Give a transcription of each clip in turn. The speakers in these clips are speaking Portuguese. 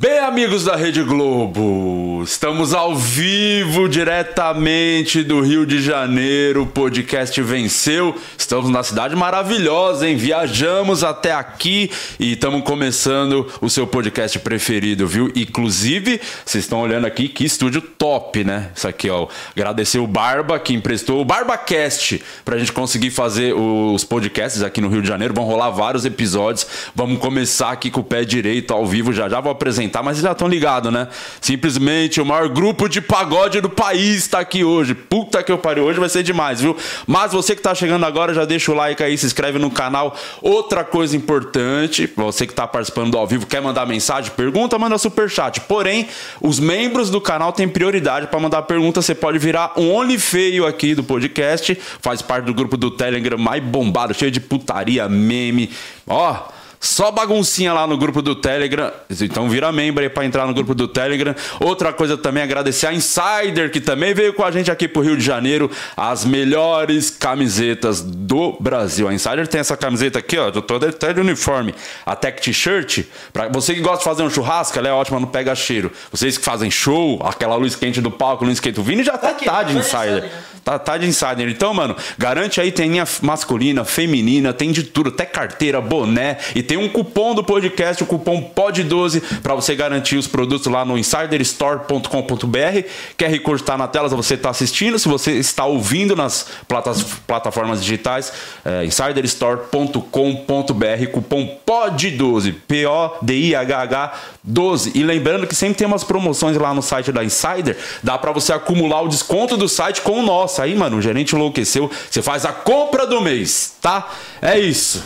Bem, amigos da Rede Globo, estamos ao vivo diretamente do Rio de Janeiro. O podcast venceu. Estamos na cidade maravilhosa, hein? Viajamos até aqui e estamos começando o seu podcast preferido, viu? Inclusive, vocês estão olhando aqui que estúdio top, né? Isso aqui, ó. Agradecer o Barba que emprestou o BarbaCast pra gente conseguir fazer os podcasts aqui no Rio de Janeiro. Vão rolar vários episódios. Vamos começar aqui com o pé direito ao vivo. Já já vou apresentar mas já estão ligados, né? Simplesmente o maior grupo de pagode do país está aqui hoje. Puta que eu pariu, hoje vai ser demais, viu? Mas você que está chegando agora, já deixa o like aí, se inscreve no canal. Outra coisa importante, você que está participando do ao vivo, quer mandar mensagem, pergunta, manda super chat. Porém, os membros do canal têm prioridade para mandar pergunta. Você pode virar um only feio aqui do podcast, faz parte do grupo do Telegram mais bombado, cheio de putaria, meme. Ó, só baguncinha lá no grupo do Telegram. Então vira membro aí pra entrar no grupo do Telegram. Outra coisa também, agradecer a Insider, que também veio com a gente aqui pro Rio de Janeiro. As melhores camisetas do Brasil. A Insider tem essa camiseta aqui, ó. Eu tô até de uniforme. A Tech T-shirt. Pra você que gosta de fazer um churrasco, ela é ótima, não pega cheiro. Vocês que fazem show, aquela luz quente do palco, luz quente. O Vini já tá, tá, aqui, tá de Insider. Tá, tá de Insider. Então, mano, garante aí, tem linha masculina, feminina, tem de tudo, até carteira, boné e tem um cupom do podcast, o cupom POD12, para você garantir os produtos lá no insiderstore.com.br. QR Code está na tela se você está assistindo, se você está ouvindo nas plataformas digitais, é, insiderstore.com.br, cupom POD12, P-O-D-I-H-H 12. E lembrando que sempre tem umas promoções lá no site da Insider, dá para você acumular o desconto do site com o nosso. Aí, mano, o gerente enlouqueceu, você faz a compra do mês, tá? É isso.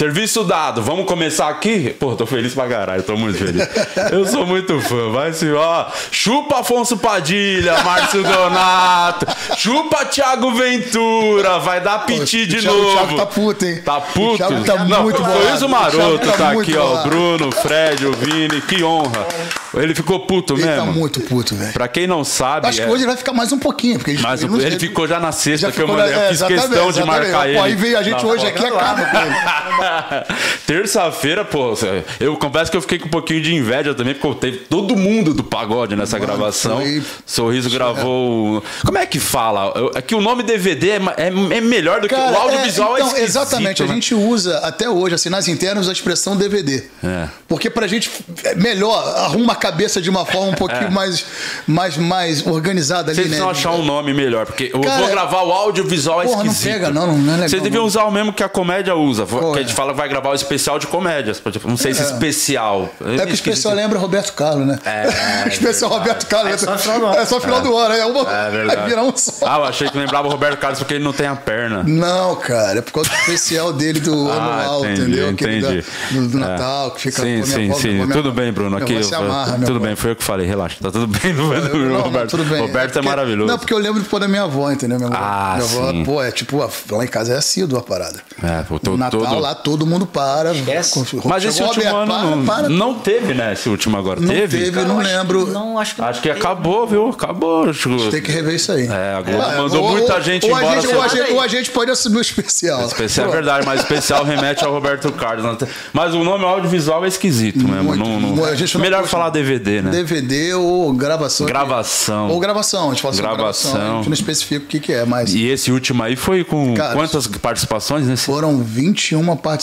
Serviço dado, vamos começar aqui? Pô, tô feliz pra caralho, tô muito feliz. Eu sou muito fã, vai se ó. Chupa Afonso Padilha, Márcio Donato, chupa Thiago Ventura, vai dar piti de Thiago, novo. O Thiago tá puto, hein? Tá puto? O tá Não, muito bom. Luiz Maroto tá, tá muito aqui, ó. Bruno, Fred, o Vini, que honra. Ele ficou puto Ele mesmo. tá muito puto, velho. Pra quem não sabe. Acho é- que hoje ele vai ficar mais um pouquinho, porque Mas o- não- ele ficou já na sexta já que eu mandei. na- Eu é, fiz exatamente, questão de marcar ele. Pô, aí veio a gente Na hoje aqui foto. acaba com ele. Terça-feira, pô, eu confesso que eu fiquei com um pouquinho de inveja também, porque teve todo mundo do pagode nessa Mano, gravação. foi- Sorriso gravou. Como é que fala? Eu- É que o nome DVD é, é- é melhor do que Cara, o audiovisual é, então, esquisito, exatamente. A né? gente usa até hoje, assim, nas internas, a expressão DVD. É. Porque pra gente é melhor, arruma a cabeça de uma forma um pouquinho mais, mais, mais organizada ali, Vocês né? precisam achar um nome melhor, porque eu Cara, vou gravar o audiovisual é porra, não esquisito. pega, não, não é legal, Vocês deviam não. usar o mesmo que a comédia usa. Qual que a é? Fala que vai gravar o especial de comédias. Não sei se especial. É que o especial lembra Roberto Carlos, né? É, o especial verdade. Roberto Carlos. É só final do ano. É só final do ano. É, uma, É verdade. vai virar um só. Ah, eu achei que lembrava o Roberto Carlos porque ele não tem a perna. Não, cara, é por causa do especial dele do Ah, anual, entendi, entendeu? Aquele da- entendi. do, do É. Natal, que fica Sim, sim, avó- sim. minha- tudo bem, Bruno. Aqui, eu- amarra, tudo avó. bem, foi eu que falei, relaxa. Tá tudo bem, não é do Eu- não, não, Roberto. tudo bem. Roberto é, maravilhoso. Não, porque eu lembro pô, da minha avó, entendeu? Minha avó, Ah, minha avó pô, é tipo, lá em casa é assíduo a parada. É, pô, tô- no Natal todo- lá todo mundo para. Esquece. Mas esse o último ano para, não, para. não teve, né? Esse último agora. Não teve? teve, eu não acho lembro. Não, acho que Acho que acabou, viu? Acabou. Acho que- Tem que rever isso aí. É, a Globo Ah, mandou ou- muita gente ou a embora. gente- sem- ou, a gente, ou a gente pode assumir o especial. Especial é verdade, mas especial remete ao Roberto Carlos. Mas o nome audiovisual é esquisito mesmo. Muito. Não, não- A gente não Melhor curte, falar DVD, né? DVD ou gravação. Gravação. Ou gravação, a gente fala assim, Gravação. gravação. A gente não especifica o que, que é, mas E esse último aí foi com Cara, quantas participações nesse? foram 21 participações,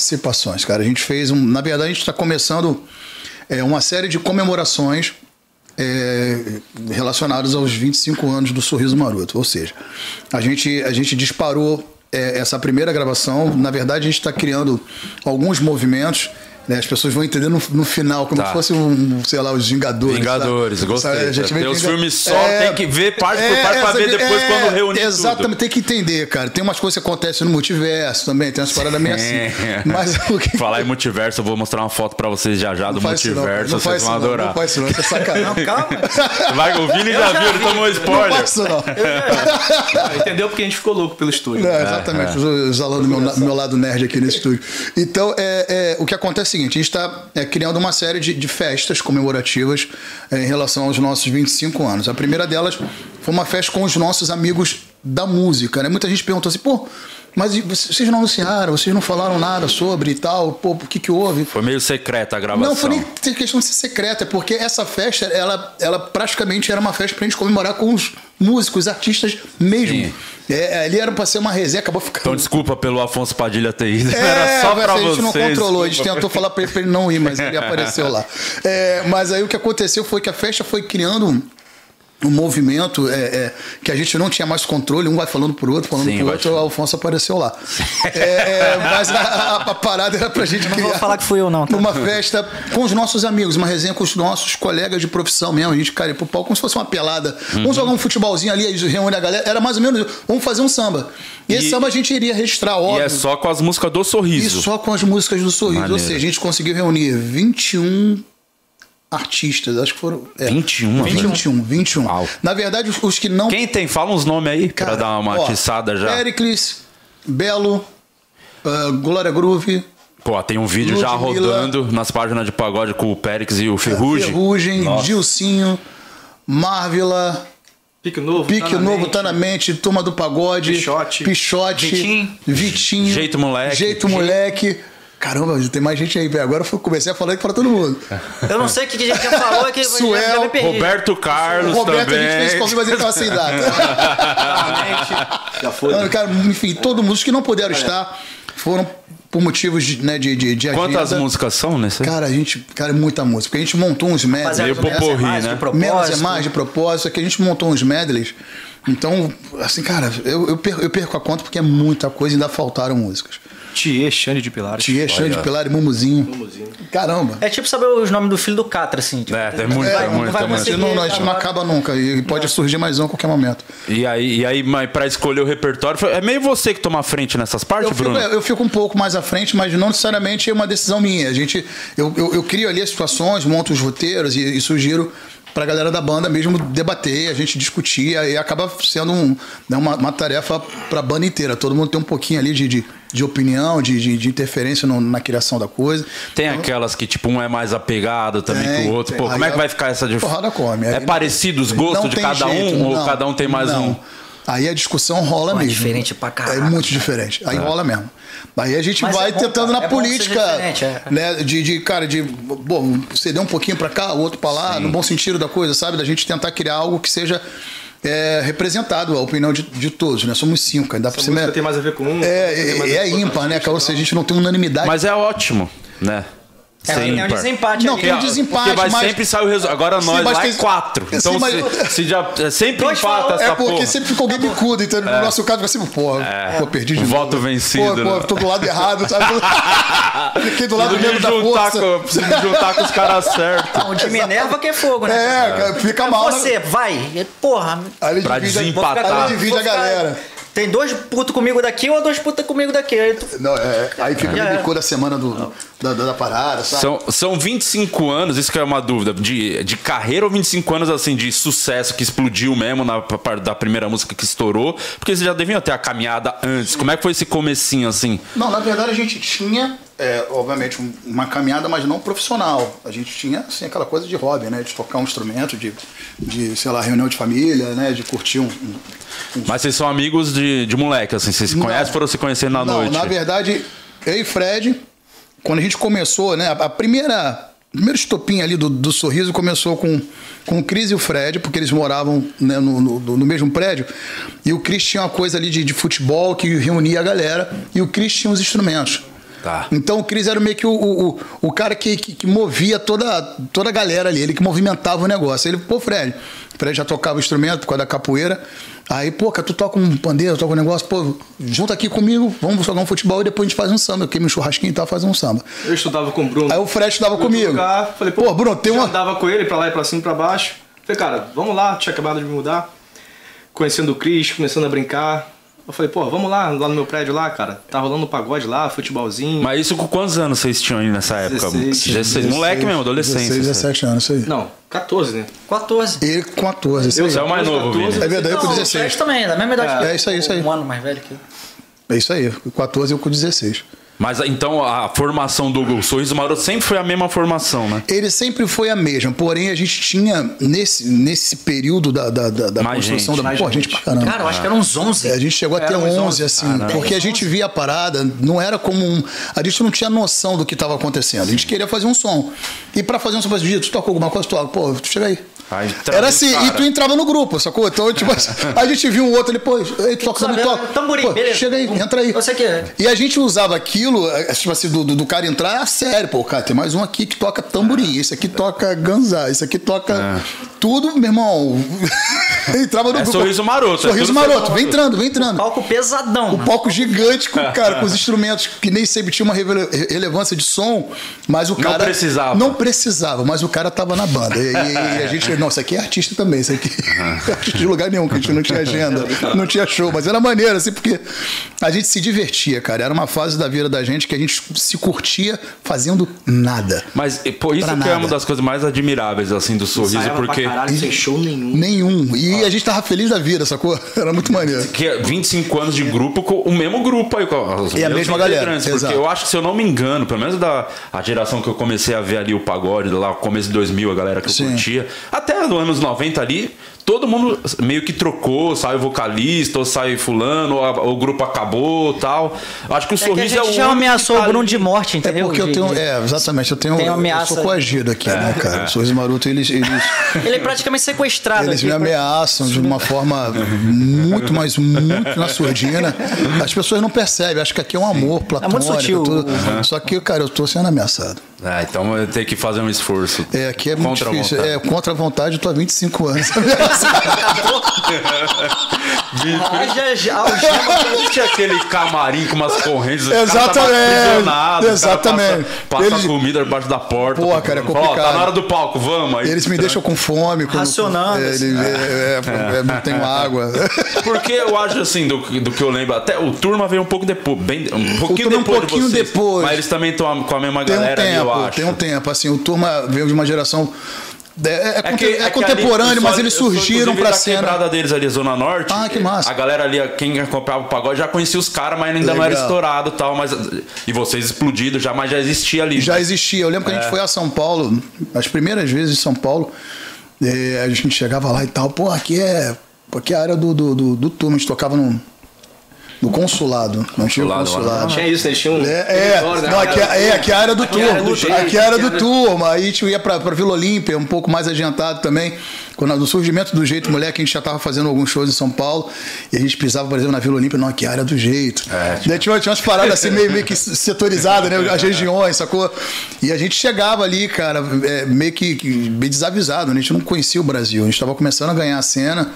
cara. A gente fez um. Na verdade, a gente está começando é, uma série de comemorações é, relacionadas aos 25 anos do Sorriso Maroto. Ou seja, a gente, a gente disparou é, essa primeira gravação. Na verdade, a gente está criando alguns movimentos. Né? As pessoas vão entender no, no final, como Tá. se fosse um, sei lá, os Vingadores. Vingadores, sabe? gostei. Sabe? A gente Tem os filmes só, tem que ver parte por parte pra ver depois quando reunir tudo. Exatamente, tem que entender, cara. Tem umas coisas que acontecem no multiverso também, tem umas paradas meio assim. Mas o que. Falar em multiverso, eu vou mostrar uma foto pra vocês já já do Não faz isso não, multiverso, não vocês vão não, adorar. não faz isso não, isso é sacanagem. Calma. Vai, o Vini já, viu, ele tomou Não spoiler. faz isso não. Entendeu porque a gente ficou louco pelo estúdio. É, exatamente, os, os alunos do meu, meu lado nerd aqui nesse estúdio. Então, é, é, o que acontece é seguinte: a gente está criando uma série de, de festas comemorativas é, em relação aos nossos 25 anos. A primeira delas foi uma festa com os nossos amigos da música. Né? Muita gente perguntou assim, pô, Mas vocês não anunciaram, vocês não falaram nada sobre e tal, pô, o que que houve? Foi meio secreta a gravação. Não, foi nem questão de ser secreta, é porque essa festa, ela, ela praticamente era uma festa pra gente comemorar com os músicos, artistas mesmo. Sim. É, ali era pra ser uma resenha, acabou ficando. Então desculpa pelo Afonso Padilha ter ido. É, Era só pra a gente vocês. não controlou, a gente tentou falar pra ele, pra ele não ir, mas ele apareceu lá. É, mas aí o que aconteceu foi que a festa foi criando um, movimento é, é, que a gente não tinha mais controle, um vai falando pro outro, falando Sim, pro outro, o Alfonso apareceu lá. É, é, mas a, a- a parada era pra gente Não vou criar falar que fui eu, não, tá? numa festa com os nossos amigos, uma resenha com os nossos colegas de profissão mesmo. A gente, cara, pro palco como se fosse uma pelada. Uhum. Vamos jogar um futebolzinho ali, reúne a galera. Era mais ou menos, isso. vamos fazer um samba. E esse E- samba a gente iria registrar, E óbvio. é só com as músicas do E sorriso. só com as músicas do Sorriso. Maneiro. Ou seja, a gente conseguiu reunir 21 artistas. Acho que foram. É, 21, 21, 21. Uau. Na verdade, os- que não. Quem tem? Fala uns nomes aí pra Cara, dar uma ó, atiçada já. Pericles, Belo, ah, Glória Groove, Pô, tem um vídeo já Ludmilla. rodando nas páginas de pagode com o Périx e o Ferrugem. Ferrugem, Nossa. Dilcinho, Marvila. Pique novo. Pique tá na Novo mente. tá na mente, Turma do Pagode, Pichote. Pichote, Vitinho. Vitinho, Jeito Moleque. Jeito Moleque. Caramba, tem mais gente aí, velho. Agora eu comecei a falar aqui pra todo mundo. Eu não sei o que que a gente já falou, é que Suel, já me perdi. Roberto Carlos O Roberto também. a gente fez convite, mas ele tava sem data. Já foi. Mano, cara, enfim, todo mundo, os que não puderam estar foram por motivos de, né, de, de, de Quantas agenda. músicas são nesse? Cara, a gente, cara, é muita música. Porque a gente montou uns medleys. Fazer Meio poporri, é né? Menos é mais de propósito, é que a gente montou uns medleys. Então, assim, cara, eu, eu, perco, eu perco a conta porque é muita coisa e ainda faltaram músicas. Tietê, Xande de Pilares. Tia, Xande, Pilar e Mumuzinho. Caramba. É tipo saber os nomes do filho do Catra, assim. Tipo, É, tem não vai- não muita, vai. A gente conseguir não, a não acaba nunca e pode surgir mais um a qualquer momento. E aí, e aí mas pra escolher o repertório, é meio você que toma a frente nessas partes, Eu fico, Bruno? eu fico um pouco mais à frente, mas não necessariamente é uma decisão minha. A gente, eu, eu, eu crio ali as situações, monto os roteiros e, e sugiro pra galera da banda mesmo debater, a gente discutir, e acaba sendo um, né, uma, uma tarefa pra banda inteira. Todo mundo tem um pouquinho ali de, de, de opinião, de, de, de interferência no- na criação da coisa. Tem aquelas que, tipo, um é mais apegado também Tem, que o outro. tem. Pô, como é que vai ficar essa de... porrada come. É Aí- parecido os gostos Não de cada jeito, um? Ou não, cada um tem mais não. um? Aí a discussão rola Pô, é mesmo. diferente pra caraca, É muito cara. diferente. Aí rola mesmo. Aí a gente Mas vai é bom, tentando cara. na É política, diferente, é. né? De, de, cara, de, bom, ceder um pouquinho pra cá, o outro pra lá, no bom sentido da coisa, sabe? Da gente tentar criar algo que seja é, representado, a opinião de, de todos, né? Somos cinco, ainda por cima. música tem mais a ver com um. É, é, é ímpar, né, cara? Ou seja, a gente não tem unanimidade. Mas é ótimo, né? É, Sem é um desempate Não, ali. tem um desempate, Porque vai mas- sempre sair o resultado. Agora Sim, nós mas lá tem- é quatro. Sim, Então mas- se, se já é sempre Dois empata essa É porque porra. sempre ficou alguém bicudo, então no nosso caso vai ser, pô, pô, perdi de É. novo. Voto vencido, Pô, pô, né? tô do lado errado, sabe? Fiquei do lado mesmo me da juntar, força. com, preciso me juntar com os caras certos. Não, de Minerva que é fogo, né? É, fica mal. né? Você, vai. E, Porra. Aí ele Pra divide, desempatar. Aí divide vou a galera. Tem dois putos comigo daqui ou dois putos comigo daqui. Aí tu- Não, é, aí fica era. bico da semana do, da, da, da parada, sabe? São, são 25 anos, isso que é uma dúvida, de, de carreira ou 25 anos assim de sucesso que explodiu mesmo na parte da primeira música que estourou? Porque vocês já deviam ter a caminhada antes. Como é que foi esse comecinho assim? Não, na verdade a gente tinha, é, obviamente, um- uma caminhada, mas não profissional. A gente tinha, assim, aquela coisa de hobby, né? De tocar um instrumento, de, de sei lá, reunião de família, né? De curtir um... um- Mas vocês são amigos de, de moleque, assim, vocês se Não. conhecem foram se conhecer na não, noite? na verdade, eu e Fred, quando a gente começou, né? A primeira... O primeiro estopim ali do, do sorriso começou com, com o Cris e o Fred, porque eles moravam né, no, no, no mesmo prédio. E o Cris tinha uma coisa ali de, de futebol que reunia a galera. E o Cris tinha os instrumentos. Tá. Então o Cris era meio que o, o, o- o cara que, que, que movia toda, toda a galera ali, ele que movimentava o negócio. Ele, pô, Fred, o Fred já tocava o instrumento por causa da capoeira. Aí, pô, cara, tu toca um pandeiro, toca um negócio, pô, junta aqui comigo, vamos jogar um futebol e depois a gente faz um samba. Eu queimei um churrasquinho e tal, faz um samba. Eu estudava com o Bruno. Aí o Fred estudava Eu comigo. falei, pô, Bruno, tem uma. andava com ele pra lá e pra cima e pra baixo. Falei, cara, vamos lá, tinha acabado de me mudar. Conhecendo o Cris, começando a brincar. Eu falei, pô, vamos lá, lá no meu prédio lá, cara. Tá rolando pagode lá, futebolzinho. Mas isso com quantos anos vocês tinham aí nessa época? 16. 16. Moleque mesmo, adolescência. 16, 17 anos, isso aí. Não, 14, né? 14. Ele com 14, isso Eu. Você é o mais novo, 14, Vini. É verdade, eu com Não, o 16. Fred também, da mesma idade que eu. É isso aí, isso aí. Um ano mais velho que eu. É isso aí, com 14 eu com 16. Mas então a formação do Sorriso Maroto sempre foi a mesma formação, né? Ele sempre foi a mesma, porém a gente tinha, nesse, nesse período da, da, da, da construção gente, da. Pô, gente gente. pra caramba. Cara, eu acho que eram uns 11. É, a gente chegou até Era uns 11, 11, assim, porque a gente via a parada, não era como um. A gente não tinha noção do que estava acontecendo. A gente queria fazer um som. E pra fazer um som, você tu toca alguma coisa, tu toca, pô, tu chega aí. Era o assim, cara. e tu entrava no grupo, sacou? Então, tipo, assim, a gente viu um outro ali, pô, ei, tu toca Sabe, também, toca. tamborim, Pô, beleza. Chega aí, entra aí. Você que é. E a gente usava aquilo, eh, tipo assim, do, do, do cara entrar, a sério, pô, cara, tem mais um aqui que toca tamborim, esse aqui toca ganzá, esse aqui toca tudo, meu irmão. Entrava no É grupo. sorriso maroto, é Sorriso tudo maroto, vem entrando, vem entrando. Palco pesadão. O mano. palco gigante, com, cara, com os instrumentos que nem sempre tinha uma relevância de som, mas o cara. precisava. Não precisava, mas o cara tava na banda. E, e a gente, não, isso aqui é artista também, isso aqui. é artista de lugar nenhum, que a gente não tinha agenda, não tinha show, mas era maneiro, assim, porque a gente se divertia, cara. Era uma fase da vida da gente que a gente se curtia fazendo nada. Mas pô, isso Pra que é uma nada. das coisas mais admiráveis, assim, do sorriso, Ensaiava porque. pra caralho, sem show nenhum. Nenhum. E a gente tava feliz da vida, sacou? Era muito maneiro. Que é 25 anos de grupo com o mesmo grupo aí. Com os E a mesma galera, Porque exato. eu acho que, se eu não me engano, pelo menos da a geração que eu comecei a ver ali o pagode, lá no começo de 2000, a galera que eu Sim. curtia, até nos anos 90 ali, todo mundo meio que trocou, sai o vocalista, ou sai fulano, ou a- o grupo acabou tal. Eu Acho que o É que a sorriso é o gente já ameaçou o tá Bruno de morte, É entendeu? porque eu tenho. É, exatamente. Eu tenho. Tem uma eu ameaça. sou coagido aqui, né, cara? O Sorriso Maroto, eles, eles, Ele é praticamente sequestrado eles aqui. me ameaçam de uma forma muito, mas muito na surdina. As pessoas não percebem, acham que aqui é um amor platônico. sutil. Tudo. Só que, cara, eu tô sendo ameaçado. Ah, então eu tenho que fazer um esforço. É, aqui é muito Contra a difícil. vontade. É, contra a vontade, eu tô há 25 anos. Ah, já, algema. Tinha aquele camarim com umas correntes. Exatamente, exatamente. Passa, passa Eles- comida debaixo da porta. Porra, cara, é Ó, complicado. tá na hora do palco, vamos. Aí, Eles me deixam com fome. quando- Racionando, É, assim. ele- é, é, é, não tenho água. Porque eu acho assim, do, do que eu lembro, até o Turma veio um pouco depois, bem, um pouquinho um depois de pouquinho vocês, depois. Mas eles também estão com a mesma Tem um galera ali, eu tempo, acho. tem um tempo. Assim, o Turma veio de uma geração. É, é conte- que- é ali, contemporâneo, eu mas eles surgiram pra cena. quebrada deles ali, Zona Norte. Ah, que massa. A galera ali, quem acompanhava o pagode já conhecia os caras, mas ainda não era Legal. estourado e tal. Mas, e vocês explodidos já, mas já existia ali. Já existia. Eu lembro que a É. gente foi a São Paulo, as primeiras vezes em São Paulo, eh, a gente chegava lá e tal, pô, aqui é. Aqui é a área do, do, do, do turma, a gente tocava no, no consulado. Não tinha o Consulado, consulado. Tinha isso, né? Eles tinham um É, é, né? não, aqui, é, é, aqui é a área do do jeito, Aqui a área do turma. Aí a gente ia pra, pra Vila Olímpia, um pouco mais adiantado também. Quando, no surgimento do Jeito Moleque, a gente já tava fazendo alguns shows em São Paulo. E a gente pisava, por exemplo, na Vila Olímpia, não, a área do jeito. É, Daí tinha, tinha umas paradas assim, meio, meio que setorizadas, né? As regiões, sacou? E a gente chegava ali, cara, é, meio que, que meio desavisado. né? A gente não conhecia o Brasil. A gente tava começando a ganhar a cena.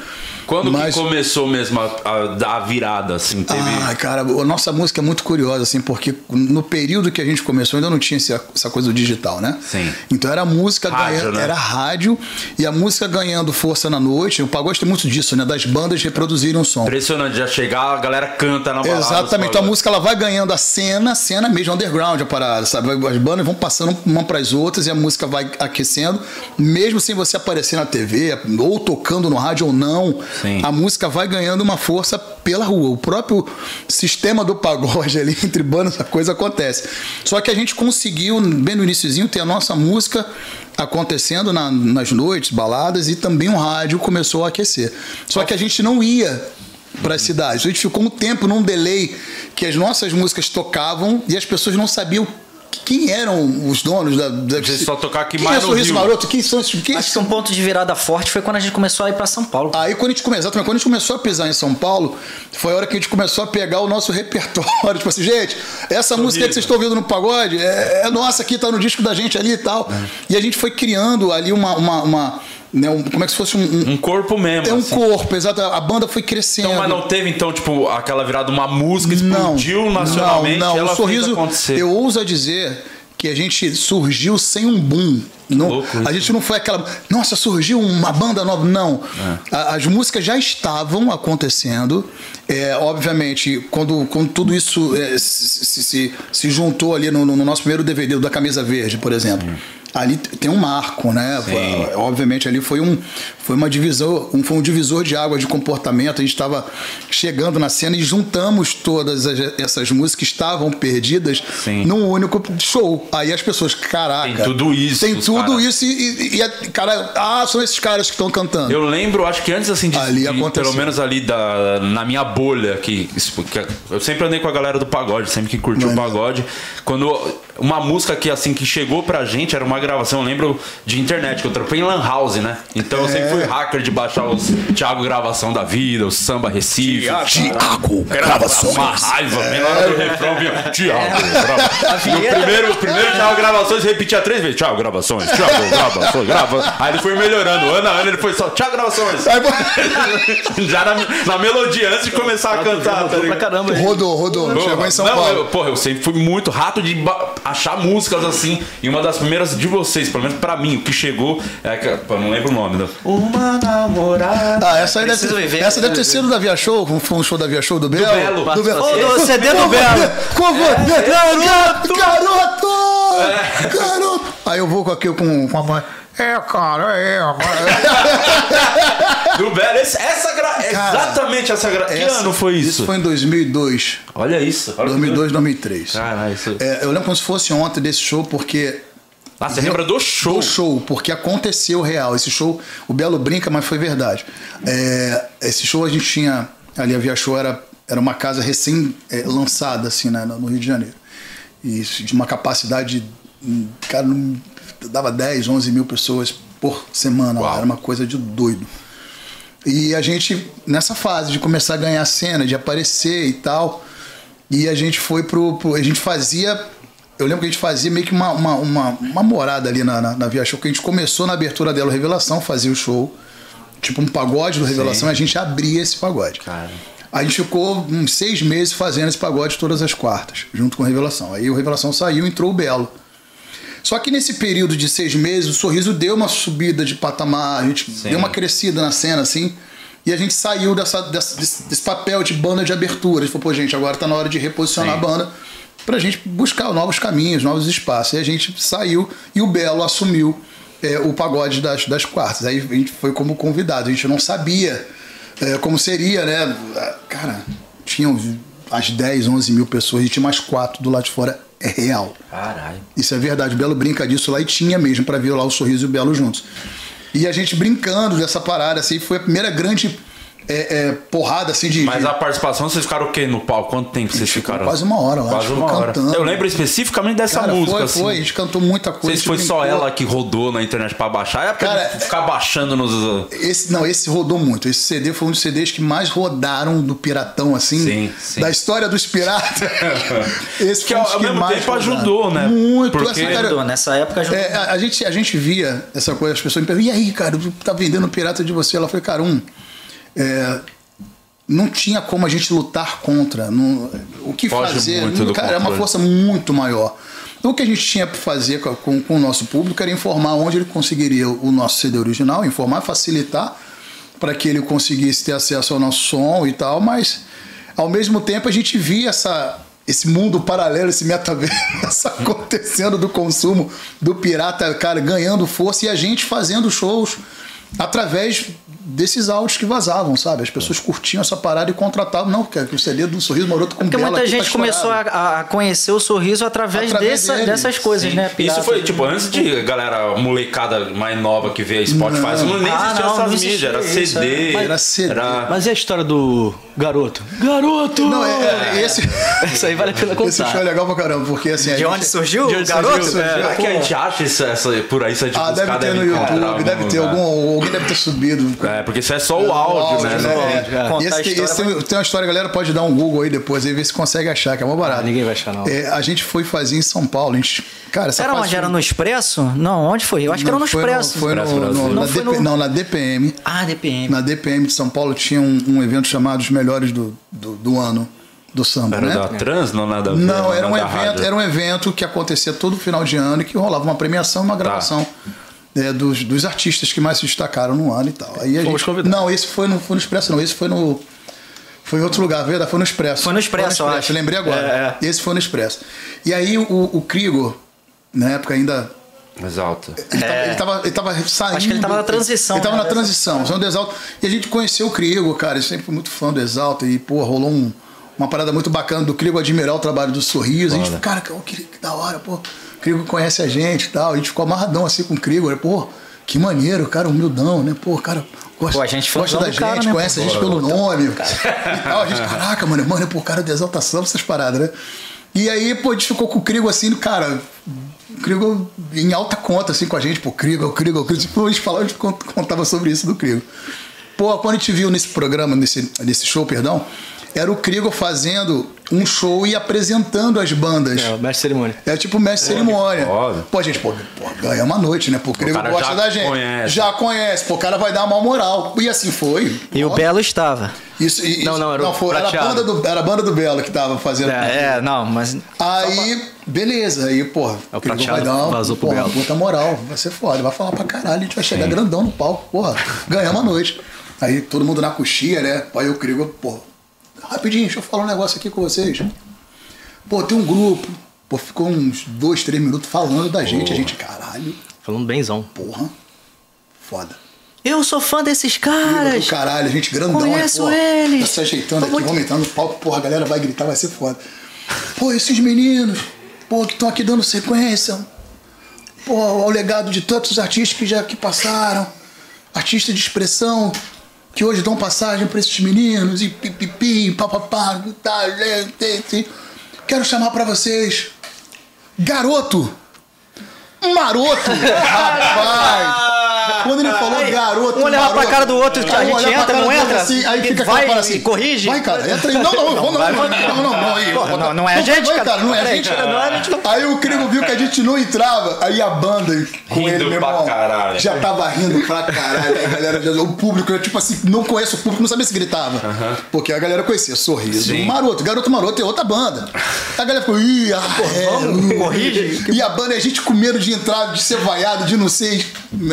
Quando mas... que começou mesmo a, a dar a virada, assim? Teve... Ah, cara, a nossa música é muito curiosa, assim, porque no período que a gente começou ainda não tinha essa, essa coisa do digital, né? Sim. Então era música Rádio, ganhando, né? era rádio e a música ganhando força na noite. O pagode tem muito disso, né? Das bandas reproduzirem o som. Impressionante, já chegar, a galera canta na balada. Exatamente, então a música ela vai ganhando a cena, a cena mesmo underground, a parada, sabe? As bandas vão passando uma para as outras e a música vai aquecendo, mesmo sem você aparecer na TV, ou tocando no rádio ou não, Sim. a música vai ganhando uma força pela rua. O próprio sistema do pagode ali entre bandas, a coisa acontece. Só que a gente conseguiu, bem no iníciozinho, ter a nossa música acontecendo na- nas noites, baladas, e também o rádio começou a aquecer. Só que a gente não ia para as cidades. A gente ficou um tempo num delay que as nossas músicas tocavam e as pessoas não sabiam quem eram os donos da. da só tocar aqui quem mais é no Sorriso Rio. Maroto? Quem são esses? Quem Acho que um ponto de virada forte foi quando a gente começou a ir pra São Paulo. Aí quando a gente começou, exatamente, quando a gente começou a pisar em São Paulo, foi a hora que a gente começou a pegar o nosso repertório. Tipo assim, gente, essa música que vocês estão ouvindo no pagode é, é nossa aqui, tá no disco da gente ali e tal. E a gente foi criando ali uma. uma, uma, né, um- como é que se fosse um. um corpo mesmo. é um assim. corpo, exato. A banda foi crescendo. Então, mas não teve, então, tipo, aquela virada, uma música Não, explodiu nacionalmente não, não. ela o sorriso, eu ouso dizer que a gente surgiu sem um boom. Não, a gente não foi aquela. Nossa, surgiu uma banda nova. Não. É. A- As músicas já estavam acontecendo. É, obviamente, quando, quando tudo isso é, se, se- se- juntou ali no, no nosso primeiro DVD, da Camisa Verde, por exemplo. Ali tem um marco, né? Obviamente ali foi um foi uma divisão, um, foi um divisor de água de comportamento. A gente estava chegando na cena e juntamos todas as- essas músicas que estavam perdidas Sim. num único show. Aí as pessoas, caraca, Tem tudo isso, tem tudo caras. isso e, e, e cara, ah, são esses caras que estão cantando. Eu lembro, acho que antes assim de, Ali de- aconteceu. pelo menos ali da, na minha bolha, que, que eu sempre andei com a galera do pagode, sempre que curtiu o pagode. Quando uma música que assim que chegou pra gente era uma gravação, eu lembro de internet, que eu trampei em Lan House, né? Então eu sempre fui hacker de baixar os Thiago Gravação da Vida, o Samba Recife. Tiago, Era uma raiva, na hora do refrão, viu? Thiago, grava. No vinheta. primeiro, primeiro Thiago Gravações repetia três vezes: Thiago Gravações, Thiago Gravações, grava. Aí ele foi melhorando, ano a ano ele foi só Thiago Gravações. Já na, na melodia, antes de começar a cantar. Tá aí. rodou, rodou, chegou em São não, Paulo. Eu, porra, eu sempre fui muito rato de ba- achar músicas assim. E uma das primeiras de vocês, pelo menos pra mim, o que chegou é que. pô, eu não lembro o nome. Não. Uma namorada. Ah, essa aí deve, Preciso viver, essa deve ter sido da Via Show, foi um show da Via Show do Belo. Belo. Do Belo. Ô, do CD do Belo. Com você, garoto! Garoto! Garoto! Aí eu vou com aqui com, com a mãe. É, cara, é. Do Belo, esse- essa gra... é Cara, exatamente essa gra... Que Essa- ano foi isso? Isso foi em 2002. Olha isso. Olha 2002, 2003. Caralho, isso. É, eu lembro como se fosse ontem desse show, porque Ah, você lembra do show? do show, porque aconteceu real. Esse show, o Belo brinca, mas foi verdade. É, esse show a gente tinha, ali a Via Show era, era uma casa recém-lançada, assim, né, no Rio de Janeiro. E de uma capacidade, hum, cara, não- dava 10, 11 mil pessoas por semana, Uau. era uma coisa de doido. E a gente, nessa fase de começar a ganhar cena, de aparecer e tal, e a gente foi pro. pro- a gente fazia. Eu lembro que a gente fazia meio que uma, uma, uma, uma morada ali na, na, na Via Show, que a gente começou na abertura dela, o Revelação, fazia o show, tipo um pagode do Revelação, e a gente abria esse pagode. Cara. A gente ficou uns seis meses fazendo esse pagode todas as quartas, junto com o Revelação. Aí o Revelação saiu e entrou o Belo. Só que nesse período de seis meses, o sorriso deu uma subida de patamar, a gente deu uma crescida na cena, assim. E a gente saiu dessa, dessa- desse, desse papel de banda de abertura. A gente falou, pô, gente, agora tá na hora de reposicionar Sim. a banda pra gente buscar novos caminhos, novos espaços. E a gente saiu e o Belo assumiu é, o pagode das, das quartas. Aí a gente foi como convidado. A gente não sabia é, como seria, né? Cara, tinham as 10, 11 mil pessoas e tinha mais quatro do lado de fora. É real. Caralho. Isso é verdade. O Belo brinca disso lá e tinha mesmo pra ver lá o Sorriso e o Belo juntos. E a gente brincando dessa parada, assim, foi a primeira grande é, é, porrada, assim, de. Mas de- a participação, vocês ficaram o quê no palco? Quanto tempo vocês ficaram? quase uma hora lá, Quase uma hora. cantando. Eu lembro especificamente dessa Cara, música. foi, assim. foi. A gente cantou muita Não coisa. sei se foi só ela que rodou na internet pra baixar. É pra Cara, ficar baixando nos. Esse, não, esse rodou muito. Esse CD foi um dos CDs que mais rodaram do Piratão, assim. Sim, sim. Da história dos piratas. esse Que foi um dos ao que mesmo mais tempo rodaram. ajudou, né? Muito. Porque- essa, cara, Ajudou, Nessa época ajudou. É, a, a gente, a gente via essa coisa, as pessoas me perguntam, e aí, cara, tá vendendo pirata de você? Ela falou, cara, um, é, não tinha como a gente lutar contra. não- o que Foge fazer? muito cara, era uma força muito maior. O que a gente tinha para fazer com, com- com o nosso público era informar onde ele conseguiria o nosso CD original, informar, facilitar para que ele conseguisse ter acesso ao nosso som e tal, mas ao mesmo tempo a gente via essa, esse mundo paralelo, esse metaverso acontecendo do consumo do pirata, cara, ganhando força e a gente fazendo shows através desses áudios que vazavam, sabe? As pessoas curtiam essa parada e contratavam, não, porque o CD do Sorriso Maroto com Porque Bela muita tá gente começou estourado. a, a conhecer o sorriso através, Através dessa- dessas coisas, né? Isso pirata. foi, tipo, antes de galera molecada mais nova que vê a Spotify, Não. não, nem Ah, existiam não, essas mídias, existia era isso, CD. é. Era CD. era- Mas e a história do garoto? Garoto! Não, é, é, esse, Isso aí vale a pena esse show é contar. legal pra caramba, porque assim. a De gente- onde surgiu De o onde garoto? surgiu? É. Será que a gente acha isso, essa, por aí, isso é de Ah, buscar, deve ter no YouTube, deve ter lugar. algum. Alguém deve ter subido. É, porque isso é só o áudio, né? Não- É. E esse, esse tem, tem uma história, a galera pode dar um Google aí depois aí ver se consegue achar, que é uma barata. Ah, ninguém vai achar, não. É, a gente foi fazer em São Paulo. A gente, cara, essa Era onde? Era foi- no Expresso? Não, onde foi? Eu acho que era no foi Expresso. Foi no, Expresso no- na Não foi DP no- não, na DPM. Ah, DPM. Na DPM de São Paulo tinha um, um evento chamado Os Melhores do, do, do Ano do samba, Era né? da trans, não nada Não, era um, evento, rádio. era um evento que acontecia todo final de ano e que rolava uma premiação e uma gravação né, dos, dos artistas que mais se destacaram no ano e tal. Aí a Fomos gente, convidados. não, esse foi no, foi no Expresso, não. Esse foi no. Foi em outro lugar, verdade? Foi no Expresso. Foi no Expresso, eu acho. Lembrei agora. É, Esse foi no Expresso. E aí o, o Krigor, na época ainda Exalta. Ele, tava, ele, tava, ele tava saindo. Acho que ele tava na transição, Ele tava né, na transição, saindo do Exalta. E a gente conheceu o Crigo, cara. Eu sempre fui muito fã do Exalta. E, pô, rolou um- uma parada muito bacana do Crigo admirar o trabalho do Sorriso. A gente, Foda. cara, que, que, que da hora, pô. O Crigo conhece a gente e tal. A gente ficou amarradão assim com o Crigo. né? Pô, que maneiro, cara, humildão, né? Pô, cara, gosta, Pô, a gente gosta da gente, cara, né, conhece pô? a gente pelo nome. E tal. A gente, caraca, mano, mano, pô, cara do Exaltação, essas paradas, né? E aí, pô, a gente ficou com o Crigo assim, cara, o Krigo em alta conta, assim, com a gente, pô, Krigo, o Krigo, o Krigo. Tipo, a gente falava, a gente cont- contava sobre isso do Krigo. Pô, quando a gente viu nesse programa, nesse, nesse show, perdão, era o Krigo fazendo um show e apresentando as bandas. É, o mestre de cerimônia. É tipo mestre de cerimônia. Pô, gente, pô, pô ganha uma noite, né? Pô, o cara gosta já da gente. conhece. Já conhece. Pô, o cara vai dar uma moral. E assim foi. E o Pô, Belo estava. Isso, e- Não, isso- não, era o foi, era, a banda do, era a banda do Belo que tava fazendo. É, não, mas. Aí, beleza, aí, porra, É o Crigo vai dar uma vazou pro Belo. puta moral, vai ser foda, vai falar pra caralho, a gente vai chegar grandão no palco, porra, ganhamos a noite. Aí todo mundo na coxia, né? Aí o Crigo, porra, rapidinho, deixa eu falar um negócio aqui com vocês. Pô, tem um grupo, pô, ficou uns dois, três minutos falando da gente, a gente, caralho, Falando benzão. porra, foda. Eu sou fã desses caras. do caralho, a gente grandão, Conheço né, porra, eles. Tá se ajeitando Tô aqui, muito- vamos entrar no palco, porra, a galera vai gritar, vai ser foda. Pô, esses meninos, pô, que estão aqui dando sequência, pô, ao legado de tantos artistas que já que passaram, artistas de expressão, que hoje dão passagem pra esses meninos, e pipipi, papapá, talento, quero chamar pra vocês, garoto, maroto, rapaz. Quando ele falou aí, garoto. Um olhar pra cara do outro, que a gente entra, não entra? Assim, aí fica vai, cara assim. Corrige? Vai, cara, entra aí. Não, não, não, não, não, não, não, é a gente, é cara. Não é a gente. Aí o Crivo viu que a gente não entrava. Aí a banda com ele, meu irmão, já tava rindo pra caralho. A galera, o público, eu, tipo assim, não conheço o público, não sabia se gritava. Porque a galera conhecia Sorriso, Maroto. Garoto Maroto é outra banda. A galera ficou, ih, ah, é, hum. corrige. E a banda, a gente com medo de entrar, de ser vaiado, de não sei.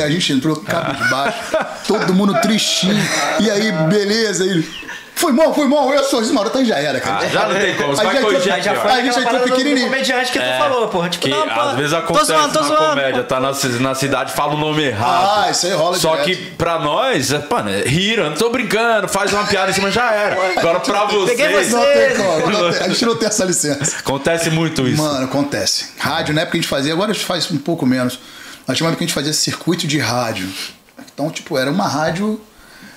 A gente entrou cabo de baixo, todo mundo tristinho. E aí, beleza, ele. Foi mal, foi mal, eu sorriso maroto, aí já era, cara. Ah, já não tem como, você vai já corrigir já foi- a gente Aquela entrou parada do pequenininho. comediante que tu falou, porra. Tipo, Que não, pô, às vezes tô acontece zoando, tô na zoando, comédia, pô. tá na, na cidade, fala o nome errado. Ah, isso aí rola Só direto. que pra nós, é, mano, é rir, eu não tô brincando, faz uma piada em cima já era. Agora pra Peguei vocês, Não tem como, não tem- a gente não tem essa licença. acontece muito isso. Mano, acontece. Rádio, na época a gente fazia, agora a gente faz um pouco menos. Uma época que a gente fazia circuito de rádio. Então, tipo, era uma rádio.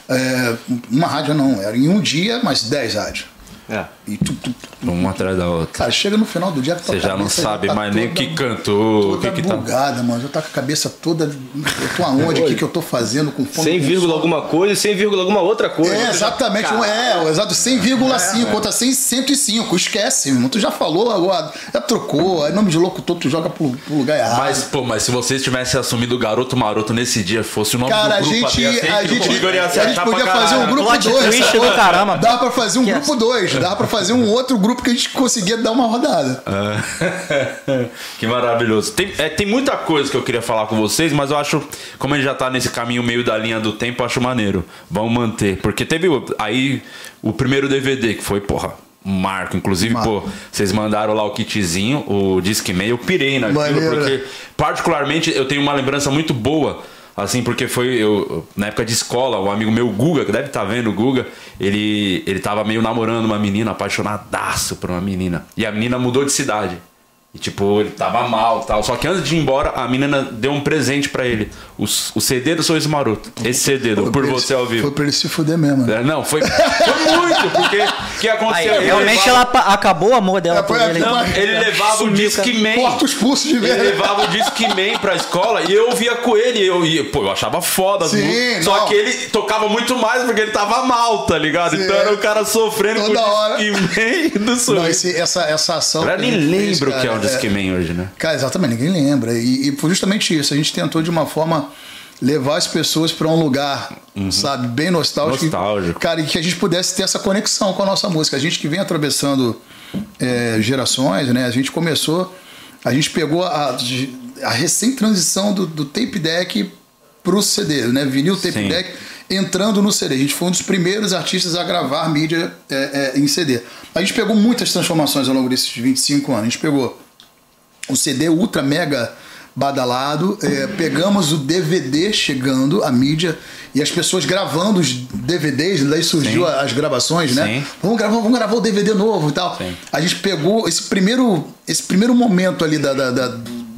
é, uma rádio não, era em um dia, mais 10 rádios. É. E tu, tu, tu- Uma atrás da outra. cara, chega no final do dia. tua Você já não sabe tá mais nem o toda- que cantou, o Toda que que tá. bugada, mano. Já tá com a cabeça toda. Eu tô aonde? O que, que eu tô fazendo? Com fome? 100 com vírgula alguma coisa e 100 vírgula alguma outra coisa. É, exatamente. um- É, o exato 100,5 É, contra 100, 105. Esquece, irmão. Tu já falou agora, já trocou. Aí nome de locutor tu joga pro, pro lugar errado. Mas, pô, mas se vocês tivessem assumido o Garoto Maroto nesse dia, fosse o nome Cara, a do grupo, gente, a gente, O Igor ia a gente podia fazer um grupo Plot 2. twist do caramba. Dá pra fazer um Que grupo 2. Dá pra fazer um outro grupo que a gente conseguia dar uma rodada. Ah, que maravilhoso. Tem, é, tem muita coisa que eu queria falar com vocês, mas eu acho, como a gente já tá nesse caminho meio da linha do tempo, eu acho maneiro. Vamos manter. Porque teve aí o primeiro DVD, que foi, porra, marco. Inclusive, Marco. pô, vocês mandaram lá o kitzinho, o Disque Mail, eu pirei naquilo, Maneiro, porque, particularmente, eu tenho uma lembrança muito boa. Assim, porque foi eu, na época de escola, o amigo meu, Guga, que deve estar vendo o Guga, ele, ele tava meio namorando uma menina, apaixonadaço por uma menina. E a menina mudou de cidade. E tipo, ele tava mal tal. Só que antes de ir embora, a menina deu um presente pra ele. O, o CD do Sorriso Maroto. Esse CD do Por ele- Você ao Vivo. Foi pra ele se fuder mesmo. né? É, Não, foi, foi muito, porque o que Aí, aconteceu? Ele realmente levava- ela acabou o amor dela É, por ele. não, Ele levava o Disque Man. Corta os pulsos de Ele ver. levava o Disque Man pra escola e eu via com ele. Eu, ia, pô, eu achava foda. Sim. Só não. que ele tocava muito mais porque ele tava mal, tá ligado? Sim. Então era o cara sofrendo Toda com hora. o Disque Man do Não, sorriso. esse- essa, essa ação. A nem lembra o que é um cara, Disque Man hoje, né? Cara, exatamente, ninguém lembra. E, e foi justamente isso. A gente tentou de uma forma levar as pessoas para um lugar, sabe, bem nostálgico. Uhum. Nostálgico. Cara, e que a gente pudesse ter essa conexão com a nossa música. A gente que vem atravessando é, gerações, né? A gente começou, a gente pegou a, a recém-transição do, do tape deck pro CD, né? Vinil tape Sim. deck entrando no CD. A gente foi um dos primeiros artistas a gravar mídia é, é, em CD. A gente pegou muitas transformações ao longo desses 25 anos. A gente pegou o CD ultra mega badalado. É, pegamos o DVD chegando, a mídia, e as pessoas gravando os DVDs, daí surgiu Sim. as gravações, né? Sim. Vamos gravar, vamos gravar o DVD novo e tal. Sim. A gente pegou esse primeiro, esse primeiro momento ali da, da- da-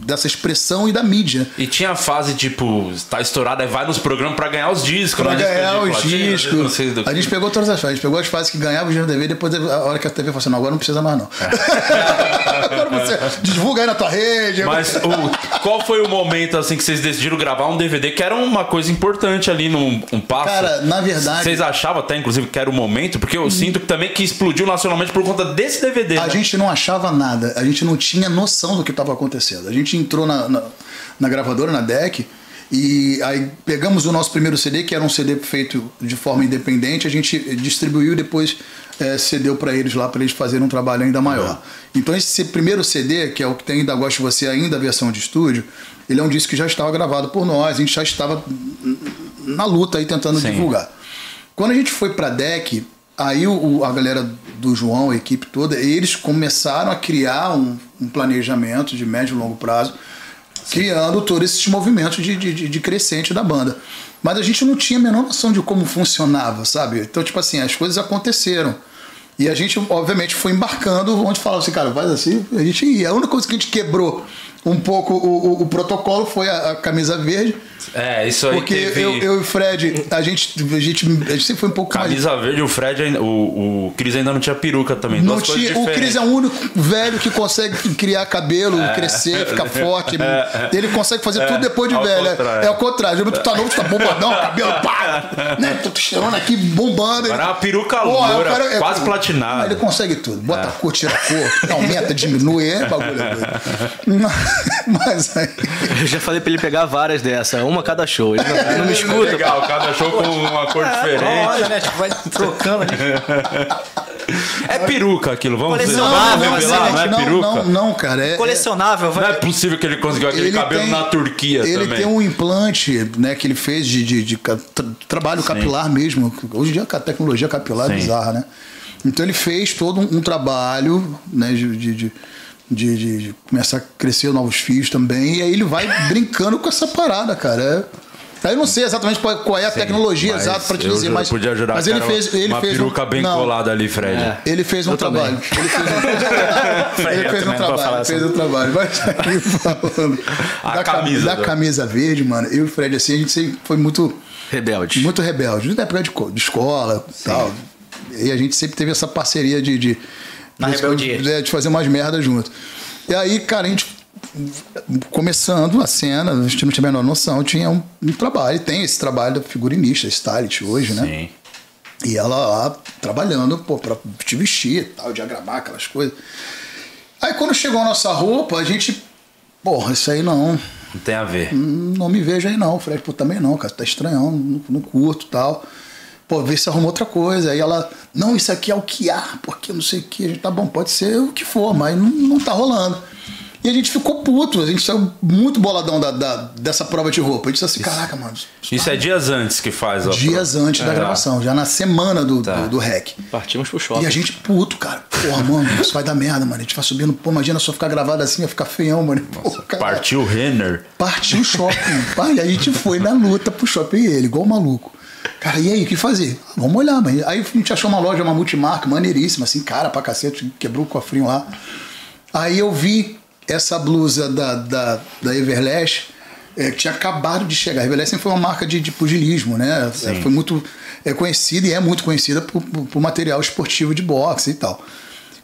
dessa expressão e da mídia. E tinha a fase, tipo, tá estourada, vai nos programas pra ganhar os discos. Pra né? ganhar os discos. A gente pegou todas as fases. A gente pegou as fases que ganhava o dinheiro da TV, depois a hora que a TV falou assim: não, agora não precisa mais, não. agora você divulga aí na tua rede. É. Mas o- qual foi o momento assim que vocês decidiram gravar um DVD que era uma coisa importante ali num um passo? Cara, na verdade- Vocês achavam até, inclusive, que era o momento? Porque eu sinto que também que explodiu nacionalmente por conta desse DVD. A né? gente não achava nada, a gente não tinha noção do que estava acontecendo. A gente entrou na, na, na gravadora, na DEC, e aí pegamos o nosso primeiro CD, que era um CD feito de forma independente, a gente distribuiu e depois eh, cedeu para eles lá, para eles fazerem um trabalho ainda maior. Então esse primeiro CD, que é o que tem Ainda Gosto de Você, ainda a versão de estúdio, ele é um disco que já estava gravado por nós, a gente já estava na luta aí tentando Sim. divulgar. Quando a gente foi pra DEC, aí o, a galera do João, a equipe toda, eles começaram a criar um, um planejamento de médio e longo prazo, criando todos esses movimentos de, de, de- de crescente da banda. Mas a gente não tinha a menor noção de como funcionava, sabe? Então, tipo assim, as coisas aconteceram. E a gente, obviamente, foi embarcando onde falava assim, cara, faz assim, a gente ia. A única coisa que a gente quebrou um pouco o, o- o protocolo foi a- a camisa verde. É, isso aí Porque teve... eu, eu e o Fred, a gente, a gente, a gente sempre foi um pouco mais. Camisa verde, o Fred, o, o Cris ainda não tinha peruca também. Não tinha, o Cris é o único velho que consegue criar cabelo, crescer, ficar forte. Ele consegue fazer tudo depois de ao velho. É- contrário. É ao contrário. Tu tá novo, tu tá bombadão, cabelo, pá! Né? Tô te cheirando aqui, bombando. Agora é uma peruca Porra, loura, o cara é- quase platinada. Ele consegue tudo. Bota a cor, tira a cor, aumenta, diminui, é bagulho. é. Mas aí. Eu já falei pra ele pegar várias dessa, uma cada show. Ele não, não me escuta. Legal, cada show com uma cor diferente. Olha, né? Tipo, vai trocando ali. É peruca aquilo, vamos dizer. Colecionável, Vamos assim, revelar, né? não é não, peruca? não, não, cara. É, Colecionável, Não é vai. possível que ele conseguiu aquele cabelo na Turquia ele também. tem um implante né, que ele fez de, de- de tra- trabalho capilar mesmo. Hoje em dia a tecnologia capilar é Sim. bizarra, né? Então ele fez todo um, um trabalho né, de, de, de- de- de- começar a crescer novos fios também. E aí ele vai brincando com essa parada, cara. É- Aí eu não sei exatamente qual qual é a tecnologia Mas exata pra te eu dizer, mas, podia jurar mas ele fez, ele uma fez peruca um, bem não, colada ali, Fred. É. ele fez um Eu também. trabalho. Ele fez um, ele fez um também trabalho. fez um trabalho. Mas aí falando A da, cam- camisa da do- camisa verde, mano, eu e o Fred, assim, a gente sempre foi muito, Rebelde. muito rebelde. Na época de, de escola e tal. E a gente sempre teve essa parceria de. de Na rebeldia. de, de fazer umas merdas junto. E aí, cara, a gente. Começando a cena, a gente não tinha a menor noção, tinha um, um trabalho, tem esse trabalho da figurinista, stylist hoje, né? Sim. E ela lá trabalhando, pô, pra te vestir e tal, diagramar aquelas coisas. Aí quando chegou a nossa roupa, a gente. Porra, isso aí não. Não tem a ver. Não me vejo aí não. Falei, pô, também não, cara, tá estranhão, não, não curto e tal. Pô, vê se arruma outra coisa. Aí ela, não, isso aqui é o que há, porque não sei o que. A gente, tá bom, pode ser o que for, mas não, não tá rolando. E a gente ficou puto, a gente saiu muito boladão da, da- dessa prova de roupa. A gente disse assim, caraca, mano. Isso é dias antes que faz, ó. Dias antes da É. gravação, já na semana do, Tá. do, do REC. Partimos pro shopping. E a gente puto, cara. Porra, mano, isso vai dar merda, mano. A gente vai subindo. Pô, imagina só ficar gravado assim, ia ficar feião, mano. Porra, cara. Partiu o Renner. Partiu o shopping. Pai, e a gente foi na luta pro shopping e ele, igual maluco. Cara, e aí, o que fazer? Ah, Vamos olhar, mano. Aí a gente achou uma loja, uma multimarca, maneiríssima, assim, cara pra cacete, quebrou o cofrinho lá. Aí eu vi essa blusa da, da, da Everlast, é, que tinha acabado de chegar. A Everlast sempre foi uma marca de, de pugilismo, né? É, foi muito é, conhecida e é muito conhecida por, por- por material esportivo de boxe e tal.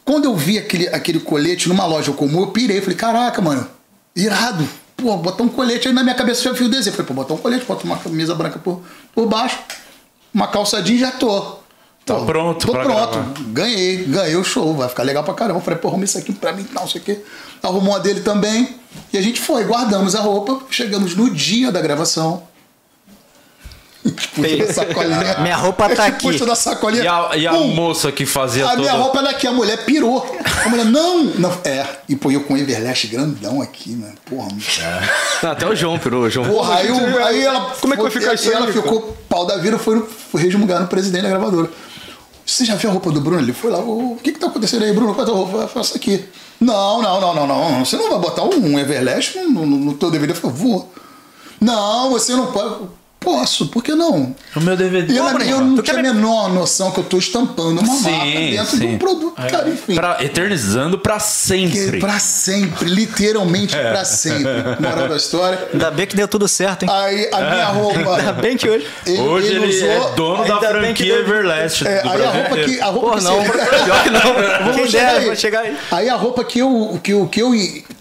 Quando eu vi aquele, aquele colete numa loja comum, eu pirei. Falei, caraca, mano, irado. Pô, botar um colete aí na minha cabeça já fio desenho. Falei, pô, botar um colete, bota uma camisa branca por, por baixo, uma calça jeans já tô. Tá Pô, pronto Tô pronto. gravar. Ganhei, ganhei o show, vai ficar legal pra caramba. Falei, pô, arruma isso aqui pra mim, não sei o quê. Arrumou a dele também. E a gente foi, guardamos a roupa, chegamos no dia da gravação. Puxa da sacolinha. Minha roupa tá aqui. Puxa da sacolinha. E a, e a Pum! moça que fazia A toda... minha roupa é daqui, a mulher pirou. A mulher, não, não. É, e pô, eu com o Everlast grandão aqui, mano. Porra, Não, até o João pirou. O João porra aí, o- aí ela. Como é que vai ficar isso aí? Ela ficou pau da vida, foi, no- foi resmungar no presidente da gravadora. Você já viu a roupa do Bruno? Ele foi lá, o que que tá acontecendo aí, Bruno? Qual é a tua roupa? Eu faço aqui. Não, não, não, não, não. Você não vai botar um Everlast no, no, no teu DVD? Eu falei, vou. Não, você não pode. Posso, por que não? O meu DVD. Eu, Bruno, eu não tu tinha a menor noção que eu tô estampando uma Sim, marca dentro de sim. um produto, cara, enfim. Pra, eternizando pra Que sempre. pra sempre, literalmente É. pra sempre. Moral da história. Ainda bem que deu tudo certo, hein? Aí a minha Ainda roupa. bem que hoje. Hoje ele, é usou- dono da Ainda que franquia deu- Everlast É, aí a roupa que. A roupa Pô, que não. você- Pior que não. Vamos Quem chegar aí. vou chegar aí. Aí a roupa que eu, que eu, que eu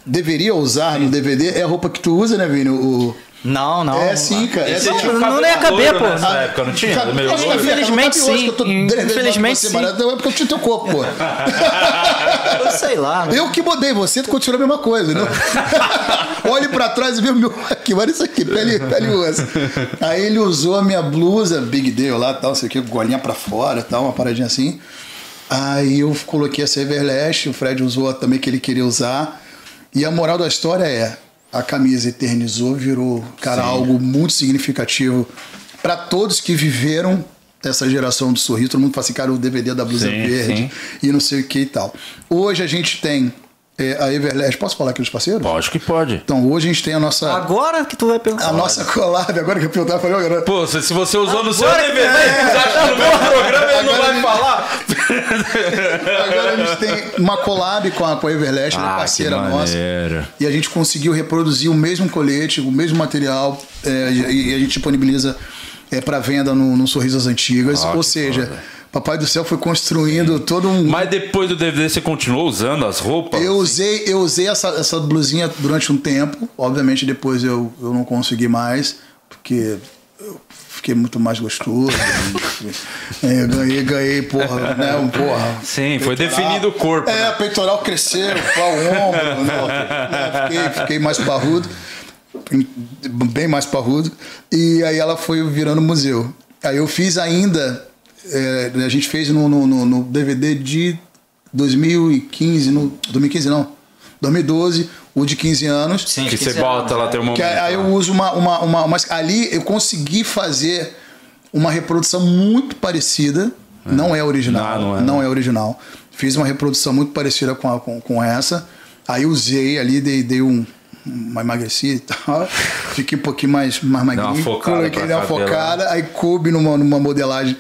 deveria usar no DVD é a roupa que tu usa, né, Vini? O, Não, não. é sim, cara. É tinha um Não cabelo ia caber, loiro pô. Nessa época, não tinha? Cara, Meio eu acho Infelizmente, não cabe hoje sim. Infelizmente, sim. Maria, É porque eu tinha teu corpo, pô. Eu sei lá. né? Eu que mudei, você continua a mesma coisa, né? Olhe pra trás e vê o meu aqui, olha isso aqui, pele, pele osso. Aí ele usou a minha blusa, Big Deal lá, tal, sei o que, golinha pra fora, tal, uma paradinha assim. Aí eu coloquei essa Everlast, o Fred usou a também que ele queria usar. E a moral da história é, a camisa eternizou, virou, cara, algo muito significativo pra todos que viveram essa geração do sorriso. Todo mundo fala assim, cara, o DVD da blusa Sim, verde sim. e não sei o que e tal. Hoje a gente tem é, a Everlast. Posso falar aqui dos parceiros? Lógico que pode. Então, hoje a gente tem a nossa. Agora que tu vai perguntar. A nossa collab, agora que eu perguntar, eu falei, agora. Pô, se, se você usou no seu Agora que- DVD, você acha que no meu programa ele não Agora vai ele- falar? Agora a gente tem uma collab com a, com a Everlast, é Ah, parceira que nossa. E a gente conseguiu reproduzir o mesmo colete, o mesmo material, é, e, e a gente disponibiliza é, para venda no, no Sorrisas Antigas. Ah, Ou seja, foda. Papai do Céu foi construindo todo um. Mas depois do DVD você continuou usando as roupas? Eu usei, eu usei essa, essa blusinha durante um tempo. Obviamente, depois eu, eu não consegui mais, porque eu fiquei muito mais gostoso. É, eu ganhei, ganhei, porra, né? Um porra. Sim, foi definido o corpo. É, né? peitoral cresceu, o ombro, né? Fiquei, fiquei mais parrudo, bem mais parrudo. E aí ela foi virando museu. Aí eu fiz ainda, é, a gente fez no, no, no- no DVD de 2015, no, 2015 não, 2012, o de 15 anos. Sim, Que de você 15 bota anos, lá, né? tem um momento. Que aí eu uso uma, uma, uma, mas ali eu consegui fazer uma reprodução muito parecida. Não é original. Não, Não, não é. é. original. Fiz uma reprodução muito parecida com, a- com, com essa. Aí usei ali, dei, dei um, uma emagrecida e tal. Fiquei um pouquinho mais, mais uma magrinho. focada coloquei, pra dei uma focada. Aí coube numa, numa modelagem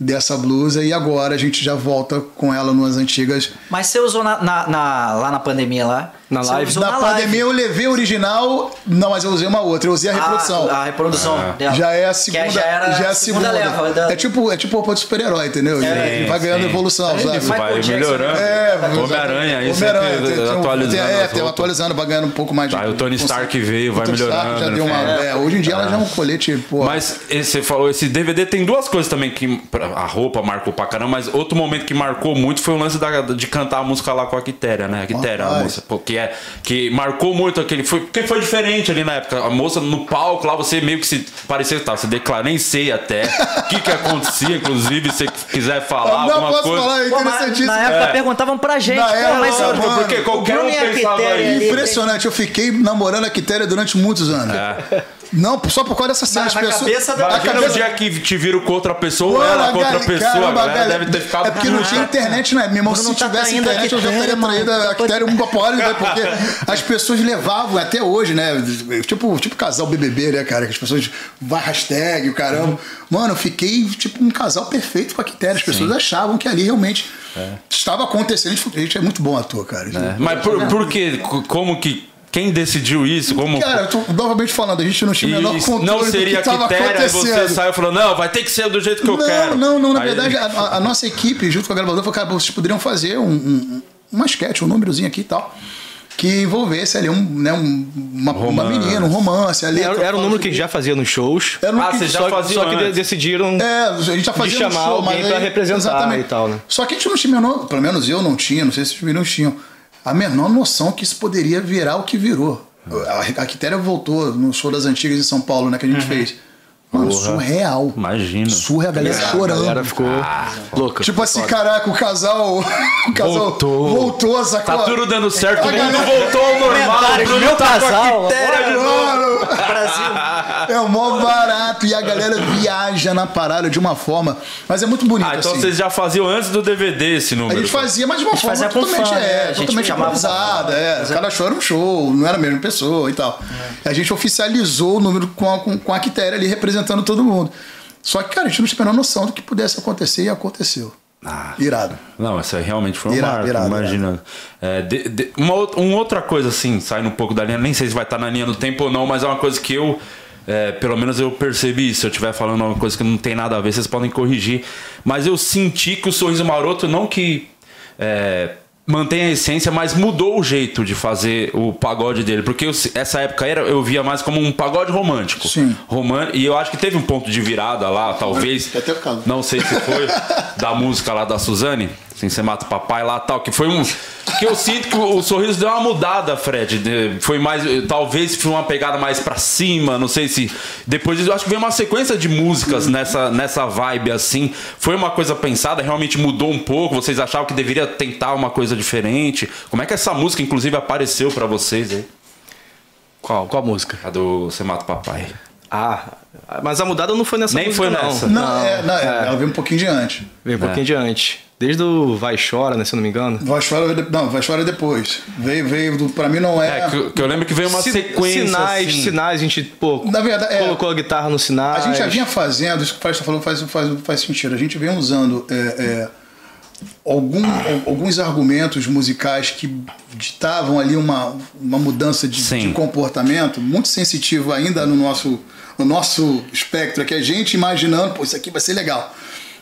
dessa blusa. E agora a gente já volta com ela nas antigas. Mas você usou na, na- na- lá na pandemia lá? Na Você live? Na, na live. pandemia eu levei a original. Não, mas eu usei uma outra. Eu usei a reprodução. Ah, a reprodução dela. Já é a Que segunda, já era já é a segunda. segunda leva É tipo, é tipo roupa de super-herói, entendeu? É, vai ganhando sim. evolução, É sabe? vai melhorando. É, Homem-Aranha Homem-Aranha, tem- atualizando. tem- É, tem atualizando, vai ganhando um pouco mais de. Aí o Tony Stark veio, vai O melhorando, Já deu uma, né? é, hoje em dia ela já é um colete, pô. Mas esse, você falou, esse DVD tem duas coisas também que a roupa marcou pra caramba, mas outro momento que marcou muito foi o lance da- de cantar a música lá com a Quitéria, né? A Quitéria, a moça, pô, que, é, que marcou muito aquele. Foi, porque foi diferente ali na época. A moça no palco lá, você meio que se parecia que tava, você declara, nem sei até o que, que acontecia, inclusive, se você quiser falar não alguma posso coisa. falar, é Pô, mas na época perguntavam pra gente. Na época, mas mano, porque qualquer um pensava Quitéria aí. ali, Impressionante, eu fiquei namorando a Quitéria durante muitos anos. Não, só por causa dessa cena. Na- na pessoas, cabeça da- a Imagina cabeça- o dia que te viram com outra pessoa, Mano, ela a com outra pessoa, caramba, a a galera gal- deve ter ficado. É porque não tinha internet, né? Meu irmão, se tá tivesse internet, eu já teria traído a Quitéria um pode, né? Porque as pessoas levavam, até hoje, né? Tipo, tipo casal BBB, né, cara? Que as pessoas vai hashtag, o caramba. Mano, eu fiquei tipo um casal perfeito com a Quitéria. As pessoas achavam que ali realmente estava acontecendo. A gente é muito bom ator, cara. É, Mas por, por Como que. Quem decidiu isso? Como. Cara, eu tô novamente falando, a gente não tinha o menor controle não do que seria critério, aí você saiu e falou, não, vai ter que ser do jeito que eu não, quero. Não, não, na Aí- verdade, a, a- nossa equipe, junto com a gravadora, falou, cara, vocês poderiam fazer um, um, uma sketch, um númerozinho aqui e tal, que envolvesse ali um, né, um- uma, uma menina, um romance ali. Era, era um número que a gente já fazia nos shows. Era um Ah, que- você já só, fazia só que antes. decidiram. É, a gente já fazia de um chamar show, alguém aí- representar exatamente. e tal, né? Só que a gente não tinha menor, pelo menos eu não tinha, não sei se os meninos tinham, a menor noção que isso poderia virar o que virou. A, a Quitéria voltou no show das antigas em São Paulo, né, que a gente fez. Mano, surreal. Imagino. Surreal, a galera A chorando. galera ficou louca. Tipo assim, caraca, o casal. O casal Voltou. voltou, sacou? Tá tudo dando certo, A o mundo galera- voltou ao normal. Meu tá a casal, quitéria. Mano, Brasil. É o mó barato. E a galera viaja na parada de uma forma. Mas é muito bonito. Ah, então assim. vocês já faziam antes do DVD esse A número. gente fazia, mas de uma forma totalmente, fã, né? é, A gente totalmente improvisada. É. Cada show era um show, não era a mesma pessoa e tal. A gente oficializou o número com a, com, com a Quitéria ali representando todo mundo. Só que, cara, a gente não tinha a menor noção do que pudesse acontecer e aconteceu. Ah. Irado. Não, essa realmente foi uma Irado, marca, irado, imagina. É, de- de- uma, outra- uma outra coisa assim, saindo um pouco da linha, nem sei se vai estar na linha do tempo ou não, mas é uma coisa que eu, é, pelo menos eu percebi, se eu estiver falando uma coisa que não tem nada a ver, vocês podem corrigir, mas eu senti que o Sorriso Maroto, não que é, mantém a essência, mas mudou o jeito de fazer o pagode dele, porque eu- essa época era, eu via mais como um pagode romântico. Sim. Roman e eu acho que teve um ponto de virada lá, talvez. Até ficado. Não sei se foi da música lá da Suzane, assim, você mata o papai lá tal, que foi um. Que eu sinto que o, o sorriso deu uma mudada, Fred. foi mais. Talvez foi uma pegada mais pra cima, não sei se. Depois disso, eu acho que veio uma sequência de músicas nessa, nessa vibe assim. Foi uma coisa pensada, realmente mudou um pouco. Vocês achavam que deveria tentar uma coisa diferente? Como é que essa música, inclusive, apareceu pra vocês aí? Qual? Qual música? A do Você Mata o Papai. Ah, mas a mudada não foi nessa Nem música, foi não. nessa. Não, é, não, é, ela veio um pouquinho de antes. Veio um pouquinho de antes. Desde o Vai Chora, né, se eu não me engano. Voz fora, não, voz fora depois. Veio, veio, do, pra mim não é. É, que, que eu lembro que veio uma Si- sequência. Sinais, assim. sinais, a gente, pô, Na verdade, é. colocou a guitarra no sinal. A gente já vinha fazendo, isso que o está falando faz, faz, faz sentido. A gente vem usando é, é, algum, al- alguns argumentos musicais que ditavam ali uma, uma mudança de, de comportamento muito sensitivo ainda no nosso, no nosso espectro, que a gente imaginando, pô, isso aqui vai ser legal.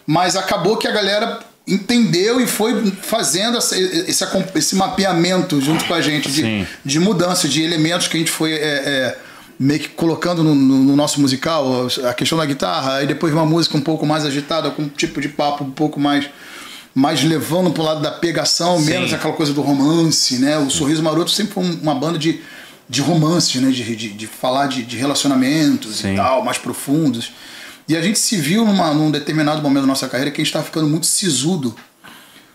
Mas acabou que a galera entendeu e foi fazendo essa- esse, esse mapeamento junto com a gente de, Sim. de mudança de elementos que a gente foi é, é, meio que colocando no, no- no nosso musical, a questão da guitarra, aí depois uma música um pouco mais agitada, com um tipo de papo um pouco mais mais levando pro lado da pegação, Sim. menos aquela coisa do romance, né? O Sorriso Maroto sempre foi um- uma banda de, de romance, né? De, de, de falar de, de relacionamentos Sim. e tal, mais profundos. E a gente se viu numa, num determinado momento da nossa carreira que a gente estava ficando muito sisudo.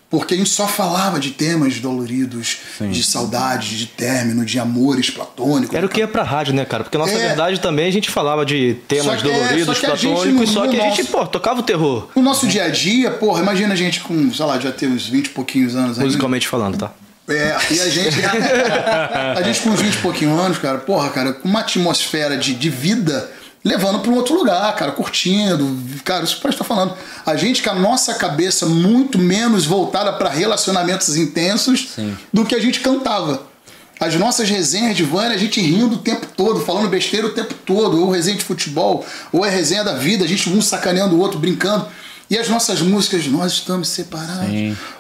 Porque a gente só falava de temas doloridos, de saudade, de término, de amores platônicos. Era o que ia pra rádio, né, cara? Porque na nossa É. verdade também a gente falava de temas Só que- é, doloridos, só que a gente platônicos, no- só que a gente, nosso- pô, tocava o terror. No nosso dia a dia, porra, imagina a gente com, sei lá, já ter uns 20 e pouquinhos anos ainda. Musicalmente falando, tá? É, e a gente. a gente com 20 e pouquinho anos, cara, porra, cara, com uma atmosfera de, de vida levando para um outro lugar, cara, curtindo. Cara, isso parece estar falando. A gente com a nossa cabeça muito menos voltada para relacionamentos intensos do que a gente cantava. As nossas resenhas de Vânia, a gente rindo o tempo todo, falando besteira o tempo todo, ou resenha de futebol, ou é resenha da vida, a gente um sacaneando o outro, brincando. E as nossas músicas, nós estamos separados,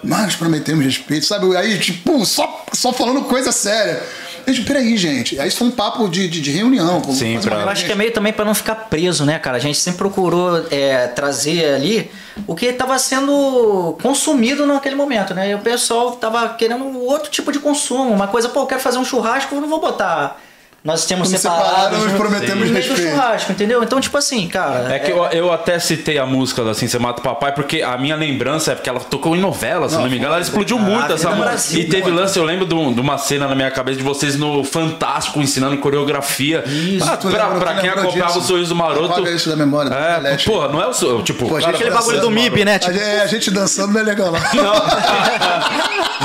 mas prometemos respeito, sabe? Aí, tipo, só, só falando coisa séria. Eu digo, peraí, gente. Aí isso foi um papo de, de, de reunião. Sim, pra- Eu acho que é meio também para não ficar preso, né, cara? A gente sempre procurou é, trazer ali o que estava sendo consumido naquele momento, né? E o pessoal tava querendo outro tipo de consumo, uma coisa, pô, eu quero fazer um churrasco, eu não vou botar. Nós temos separados, prometemos no meio do respeito. churrasco, entendeu? Então, tipo assim, cara. É que eu, eu até citei a música da Assim Você Mata o Papai, porque a minha lembrança é porque ela tocou em novela, se não, Não, me engano. Ela explodiu muito Avenida essa música. Brasil, E teve não, lance, eu lembro de, um- de uma cena na minha cabeça de vocês no Fantástico ensinando coreografia. Isso. Ah, pra, lembra- pra quem acompanhava disso? o Sorriso Maroto. Apaga isso da memória, É, porra, não é o. so- Tipo, Pô, a gente cara, Aquele Era bagulho do MIB, né? A Tipo, gente, a gente dançando não é legal, não. Não.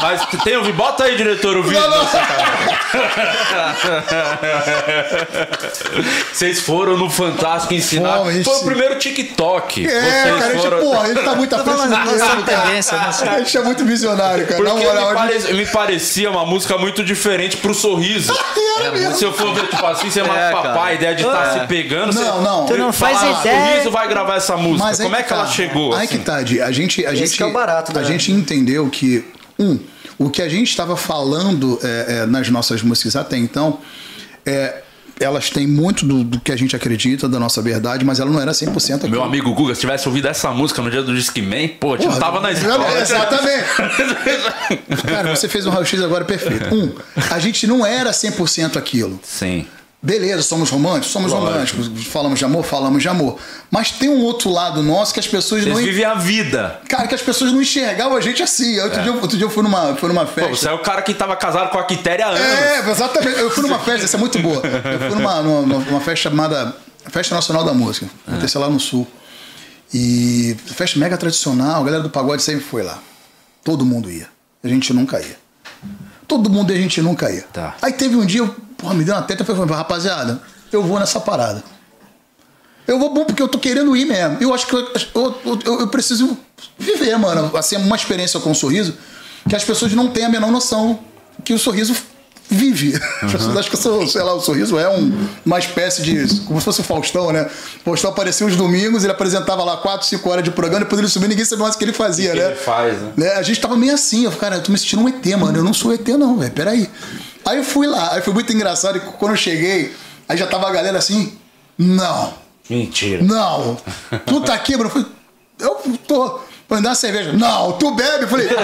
Mas tem o vídeo. Bota aí, diretor, o vídeo. Não, não. Vocês foram no Fantástico ensinar. Foi o primeiro TikTok. É, Vocês cara, a gente, foram- porra, a gente tá muito à frente do cara. né? A gente é muito visionário, cara. Porque moral, me, a gente- pare- me parecia uma música muito diferente pro sorriso. Era mesmo. Se eu for ver, tipo assim, você mata É, papai, a ideia de estar É. se pegando. Não, você, não. Tu não faz fala, "Ah, ideia." Sorriso vai gravar essa música. Como é que ela tá. chegou? Aí assim? que tá, Di. A gente, a gente, que é o barato a da- gente entendeu que, um, o que a gente estava falando é, é, nas nossas músicas até então, é, elas têm muito do, do que a gente acredita, da nossa verdade, mas ela não era 100% aquilo. Meu amigo Guga, se tivesse ouvido essa música no dia do Disque Man, pô, Porra, tava na escola. Exatamente. Cara, você fez um raio-x agora perfeito. Um, a gente não era 100% aquilo. Sim. Beleza, somos românticos? Somos Lógico. românticos. Falamos de amor? Falamos de amor. Mas tem um outro lado nosso que as pessoas Vocês não. vivem a vida. Cara, que as pessoas não enxergavam a gente assim. Outro, dia, outro dia eu fui numa, fui numa Pô, festa. você é o cara que tava casado com a Quitéria há anos. É, exatamente. Eu fui numa festa, essa é muito boa. Eu fui numa, numa, numa festa chamada Festa Nacional da Música. Aconteceu lá no Sul. E festa mega tradicional, a galera do pagode sempre foi lá. Todo mundo ia. A gente nunca ia. Todo mundo e a gente nunca ia. Tá. Aí teve um dia, eu, porra, me deu uma teta e falei, rapaziada, eu vou nessa parada. Eu vou bom porque eu tô querendo ir mesmo. Eu acho que eu, eu, eu- eu preciso viver, mano. Assim, uma experiência com o sorriso que as pessoas não têm a menor noção que o sorriso vive. As pessoas acham que, eu sei lá, o sorriso é um- uma espécie de. como se fosse o Faustão, né? O Faustão aparecia os domingos, ele apresentava lá 4, 5 horas de programa, depois ele subia ninguém sabia mais o que ele fazia, que né? ele faz, né? né? A gente tava meio assim, eu falei, cara, eu tô me sentindo um ET, mano. Eu não sou ET, não, velho. Peraí. Aí eu fui lá, aí foi muito engraçado e quando eu cheguei, aí já tava a galera assim, não. Mentira. Não. Tu tá aqui? Eu falei, eu tô. Vou me dar uma cerveja. Não, tu bebe? Eu falei.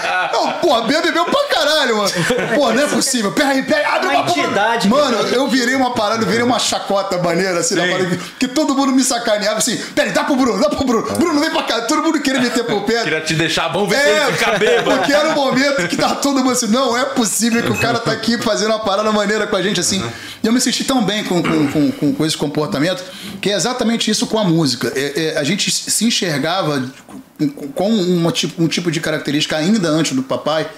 Não, pô, bebe, bebeu pra caralho, mano. Pô, não é possível. Pera aí, pera aí, abre Uma uma porra. entidade, Mano, eu virei uma parada, eu virei uma chacota maneira, assim, parada, que, todo mundo me sacaneava assim. Pera aí, dá pro Bruno, dá pro Bruno. Bruno, vem pra cá. Todo mundo queria meter por pé. Queria te deixar bom ver se É, ele fica bêbado. porque era o momento que tá todo mundo assim, não é possível que o cara tá aqui fazendo uma parada maneira com a gente assim. E eu me senti tão bem com, com, com, com- com esse comportamento, que é exatamente isso com a música. É- é, a gente se enxergava com, com uma tipo, um tipo de característica ainda antes do papai,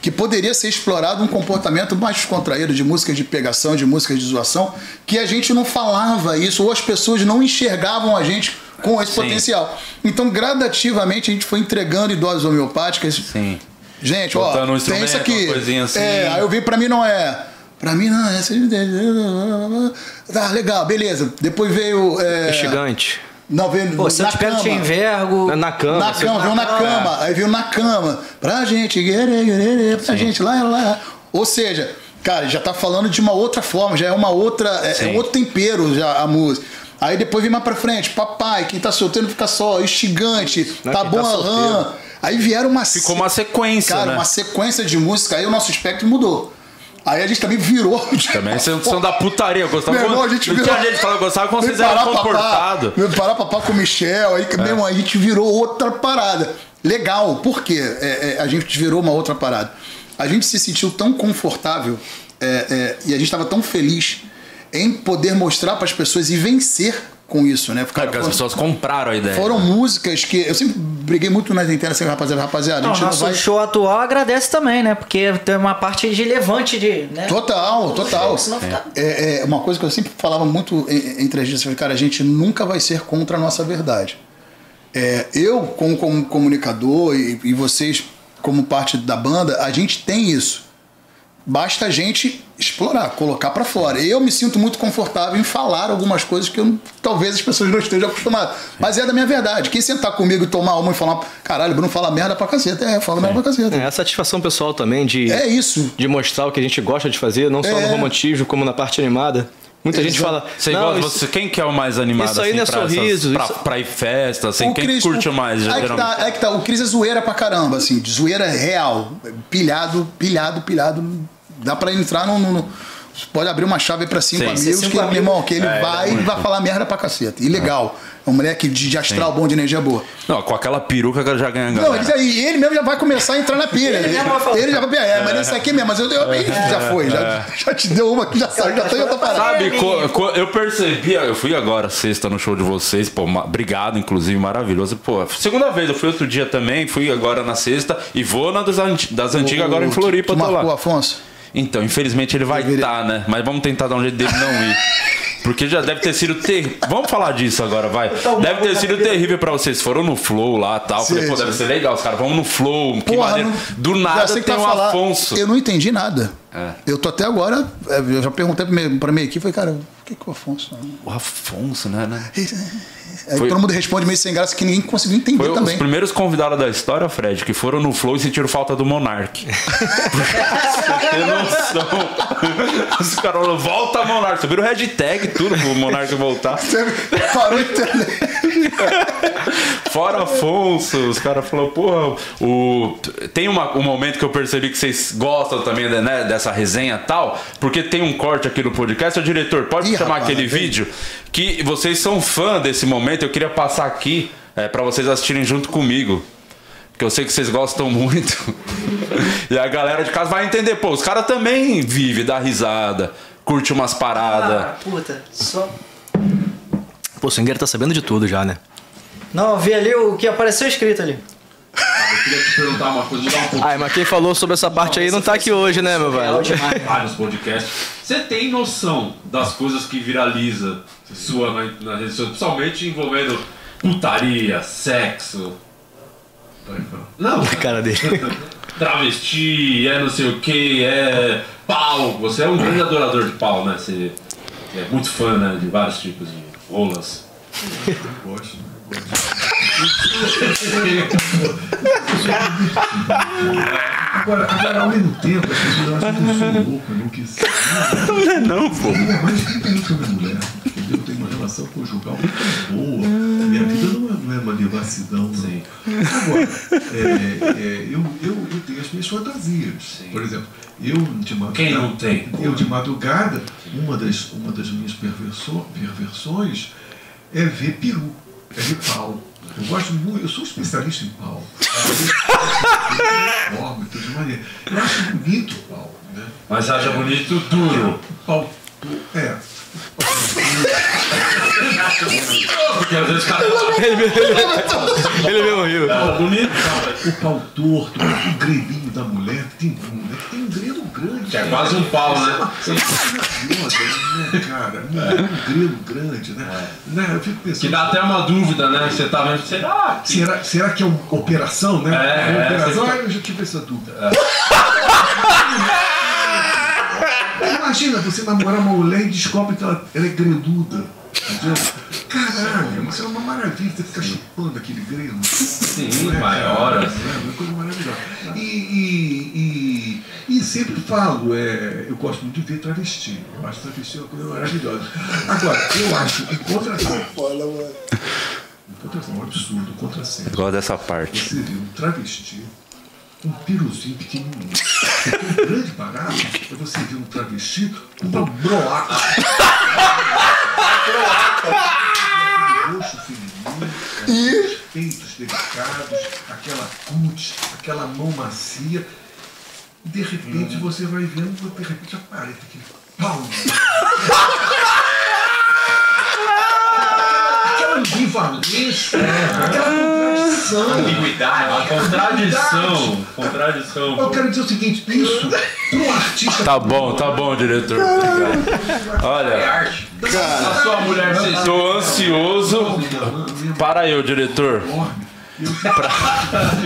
que poderia ser explorado um comportamento mais descontraído de músicas de pegação, de músicas de zoação, que a gente não falava isso, ou as pessoas não enxergavam a gente com esse Sim. potencial. Então, gradativamente, a gente foi entregando em doses homeopáticas. Sim. Gente, Botando um ó, tem isso aqui. assim. É, aí eu vi, pra mim não é. Pra mim não é. Tá, legal, beleza. Depois veio. É, Gigante. Não, veio Pô, se eu na te pego, te cama. envergo. Na, na cama. Na cama, veio na cama. Aí veio na cama. Pra gente, guerê, guerê, pra gente lá, lá. Ou seja, cara, já tá falando de uma outra forma, já é uma outra. É, é Sim. outro tempero já a música. Aí depois vem mais pra frente, papai, quem tá solteiro fica só, instigante, Não, tá bom, tá. Aí vieram uma Ficou uma sequência, Cara, né? uma sequência de música, aí o nosso espectro mudou. Aí a gente também virou. Também vocês são da putaria. Gostava Meu irmão, a gente virou- tinha gente falando, gostava quando vocês eram comportados. parar papá com o Michel, aí, meu irmão, a gente virou outra parada. Legal, por quê? É, é, a gente virou uma outra parada. A gente se sentiu tão confortável é, é, e a gente estava tão feliz em poder mostrar para as pessoas e vencer com isso, né? Cara, Porque as pessoas compraram a ideia. Foram músicas que. Eu sempre briguei muito nas internas assim, rapaziada, rapaziada, Não, a gente não nosso vai. show atual agradece também, né? Porque tem uma parte de levante de. Né? Total, total. Fica- É, é uma coisa que eu sempre falava muito en- entre a gente, eu falei, cara, a gente nunca vai ser contra a nossa verdade. É, eu, como, como comunicador, e, e vocês, como parte da banda, a gente tem isso. Basta a gente explorar, colocar pra fora. Eu me sinto muito confortável em falar algumas coisas que eu, talvez as pessoas não estejam acostumadas. Mas é da minha verdade. Quem sentar comigo e tomar uma e falar, caralho, Bruno fala merda pra caceta. É, fala merda pra caceta. É a satisfação pessoal também de, É isso. de mostrar o que a gente gosta de fazer, não só É. no romantismo, como na parte animada. Muita gente Exato. fala. Você não, gosta, isso- você, quem que é o mais animado isso aí assim, não é pra, sorriso, pra, isso- pra ir festa, assim, O quem Cris- curte o- mais, Aí que, tá, aí que tá, o Cris é zoeira pra caramba, assim, de zoeira real. Pilhado, pilhado, pilhado. Dá pra entrar no. no- no- pode abrir uma chave pra cinco Sim. amigos, Cinco que, meu amigos. irmão, que ele É, vai é e vai falar merda pra caceta. E legal. É um moleque de, de astral bom, de energia boa. Não, com aquela peruca que ela já ganha a Não, ele, e ele mesmo já vai começar a entrar na pilha. Ele, mesmo vai falar. ele já vai. É, mas esse aqui mesmo, mas eu, eu, ele já foi, já, já te deu uma que já saiu, já tá em outra parada. Sabe, É, co- co- eu percebi, eu fui agora sexta no show de vocês, pô, ma- obrigado, inclusive, maravilhoso. Pô, segunda vez, eu fui outro dia também, fui agora na sexta e vou na das, anti- das antigas agora em Floripa, tu tô marcou, lá. Afonso? Então, infelizmente ele vai estar, né? Mas vamos tentar dar um jeito dele não ir. Porque já deve ter sido terrível. Vamos falar disso agora, vai. Deve ter sido terrível pra vocês. Foram no Flow lá e tal. Falei, Sim, pô, sim. deve ser legal. Os caras, vamos no Flow. Que Porra, maneiro. Do nada tem vai um falar. Afonso. Eu não entendi nada. É. Eu tô até agora. é, Eu já perguntei pra minha, pra minha equipe, falei, cara, o que, que é o Afonso? O Afonso, né? né? Aí Foi- todo mundo responde meio sem graça que ninguém conseguiu entender Foi também. os primeiros convidados da história, Fred, que foram no Flow e sentiram falta do Monark. Você tem noção. Os caras falaram, volta Monark. Você viram hashtag tudo pro Monark voltar. Você parou de internet. Fora Afonso, os caras falaram, porra, o... tem uma- um momento que eu percebi que vocês gostam também né, dessa resenha e tal, porque tem um corte aqui no podcast. O diretor, pode Ih, chamar rapaz, aquele vem. vídeo? Que vocês são fã desse momento, eu queria passar aqui é, para vocês assistirem junto comigo. Porque eu sei que vocês gostam muito. e a galera de casa vai entender, pô, os caras também vivem, dá risada. curte umas paradas. Ah, puta, só. Pô, o swingueiro tá sabendo de tudo já, né? Não, eu vi ali o que apareceu escrito ali. Eu queria te perguntar uma coisa, mudar um pouco. Ai, mas quem falou sobre essa parte aí não tá aqui hoje, né, meu velho? vários podcasts. Você tem noção das coisas que viraliza sua na, na rede social, principalmente envolvendo putaria, sexo? Não, Cara dele. travesti, é não sei o que, é pau. Você é um grande adorador de pau, né? Você é muito fã né, de vários tipos de rolas. Gosto, Agora, agora, ao mesmo tempo, as pessoas acham que eu sou louco, eu não quis. Não é não, pô. Mas quem tem sobre a mulher? Eu tenho uma relação conjugal muito boa. Minha vida não é, não é uma devassidão, não. Sim. Agora, é, é, eu, eu, eu tenho as minhas fantasias. Por exemplo, eu de madrugada. Quem não tem? Eu de madrugada, uma das, uma das minhas perverso, perversões é ver peru, é ver pau. Eu gosto muito, eu sou especialista em pau. Forma, tudo de maneira. Eu acho bonito o pau, né? Mas acha bonito duro. Pau, é. Porque às vezes o cara Ele mesmo riu. fala bonito. O pau torto, o grelhinho da mulher, tem, né, que tem um grelo grande. Que é quase um pau, né? Maravilhosa, né, cara? Um grelo grande, né? né? Eu fico pensando. Que dá até uma dúvida, né? Você tá vendo, será? que- Será, será que é uma operação, né? É, uma é, operação, Ah, eu já tive essa dúvida. Imagina você namorar uma mulher e descobre que ela, ela é greluda. Entendeu? Caralho, isso é uma maravilha, você fica chupando aquele grelo. Sim, Não é, maior, cara? assim. É uma coisa maravilhosa. E, e, e, e sempre falo, é, eu gosto muito de ver travesti. Eu acho travesti uma coisa maravilhosa. Agora, eu acho que contrassenso. Contrassenso é um absurdo, contrassenso. Gosto dessa parte. Você vê um travesti, um piruzinho pequenininho. Um grande barato é você ver um travesti com uma broaca. Aquele rosto feminino, os peitos delicados, aquela cut, aquela mão macia. E de repente você vai vendo, de repente aparece aquele pau. Aquela ambivalência, aquela contradição. Ambiguidade, contradição. Contradição. Eu quero dizer o seguinte, isso para um artista Tá bom, tá bom, diretor. Olha, a sua mulher, se tô ansioso. Para eu, diretor. Eu-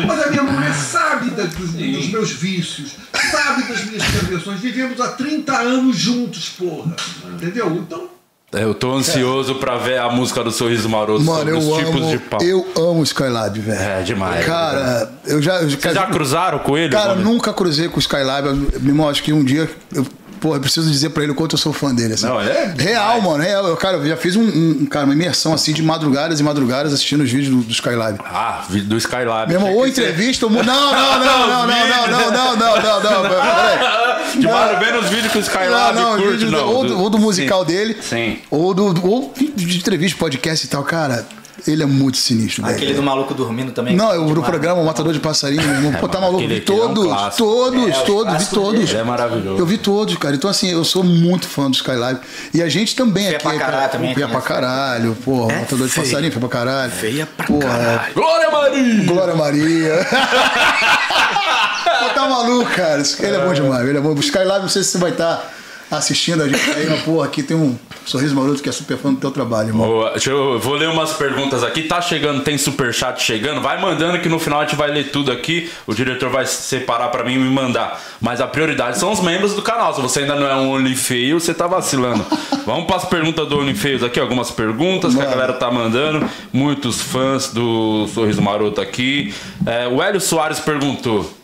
Mas a minha mulher sabe da- dos, dos meus vícios, sabe das minhas perversões. Vivemos há 30 anos juntos, porra. Entendeu? Então, É, Eu tô ansioso pra ver a música do Sorriso Maroto Mano, sobre eu os tipos amo, de pau. eu amo Skylab, velho. É, demais. Cara, eu já. eu- Vocês já cruzaram com ele? Cara, nunca cruzei com o Skylab. Irmão, acho que um dia. Eu, porra, eu preciso dizer pra ele o quanto eu sou fã dele. Assim. Não, é Real, mano. Real. Eu, cara, eu já fiz um, um- cara, uma imersão assim de madrugadas e madrugadas assistindo os vídeos do, do Skylab. Ah, do Skylab. Meu irmão, ou ser- entrevista. Não, não, não, não, não, não, não, não, não, não, não, não. Peraí. De vendo os vídeos que o Não, Skylab não, curte, vídeo do- não. ou, do, ou do musical Sim. dele, Sim. ou do- ou de entrevista, podcast e tal, cara. Ele é muito sinistro, velho. Aquele do maluco dormindo também. Não, eu do Demais. programa O Matador de Passarinho, meu irmão. Pô, tá maluco? aquele- Vi aquele é um todos, clássico. todos, É, os todos, vi todos. Ele é maravilhoso. Eu vi todos, cara. Então, assim, eu sou muito fã do Skylab. E a gente também Feia aqui. pra caralho cara, também, Feia pra caralho, porra. É Matador de feia. Passarinho, feia pra caralho. Feia pra Porra, caralho. Glória Maria! Glória Maria. Pô, tá maluco, cara. Ele é bom demais. Ele é bom. O Skylab, não sei se você vai estar assistindo a gente aí, mas, porra, aqui tem um sorriso maroto que é super fã do teu trabalho, irmão. Boa, deixa eu vou ler umas perguntas aqui. Tá chegando, tem superchat chegando. Vai mandando que no final a gente vai ler tudo aqui. O diretor vai separar pra mim e me mandar. Mas a prioridade são os membros do canal. Se você ainda não é um OnlyFeio, você tá vacilando. Vamos para as perguntas do OnlyFeios aqui. Algumas perguntas que a Mano. galera tá mandando. Muitos fãs do Sorriso Maroto aqui. É, o Hélio Soares perguntou.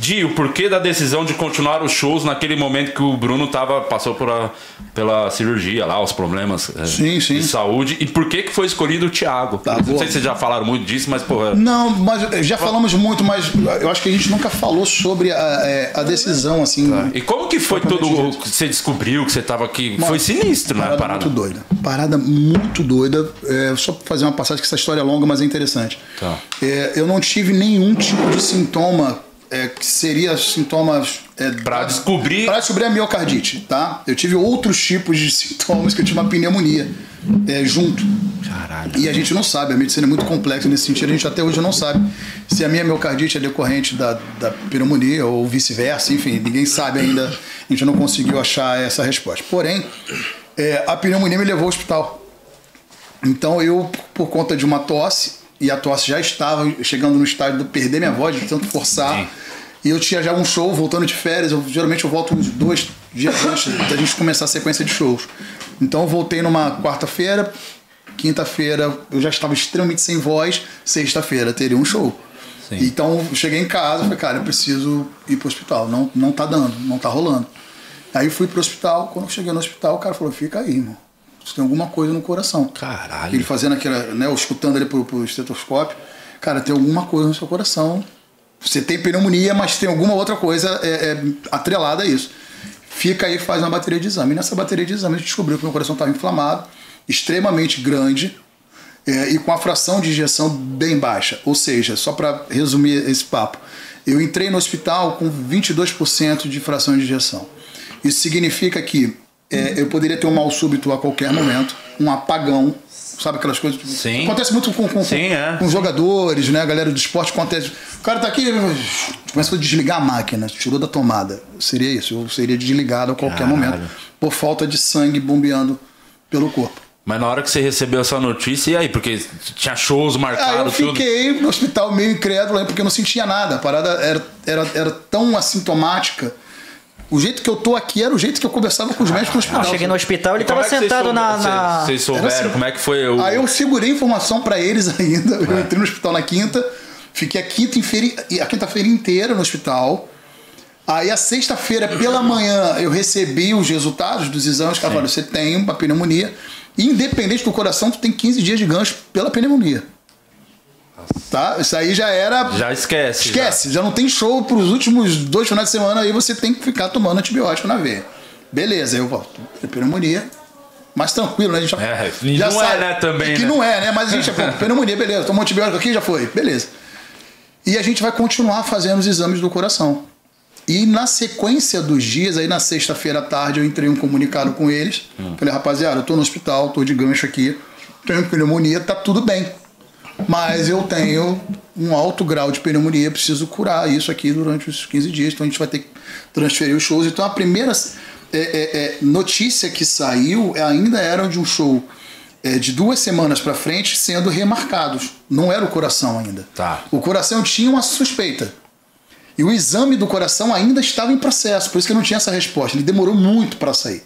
Di, o porquê da decisão de continuar os shows naquele momento que o Bruno tava, passou por a- pela cirurgia lá, os problemas é, Sim, sim. de saúde. E por que, que foi escolhido o Thiago? Tá, não boa. sei se vocês já falaram muito disso, mas, porra. Não, mas já falamos muito, mas eu acho que a gente nunca falou sobre a, é, a decisão, assim. E como que foi todo o que você descobriu que você tava aqui? foi sinistro, né? Parada, Parada. muito doida. Parada muito doida. É, só pra fazer uma passagem que essa história é longa, mas é interessante. Tá. É, eu não tive nenhum tipo de sintoma é, que seria sintomas. É, Pra descobrir- Pra descobrir a miocardite, tá? Eu tive outros tipos de sintomas que eu tive uma pneumonia é, junto. Caralho. E a gente não sabe, a medicina é muito complexa nesse sentido, a gente até hoje não sabe se a minha miocardite é decorrente da, da pneumonia ou vice-versa, enfim, ninguém sabe ainda, a gente não conseguiu achar essa resposta. Porém, é, a pneumonia me levou ao hospital. Então eu, por conta de uma tosse, e a tosse já estava chegando no estágio de perder minha voz, de tanto forçar, Sim. e eu tinha já um show voltando de férias, eu, geralmente eu volto uns dois dias antes da gente começar a sequência de shows. Então eu voltei numa quarta-feira, quinta-feira eu já estava extremamente sem voz, sexta-feira teria um show. Sim. Então eu cheguei em casa, falei, cara, eu preciso ir pro hospital, não, não tá dando, não tá rolando. Aí fui pro hospital, quando eu cheguei no hospital, o cara falou, fica aí, irmão. Você tem alguma coisa no coração. Caralho. Ele fazendo aquela, né, eu escutando ali pro, pro estetoscópio, cara, tem alguma coisa no seu coração. Você tem pneumonia, mas tem alguma outra coisa é, é, atrelada a isso. Fica aí e faz uma bateria de exame. E nessa bateria de exame a gente descobriu que meu coração estava inflamado, extremamente grande é, e com a fração de injeção bem baixa. Ou seja, só para resumir esse papo, eu entrei no hospital com 22% de fração de injeção. Isso significa que é, eu poderia ter um mal súbito a qualquer momento, um apagão, sabe aquelas coisas? Sim. Acontece muito com, com, Sim, com, é. com jogadores, né? A galera do esporte acontece. O cara tá aqui, começa a desligar a máquina, tirou da tomada. Seria isso, eu seria desligado a qualquer Caralho. momento, por falta de sangue bombeando pelo corpo. Mas na hora que você recebeu essa notícia, e aí? Porque tinha shows eu marcados, tudo. fiquei no hospital meio incrédulo, porque eu não sentia nada. A parada era, era, era tão assintomática. O jeito que eu tô aqui era o jeito que eu conversava com os médicos no Eu hospital. cheguei no hospital, ele E como tava é que vocês sentado sou- na. Vocês, na- vocês souberam Era assim. como é que foi o. Aí eu segurei informação pra eles ainda. Eu É. entrei no hospital na quinta, fiquei a quinta e a quinta-feira inteira no hospital. Aí a sexta-feira pela manhã eu recebi os resultados dos exames. Cara, falaram, você tem uma pneumonia. Independente do coração, tu tem 15 dias de gancho pela pneumonia. Tá? Isso aí já era. Já esquece. Esquece, já não tem show pros últimos dois finais de semana aí você tem que ficar tomando antibiótico na veia. Beleza, eu volto. Pneumonia. Mais tranquilo, né? A gente já, É, e não é, né, também, Que né? não é, né? Mas a gente, pô, pneumonia, beleza, tomou antibiótico aqui, já foi, beleza. E a gente vai continuar fazendo os exames do coração. E na sequência dos dias, aí na sexta-feira à tarde, eu entrei um comunicado com eles. Hum. Falei, rapaziada, eu tô no hospital, tô de gancho aqui, tenho pneumonia, tá tudo bem. Mas eu tenho um alto grau de pneumonia, preciso curar isso aqui durante os 15 dias, então a gente vai ter que transferir os shows. Então a primeira é, é, é, notícia que saiu ainda era de um show é, de duas semanas para frente sendo remarcados. Não era o coração ainda. Tá. O coração tinha uma suspeita. E o exame do coração ainda estava em processo, por isso que não tinha essa resposta. Ele demorou muito para sair.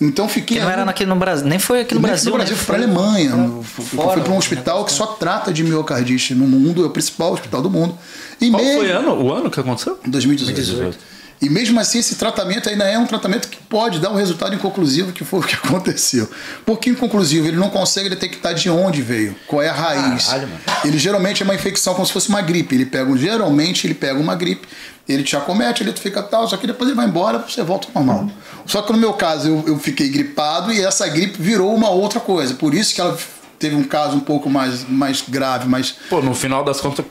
Então fiquei. Que não era aqui no Brasil. Nem foi aqui no nem Brasil. no Brasil, né? foi para Alemanha. Fui, fora, fui para um né? hospital que só trata de miocardite no mundo, é o principal hospital do mundo. E Qual mesmo, foi ano, o ano que aconteceu? 2018. E mesmo assim, esse tratamento ainda é um tratamento que pode dar um resultado inconclusivo, que foi o que aconteceu. Por que inconclusivo? Ele não consegue detectar de onde veio, qual é a raiz. Caralho, ele geralmente é uma infecção como se fosse uma gripe. Ele pega, geralmente ele pega uma gripe, ele te acomete, ele fica tal, só que depois ele vai embora, você volta ao normal. Só que no meu caso, eu, eu fiquei gripado e essa gripe virou uma outra coisa. Por isso que ela teve um caso um pouco mais, mais grave, mais Pô, no final das contas,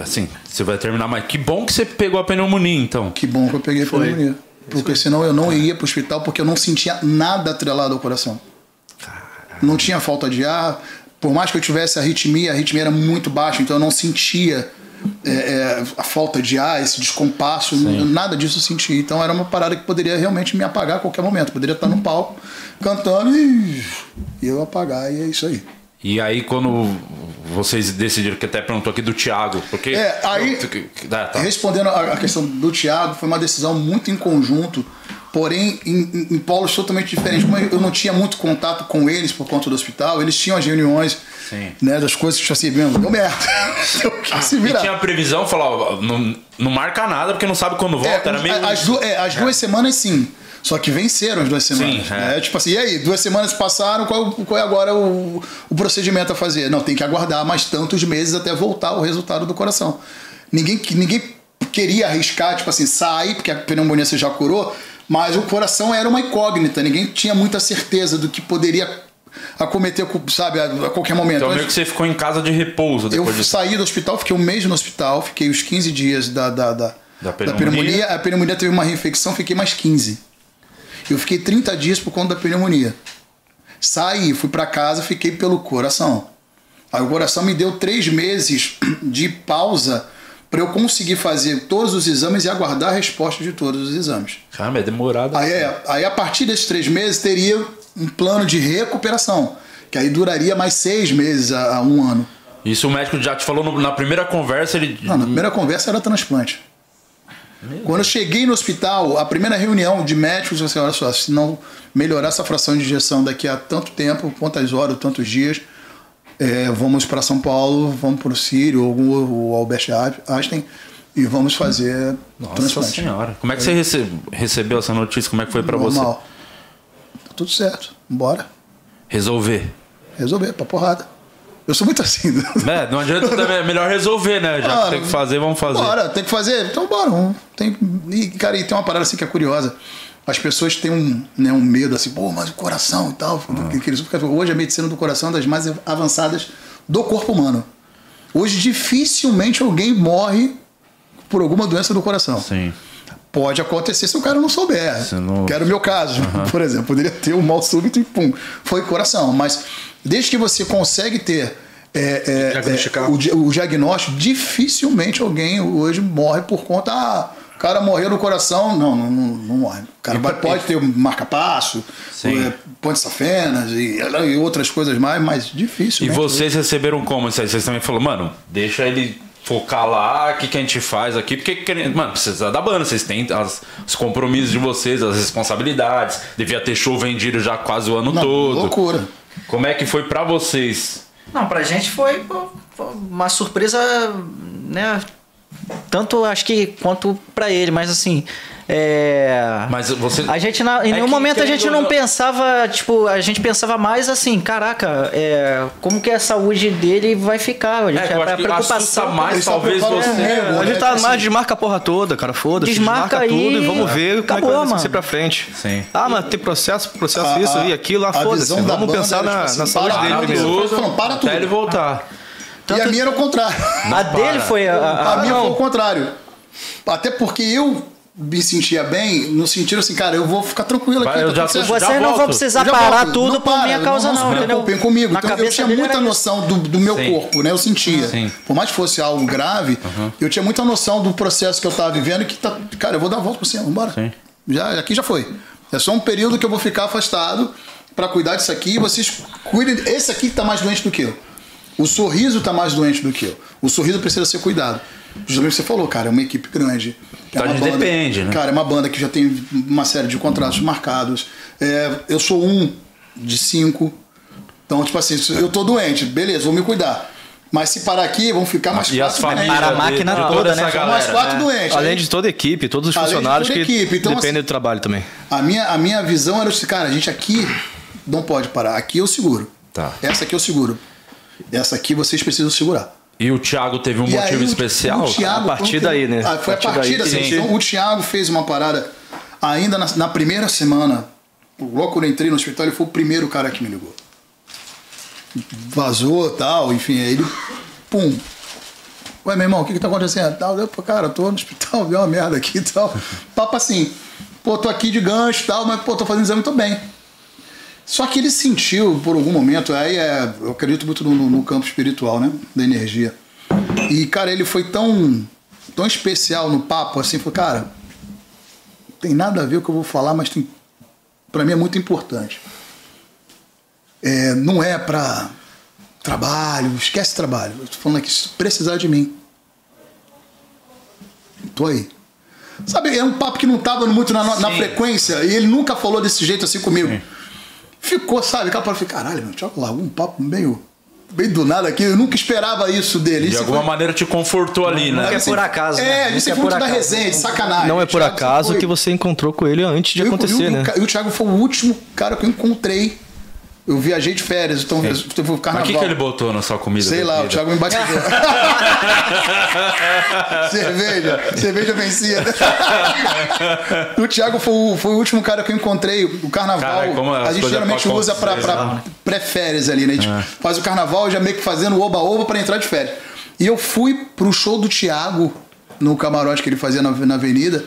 assim, você vai terminar, mas que bom que você pegou a pneumonia, então. Que bom que eu peguei pneumonia. Porque senão eu não iria pro hospital porque eu não sentia nada atrelado ao coração. Não tinha falta de ar. Por mais que eu tivesse arritmia, a arritmia era muito baixa, então eu não sentia é, é, a falta de ar, esse descompasso, nada disso eu sentia. Então era uma parada que poderia realmente me apagar a qualquer momento. Poderia estar no palco cantando e, e eu apagar, e é isso aí. E aí, quando vocês decidiram, que até perguntou aqui do Thiago, porque. É, aí- Ah, tá. Respondendo a questão do Thiago, foi uma decisão muito em conjunto, porém em, em- em polos totalmente diferentes. Como eu não tinha muito contato com eles por conta do hospital, eles tinham as reuniões Sim. né, das coisas que assim, mesmo, deu merda. Eu se E virar. tinha a previsão, falava, não, não marca nada porque não sabe quando volta. É, era meio. as, du- é, as duas semanas sim. Só que venceram as duas semanas. Sim, é. né? Tipo assim, e aí, duas semanas passaram, qual, qual é agora o, o procedimento a fazer? Não, tem que aguardar mais tantos meses até voltar o resultado do coração. Ninguém, ninguém queria arriscar, tipo assim, sair, porque a pneumonia você já curou, mas o coração era uma incógnita, ninguém tinha muita certeza do que poderia acometer, sabe, a, qualquer momento. Então meio que você ficou em casa de repouso eu depois disso. saí do hospital, fiquei um mês no hospital, fiquei os 15 dias da, da, da, Da pneumonia? A pneumonia teve uma reinfecção, fiquei mais 15. Eu fiquei 30 dias por conta da pneumonia. Saí, fui para casa, fiquei pelo coração. Aí o coração me deu três meses de pausa para eu conseguir fazer todos os exames e aguardar a resposta de todos os exames. Caramba, é demorado. Aí, é, aí a partir desses três meses teria um plano de recuperação, que aí duraria mais seis meses a, a um ano. Isso o médico já te falou no- na primeira conversa, ele. Não, na primeira conversa era transplante. Quando eu cheguei no hospital, a primeira reunião de médicos, eu olha só, se não melhorar essa fração de injeção daqui a tanto tempo, quantas horas, tantos dias, é, vamos para São Paulo, vamos para o Sírio, ou o Albert Einstein, e vamos fazer Nossa transplante. senhora. Como é que você rece- recebeu essa notícia? Como é que foi pra você? Normal. Tudo certo, bora. Resolver. Resolver, pra porrada. Eu sou muito assim. É, não adianta também, é melhor resolver, né? Já que Bora. tem que fazer, vamos fazer. Bora, tem que fazer? Então bora. Tem, e, cara, e tem uma parada assim que é curiosa. As pessoas têm um, né, um medo assim, pô, mas o coração e tal. Que- que eles- porque Hoje a medicina do coração é das mais avançadas do corpo humano. Hoje dificilmente alguém morre por alguma doença do coração. Sim. Pode acontecer se o cara não souber. Não- Que era o meu caso, por exemplo. Poderia ter um mal súbito e pum, foi coração. Mas desde que você consegue ter é, é, é, o, o diagnóstico, dificilmente alguém hoje morre por conta. Ah, o cara morreu no coração. Não, não, não, não morre. O cara E pode ter um marca-passo, é, ponte safenas e, e outras coisas mais, mas E dificilmente. vocês receberam como isso aí? Vocês também falaram, mano, deixa ele focar lá, o que, que a gente faz aqui? Porque, mano, precisa da banda, vocês têm as- os compromissos de vocês, as responsabilidades. Devia ter show vendido já quase o ano Não, todo. loucura. Como é que foi pra vocês? Não, pra gente foi, uma surpresa, né? Tanto acho que quanto pra ele, mas assim. É. Mas você. A gente, na- em É nenhum que, momento a gente não não- pensava, tipo, a gente pensava mais assim, caraca, é, como que a saúde dele vai ficar? A, gente, É, eu acho a preocupação. mais, talvez preparam você. comigo, A né? gente tá Assim, mais desmarca a porra toda, cara. Foda-se. Desmarca Desmarca, tudo e vamos ver Acabou, como é que vai ser pra frente. Sim. Ah, mas tem processo, processo A- isso a- e aquilo, lá foda-se. Vamos banda pensar na, tipo na assim, saúde para dele primeiro. Falam, para tudo. Até ele voltar. E a minha era o contrário. A dele foi a. a- A minha não. foi o contrário. Até porque eu me sentia bem, no sentido assim, cara, eu vou ficar tranquilo aqui. Vai, eu tá já certo. já Vocês não volto. vão precisar parar volto. tudo por para, minha causa, não, se entendeu? preocupem comigo. Na Então, eu tinha muita noção do, do meu Sim. corpo, né? Eu sentia. Sim. Por mais que fosse algo grave, eu tinha muita noção do processo que eu tava vivendo e que tá. Cara, eu vou dar a volta por cima, vambora. Sim. Já, aqui já foi. É só um período que eu vou ficar afastado pra cuidar disso aqui e vocês cuidem. Esse aqui tá mais doente do que eu. O sorriso tá mais doente do que eu. O sorriso precisa ser cuidado. Justamente o que você falou, cara, é uma equipe grande. É Então, uma a gente depende, né? Cara, é uma banda que já tem uma série de contratos marcados. É, eu sou um de cinco. Então, tipo assim, eu tô doente, beleza, vou me cuidar. Mas se parar aqui, vão ficar mais E quatro doentes. Para a máquina de- de toda, né? Ficam mais galera. quatro doentes. Além Aí- de toda a equipe, todos os Além de funcionários toda que equipe, então, dependem assim- do trabalho também. A minha, a minha visão era assim, cara, a gente aqui não pode parar. Aqui eu seguro. Tá. Essa aqui eu seguro. Essa aqui vocês precisam segurar. E o Thiago teve um E motivo aí, especial? o Thiago, A partir daí, né? Ah, foi a A partir daí que- então, O Thiago fez uma parada ainda na, na primeira semana. Logo quando eu entrei no hospital, ele foi o primeiro cara que me ligou. Vazou tal, enfim, aí ele. Pum. Ué, meu irmão, o que, que tá acontecendo? Tal, eu, pô, cara, tô no hospital, deu uma merda aqui e tal. Papo assim, pô, tô aqui de gancho e tal, mas pô, tô fazendo exame, tô bem. Só que ele sentiu, por algum momento, aí é, eu acredito muito no, no campo espiritual, né? Da energia. E, cara, ele foi tão, tão especial no papo, assim, falou, cara, tem nada a ver o que eu vou falar, mas tem, pra mim é muito importante. É, não é pra trabalho, esquece trabalho. Eu tô falando aqui, se precisar de mim. Tô aí. Sabe, é um papo que não tava muito na, na Sim. frequência, e ele nunca falou desse jeito assim comigo. Ficou, sabe, aquela parada, eu falei, caralho, meu, Thiago largou um papo meio, meio do nada aqui, eu nunca esperava isso dele. De Isso alguma foi- maneira te confortou ali, Nunca né? é por acaso, né? É, Nunca isso é é por da resenha, de sacanagem. Não é por Thiago acaso foi- que você encontrou com ele antes de eu- acontecer, eu- né? E o Thiago foi o último cara que eu encontrei. Eu viajei de férias, então eu fui pro Mas carnaval. o que, que ele botou na sua comida? Sei lá, o? Thiago me batizou. cerveja, cerveja vencida. o Thiago foi o, foi o último cara que eu encontrei. O carnaval, Cara, as a gente geralmente usa pra, pra né? pré-férias ali, né? A gente É. faz o carnaval já meio que fazendo oba-oba pra entrar de férias. E eu fui pro show do Thiago no camarote que ele fazia na, na avenida.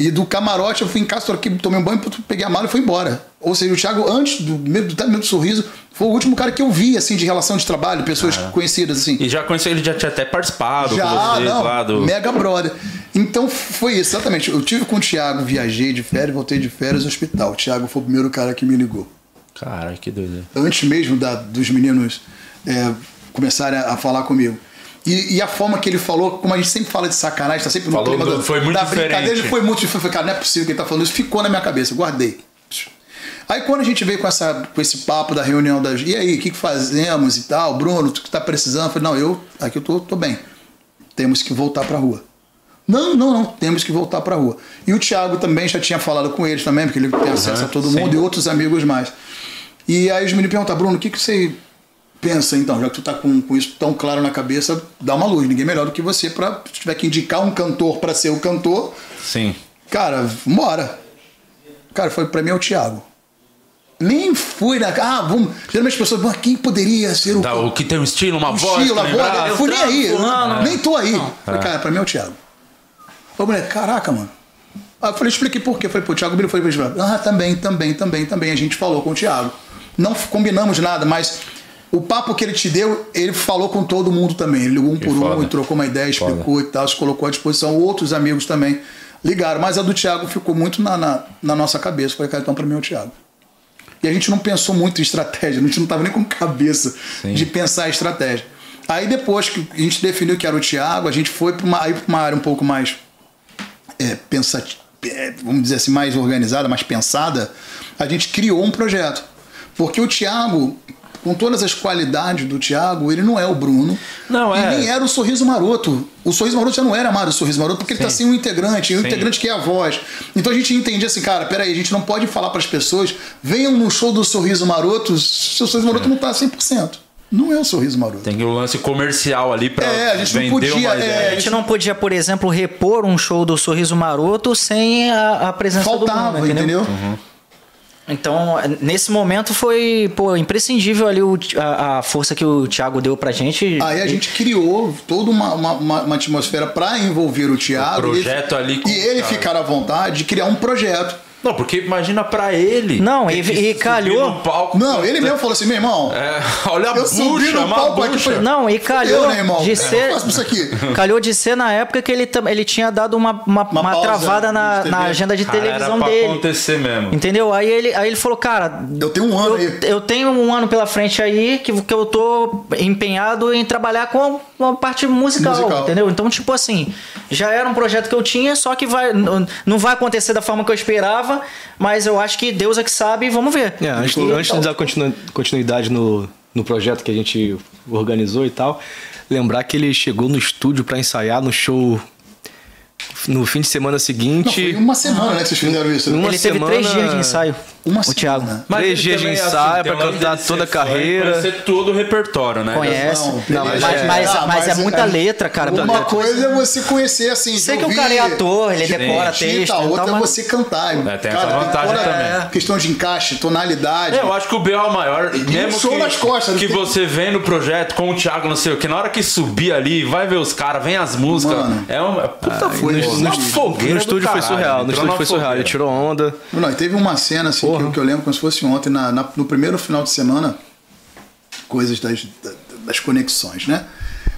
E do camarote eu fui em casa, aqui, tomei um banho, peguei a mala e fui embora. Ou seja, o Thiago, antes do do, do, do sorriso, foi o último cara que eu vi, assim, de relação de trabalho, pessoas conhecidas, assim. E já conheci ele, já tinha até participado Já, com vocês não, lá do. mega brother. Então foi isso, exatamente. Eu tive com o Thiago, viajei de férias, voltei de férias no hospital. O Thiago foi o primeiro cara que me ligou. Caralho, que doido. Antes mesmo da, dos meninos é, começarem a, a falar comigo. E, e a forma que ele falou, como a gente sempre fala de sacanagem, tá sempre no Falou clima do- do- foi muito da brincadeira, ele foi muito diferente. Eu falei, cara, não é possível que ele tá falando isso. Ficou na minha cabeça, guardei. Aí quando a gente veio com, essa, com esse papo da reunião das. E aí, o que, que fazemos e tal? Bruno, tu que tá precisando? Eu falei, não, eu aqui eu tô, tô bem. Temos que voltar pra rua. Não, não, não, temos que voltar pra rua. E o Thiago também já tinha falado com eles também, porque ele tem acesso a todo sim. mundo e outros amigos mais. E aí os meninos perguntam, Bruno, o que, que você pensa então? Já que tu tá com, com isso tão claro na cabeça, dá uma luz. Ninguém melhor do que você pra se tiver que indicar um cantor pra ser o cantor, Sim. Cara, vambora. Cara, foi pra mim é o Thiago. Nem fui na. Ah, vamos. Geralmente as pessoas. "Mas quem poderia ser o. Dá, o que tem um estilo, uma o voz. estilo, a voz. Eu fui nem aí. fulano. Nem tô aí. Falei, cara, pra mim é o Thiago. Ô, moleque, caraca, mano. Aí eu falei, expliquei por quê. Eu falei, pô, o Thiago Biro foi pra. Ah, também, também, também, também. A gente falou com o Thiago. Não combinamos nada, mas o papo que ele te deu, ele falou com todo mundo também. Ele ligou um por foda. um e trocou uma ideia, explicou e tal, se colocou à disposição. Outros amigos também ligaram. Mas a do Thiago ficou muito na, na, na nossa cabeça. Falei, cara, então pra mim é o Thiago. E a gente não pensou muito em estratégia, a gente não estava nem com cabeça de pensar em estratégia. Aí depois que a gente definiu que era o Thiago, a gente foi para uma, aí pra uma área um pouco mais é, pensati- é, vamos dizer assim, mais organizada, mais pensada, a gente criou um projeto. Porque o Thiago, com todas as qualidades do Thiago, ele não é o Bruno. Não, e é. nem era o Sorriso Maroto. O Sorriso Maroto já não era mais o Sorriso Maroto, porque ele tá sem um integrante, e o Sim. integrante que é a voz. Então a gente entendia assim, cara, peraí, a gente não pode falar para as pessoas, venham no show do Sorriso Maroto, se o Sorriso Maroto não tá 100%. Não é o Sorriso Maroto. Tem o lance comercial ali pra É, a gente não vender podia, uma é, ideia. A gente não podia, por exemplo, repor um show do Sorriso Maroto sem a, a presença Faltava, do Bruno, entendeu? Então, nesse momento foi pô, imprescindível ali o, a, a força que o Thiago deu pra gente. Aí a gente criou toda uma, uma, uma- uma atmosfera para envolver o Thiago. O projeto e ele, ali com E ele ficar à vontade de criar um projeto. Não, porque imagina pra ele. Não, e- e calhou- no palco. Não, ele mesmo falou assim, meu irmão. É, olha a Eu subi bucha, no uma palco aqui falei, Não, e calhou eu, né, irmão? de Eu ser. aqui. Calhou de ser na época que ele, ele tinha dado uma, uma, uma pausa travada na, na agenda de Cara, televisão era pra dele. acontecer mesmo. Entendeu? Aí ele, aí ele falou, cara. Eu tenho um ano eu, aí. eu tenho um ano pela frente aí que, que eu tô empenhado em trabalhar com a parte musical, Musical. entendeu? Então, tipo assim, já era um projeto que eu tinha, só que vai, não vai acontecer da forma que eu esperava, mas eu acho que Deus é que sabe e vamos ver. É, antes, Ficou antes de dar continu- continuidade no, no projeto que a gente organizou e tal, lembrar que ele chegou no estúdio pra ensaiar no show no fim de semana Não, seguinte. foi uma semana, né, que vocês fizeram isso. Uma ele teve semana- três dias de ensaio. Uma o semana. Thiago. Três ele dias de também, ensaio tem pra cantar toda a carreira. Conhecer todo o repertório, né? Conhece. Não, Não, mas Mas, é- mas, Ah, mas é muita é- letra, cara. Uma muita coisa é você conhecer assim. Sei que o ouvir, cara é ator, ele de decora texto tal. e Outra é mas- você cantar. É, tem cara, essa vantagem também. Questão de encaixe, tonalidade. É, eu acho que o B.O. é o maior. mesmo show nas costas, que você vê no projeto com o Thiago, não sei o que, na hora que subir ali, vai ver os caras, vem as músicas. Mano. é uma puta foi fogueira. no- estúdio foi surreal, no estúdio foi surreal. Ele tirou onda. Não, teve uma cena assim que eu, que eu lembro como se fosse ontem, na, na- no primeiro final de semana, coisas das, da- das conexões, né?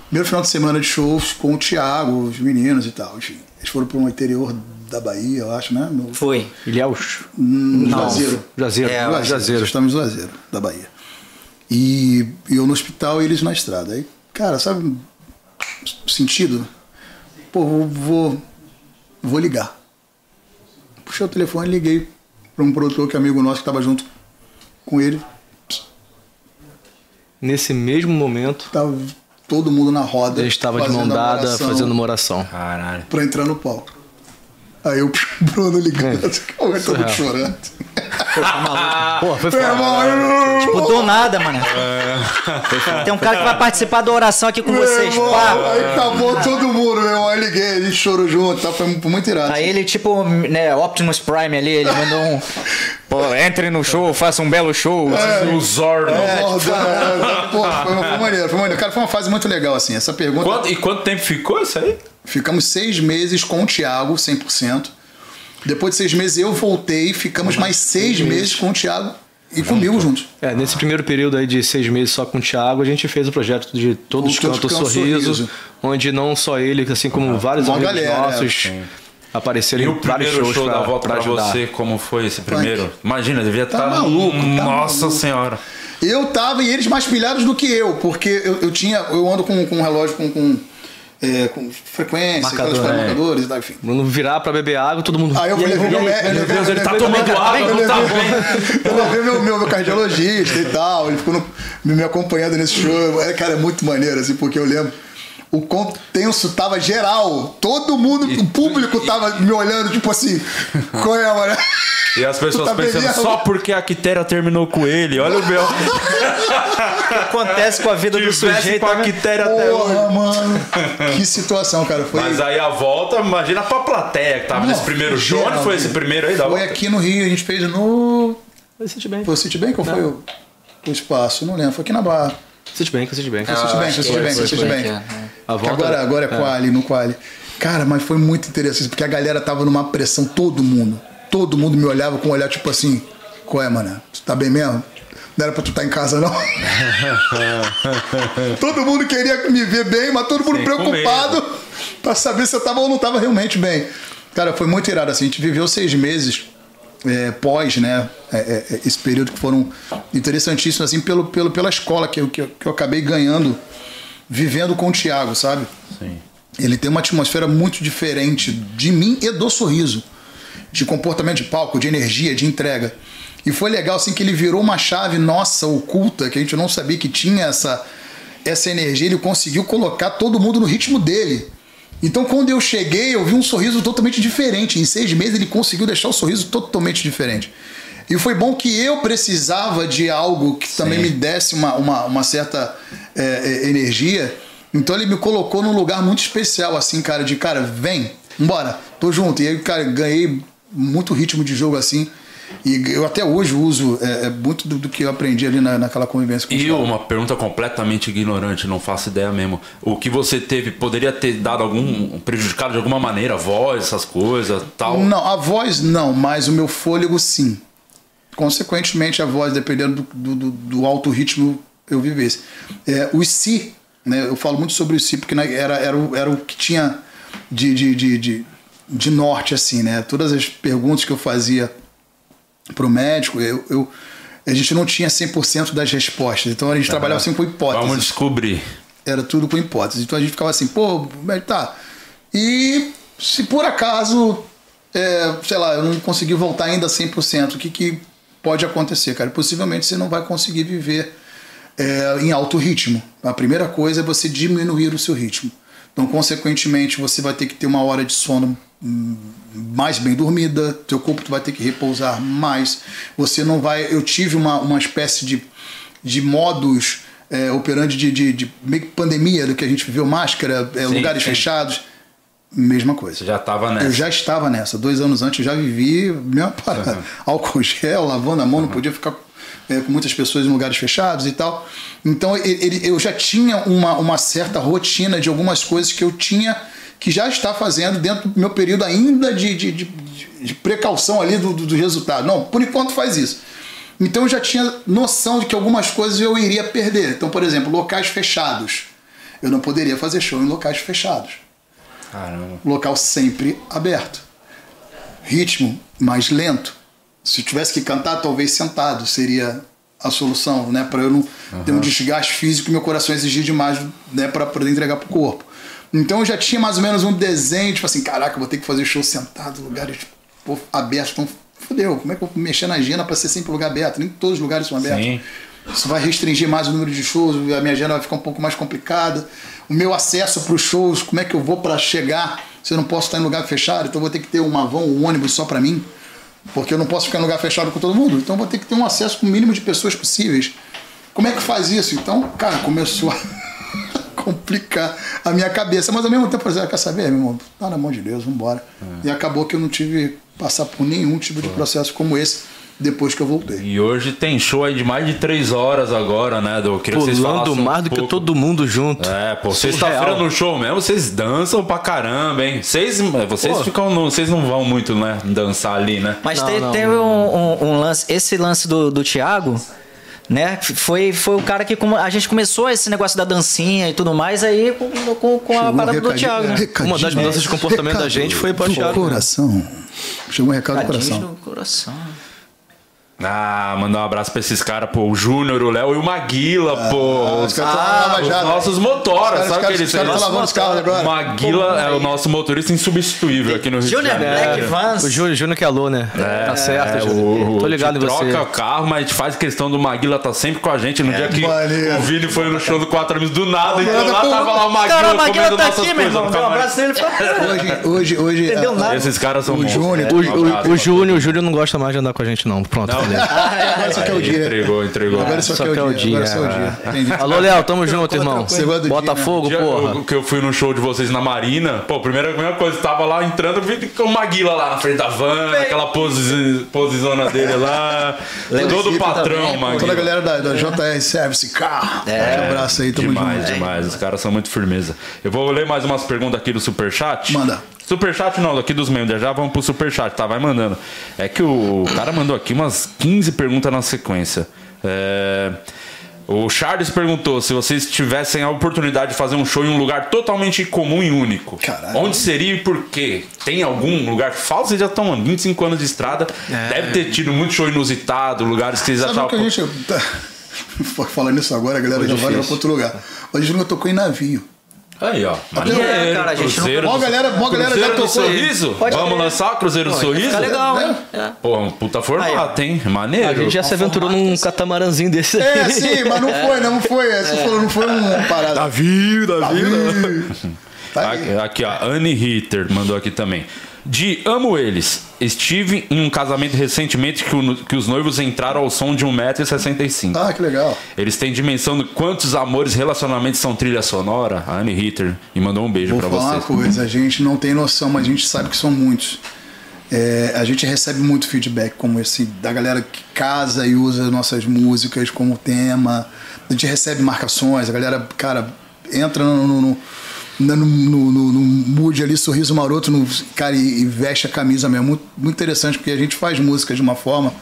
Primeiro final de semana de shows com o Thiago, os meninos e tal, enfim. Eles foram para o interior da Bahia, eu acho, né? No, Foi. Ilhéus. no Juazeiro. Juazeiro. É, Juazeiro. Juazeiro. Nós estamos no Juazeiro, da Bahia. E, eu no hospital e eles na estrada. Aí, cara, sabe o sentido? Pô, vou, vou, vou ligar. Puxei o telefone e liguei para um produtor que é amigo nosso que estava junto com ele. Nesse mesmo momento, Tava todo mundo na roda. ele estava de mão dada oração fazendo uma oração. Caralho. Pra entrar no palco. Aí eu, Bruno ligando, eu tô Surreal. chorando. Pô, foi foda. Tipo, do nada, mano. Tem um cara que vai participar da oração aqui com Meu vocês. irmão, Pá. Aí acabou todo mundo, meu irmão. Aí liguei, a gente chorou junto, tá? Foi muito irado. Aí ele, tipo, né, Optimus Prime ali, ele mandou um. Pô, entre no show, faça um belo show. O Zordo. É, tipo, é, pô, foi, foi maneiro, foi maneiro. Cara, foi uma fase muito legal, assim. Essa pergunta. Quanto- e quanto tempo ficou isso aí? Ficamos seis meses com o Thiago, 100%. Depois de seis meses eu voltei, ficamos mais seis meses com o Thiago e comigo juntos. É, nesse primeiro período aí de seis meses só com o Thiago, a gente fez o projeto de Todos os O Todos Cantos Cantos Sorriso, Sorriso. onde não só ele, assim como vários Uma amigos galera, nossos apareceram E o em vários primeiro shows show pra, da volta pra pra, ajudar. você, como foi esse primeiro? Imagina, devia Tá estar. maluco, tá Nossa maluco. senhora. Eu tava e eles mais pilhados do que eu, porque eu, eu tinha. Eu ando com, com um relógio com. com, é, com frequência, Marcador, aquelas é. marcadores e tal, enfim. Quando virar pra beber água, todo mundo. Aí eu E levei e meu médico. Meu Deus, ele tá tomando água, eu não tá bem. Eu levei meu, meu, meu cardiologista e tal. Ele ficou no- me acompanhando nesse show. É, cara, é muito maneiro, assim, porque eu lembro. O quão tenso tava geral. Todo mundo, o público tava me olhando, tipo assim, qual é, mano? E as pessoas tá pensando, bebendo? só porque a Quitéria terminou com ele, olha o meu. O que acontece com a vida do sujeito, com a né? Até hoje. Porra, mano. Que situação, cara. Foi, Mas aí a volta, imagina pra plateia que tava Não, nesse primeiro show. geral, Onde foi esse primeiro aí da foi volta? aqui no Rio, a gente fez no. Foi Citibank. Foi o Citibank ou foi o, o espaço? Não lembro. Foi aqui na Barra. Citibank, Citibank. Foi Citibank, foi é, foi foi Citibank. É, é. A Que volta- agora, agora é Quali, no Quali. Cara, mas foi muito interessante, porque a galera tava numa pressão, todo mundo. Todo mundo me olhava com um olhar tipo assim: qual é, mano? Tu tá bem mesmo? Não era pra tu estar em casa, não? todo mundo queria me ver bem, mas todo mundo com preocupado pra saber se eu tava ou não tava realmente bem. Cara, foi muito irado assim. A gente viveu seis meses é, pós, né? é, é, é, esse período que foram interessantíssimos, assim, pelo, pelo, pela escola que eu, que, eu, que eu acabei ganhando, vivendo com o Thiago, sabe? Sim. Ele tem uma atmosfera muito diferente de mim e do sorriso. De comportamento de palco, de energia, de entrega. E foi legal assim que ele virou uma chave nossa oculta, que a gente não sabia que tinha essa, essa energia. Ele conseguiu colocar todo mundo no ritmo dele. Então quando eu cheguei, eu vi um sorriso totalmente diferente. Em seis meses ele conseguiu deixar o sorriso totalmente diferente. E foi bom que eu precisava de algo que também me desse uma, uma, uma certa é, é, energia. Então ele me colocou num lugar muito especial, assim, cara, de cara, vem, embora, tô junto. E aí, cara, ganhei muito ritmo de jogo assim. E eu até hoje uso é, é, muito do, do que eu aprendi ali na, naquela convivência com o E Thiago. uma pergunta completamente ignorante, não faço ideia mesmo. O que você teve, poderia ter dado algum prejudicado de alguma maneira, voz, essas coisas, tal? Não, a voz não, mas o meu fôlego sim. Consequentemente, a voz, dependendo do, do, do alto ritmo, eu vivesse. É, o si, né? Eu falo muito sobre o si, porque era, era, o, era o que tinha de, de, de, de, de norte, assim, né? Todas as perguntas que eu fazia pro médico, eu, eu, a gente não tinha 100% das respostas. Então a gente trabalhava sempre com hipóteses Vamos descobrir. era tudo com hipótese. Então a gente ficava assim, pô, tá. E se por acaso, é, sei lá, eu não conseguir voltar ainda 100%, o que, que pode acontecer, cara? Possivelmente você não vai conseguir viver é, em alto ritmo. A primeira coisa é você diminuir o seu ritmo. Então, consequentemente, você vai ter que ter uma hora de sono mais bem dormida, teu corpo vai ter que repousar mais. Você não vai. Eu tive uma, uma espécie de, de modos é, operando de, de, de meio que pandemia do que a gente viveu, máscara, é, Sim, lugares sim. fechados. Mesma coisa. Você já tava nessa. Eu já estava nessa. Dois anos antes eu já vivi mesma parada. Álcool gel, lavando a mão, não podia ficar é, com muitas pessoas em lugares fechados e tal. Então ele, ele- eu já tinha uma, uma certa rotina de algumas coisas que eu tinha que já está fazendo dentro do meu período ainda de, de, de, de precaução ali do, do, do resultado. Não, por enquanto faz isso. Então eu já tinha noção de que algumas coisas eu iria perder. Então, por exemplo, locais fechados. Eu não poderia fazer show em locais fechados Caramba. local sempre aberto. Ritmo mais lento. Se eu tivesse que cantar, talvez sentado seria a solução, né? Para eu não ter um desgaste físico e meu coração exigir demais, né? Para poder entregar pro corpo. Então eu já tinha mais ou menos um desenho, tipo assim, caraca, vou ter que fazer show sentado, lugares pô, abertos. Então, fodeu, como é que eu vou mexer na agenda para ser sempre lugar aberto? Nem todos os lugares são abertos. Sim. Isso vai restringir mais o número de shows, a minha agenda vai ficar um pouco mais complicada. O meu acesso para os shows, como é que eu vou para chegar? Se eu não posso estar em lugar fechado, então eu vou ter que ter uma van, um ônibus só para mim, porque eu não posso ficar em lugar fechado com todo mundo. Então eu vou ter que ter um acesso com o mínimo de pessoas possíveis. Como é que faz isso? Então, cara, começou a complicar a minha cabeça. Mas ao mesmo tempo, eu falei, quer saber, meu irmão? Tá na mão de Deus, vambora. E acabou que eu não tive que passar por nenhum tipo de processo como esse depois que eu voltei. E hoje tem show aí de mais de três horas agora, né, do que vocês falassem um mais do que pouco. todo mundo junto. É, pô, sexta-feira no show mesmo, vocês dançam pra caramba, hein? Vocês, vocês Pô. ficam, no- vocês não vão muito, né, dançar ali, né? Mas Não, te- não, teve um, um- um lance, esse lance do, do Thiago, né? Foi, foi o cara que a gente começou esse negócio da dancinha e tudo mais aí com, com, com a um parada do recadinho- Thiago. né? recadinho- Uma das mudanças de comportamento da recado gente foi pra do Thiago, né? coração. Chegou um recado do coração. do coração. Ah, mandar um abraço pra esses caras, pô, o Júnior, o Léo e o Maguila, pô. Ah, os os caras tão na Lava os nossos motoras, Os sabe que eles lavando os carros agora. O Maguila é o nosso motorista insubstituível aqui no Rio de Junior Janeiro. Black Vans. O Júnior, Júnior que é alô, né? tá certo, É, Júnior. Tô ligado em você. troca o carro, mas a gente faz questão do Maguila tá sempre com a gente. No dia que maneiro. o Vini foi no show do Quatro Amigos do nada, então mano, lá pô, tava lá o Maguila Cara, o Maguila comendo tá nossas aqui, meu coisas Deu um abraço nele e falou. Hoje, hoje, hoje. Entendeu ah, nada. Esses caras são O bons. O Júnior, o Júnior não gosta mais de andar com a gente, não. Pronto, falei. Agora isso aqui é o dia. Entregou, entregou. Agora isso aqui é o dia. Agora é o dia. Entendi. Alô, Léo, tamo junto, irmão. Botafogo, Dia porra. eu- que eu fui no show de vocês na Marina, pô, primeira, primeira coisa, tava lá entrando, eu vi com o Maguila lá na frente da van, aquela pose, posezona dele lá. todo patrão, também, Maguila. Toda a galera da, da JR Service Car. É. Um abraço aí, tamo demais, junto. demais. Os caras são muito firmeza. Eu vou ler mais umas perguntas aqui do Superchat. Manda. Superchat não, aqui dos membros. Já vamos pro Superchat, tá? Vai mandando. É que o cara mandou aqui umas 15 perguntas na sequência. É, O Charles perguntou se vocês tivessem a oportunidade de fazer um show em um lugar totalmente comum e único. Caralho. Onde seria e por quê? Tem algum lugar falta? Vocês já estão, mano, 25 anos de estrada. Deve ter tido muito show inusitado, lugares que vocês Sabe que a gente. Falando isso agora, a galera já vai pra outro lugar. A gente nunca tocou em navio. Aí, ó. É, cara, a gente não- Cruzeiro Mó do- galera- mó galera já Cruzeiro do tocou. Sorriso? Pode Vamos crer. lançar o Cruzeiro do Sorriso? Fica legal, É. hein? É. Pô, um puta formato, hein? Maneiro. A gente já se aventurou num catamaranzinho desse aí. É, sim, mas não foi, não foi. Você falou, não foi um parada. Navio, Navio. Tá aí. Aqui, aqui, ó. Anne Ritter mandou aqui também. De amo eles. Estive em um casamento recentemente que, o- que os noivos entraram ao som de 1,65m. Ah, que legal. Eles têm dimensão de quantos amores relacionamentos são trilha sonora? A Anne Ritter e mandou um beijo Vou pra falar uma coisa, a gente não tem noção, mas a gente sabe que são muitos. É, a gente recebe muito feedback como esse da galera que casa e usa nossas músicas como tema. A gente recebe marcações, a galera, cara, entra no, no, no, no, no- no- no mood ali, sorriso maroto, no, cara, e, e veste a camisa mesmo. Muito, muito interessante, porque a gente faz música de uma forma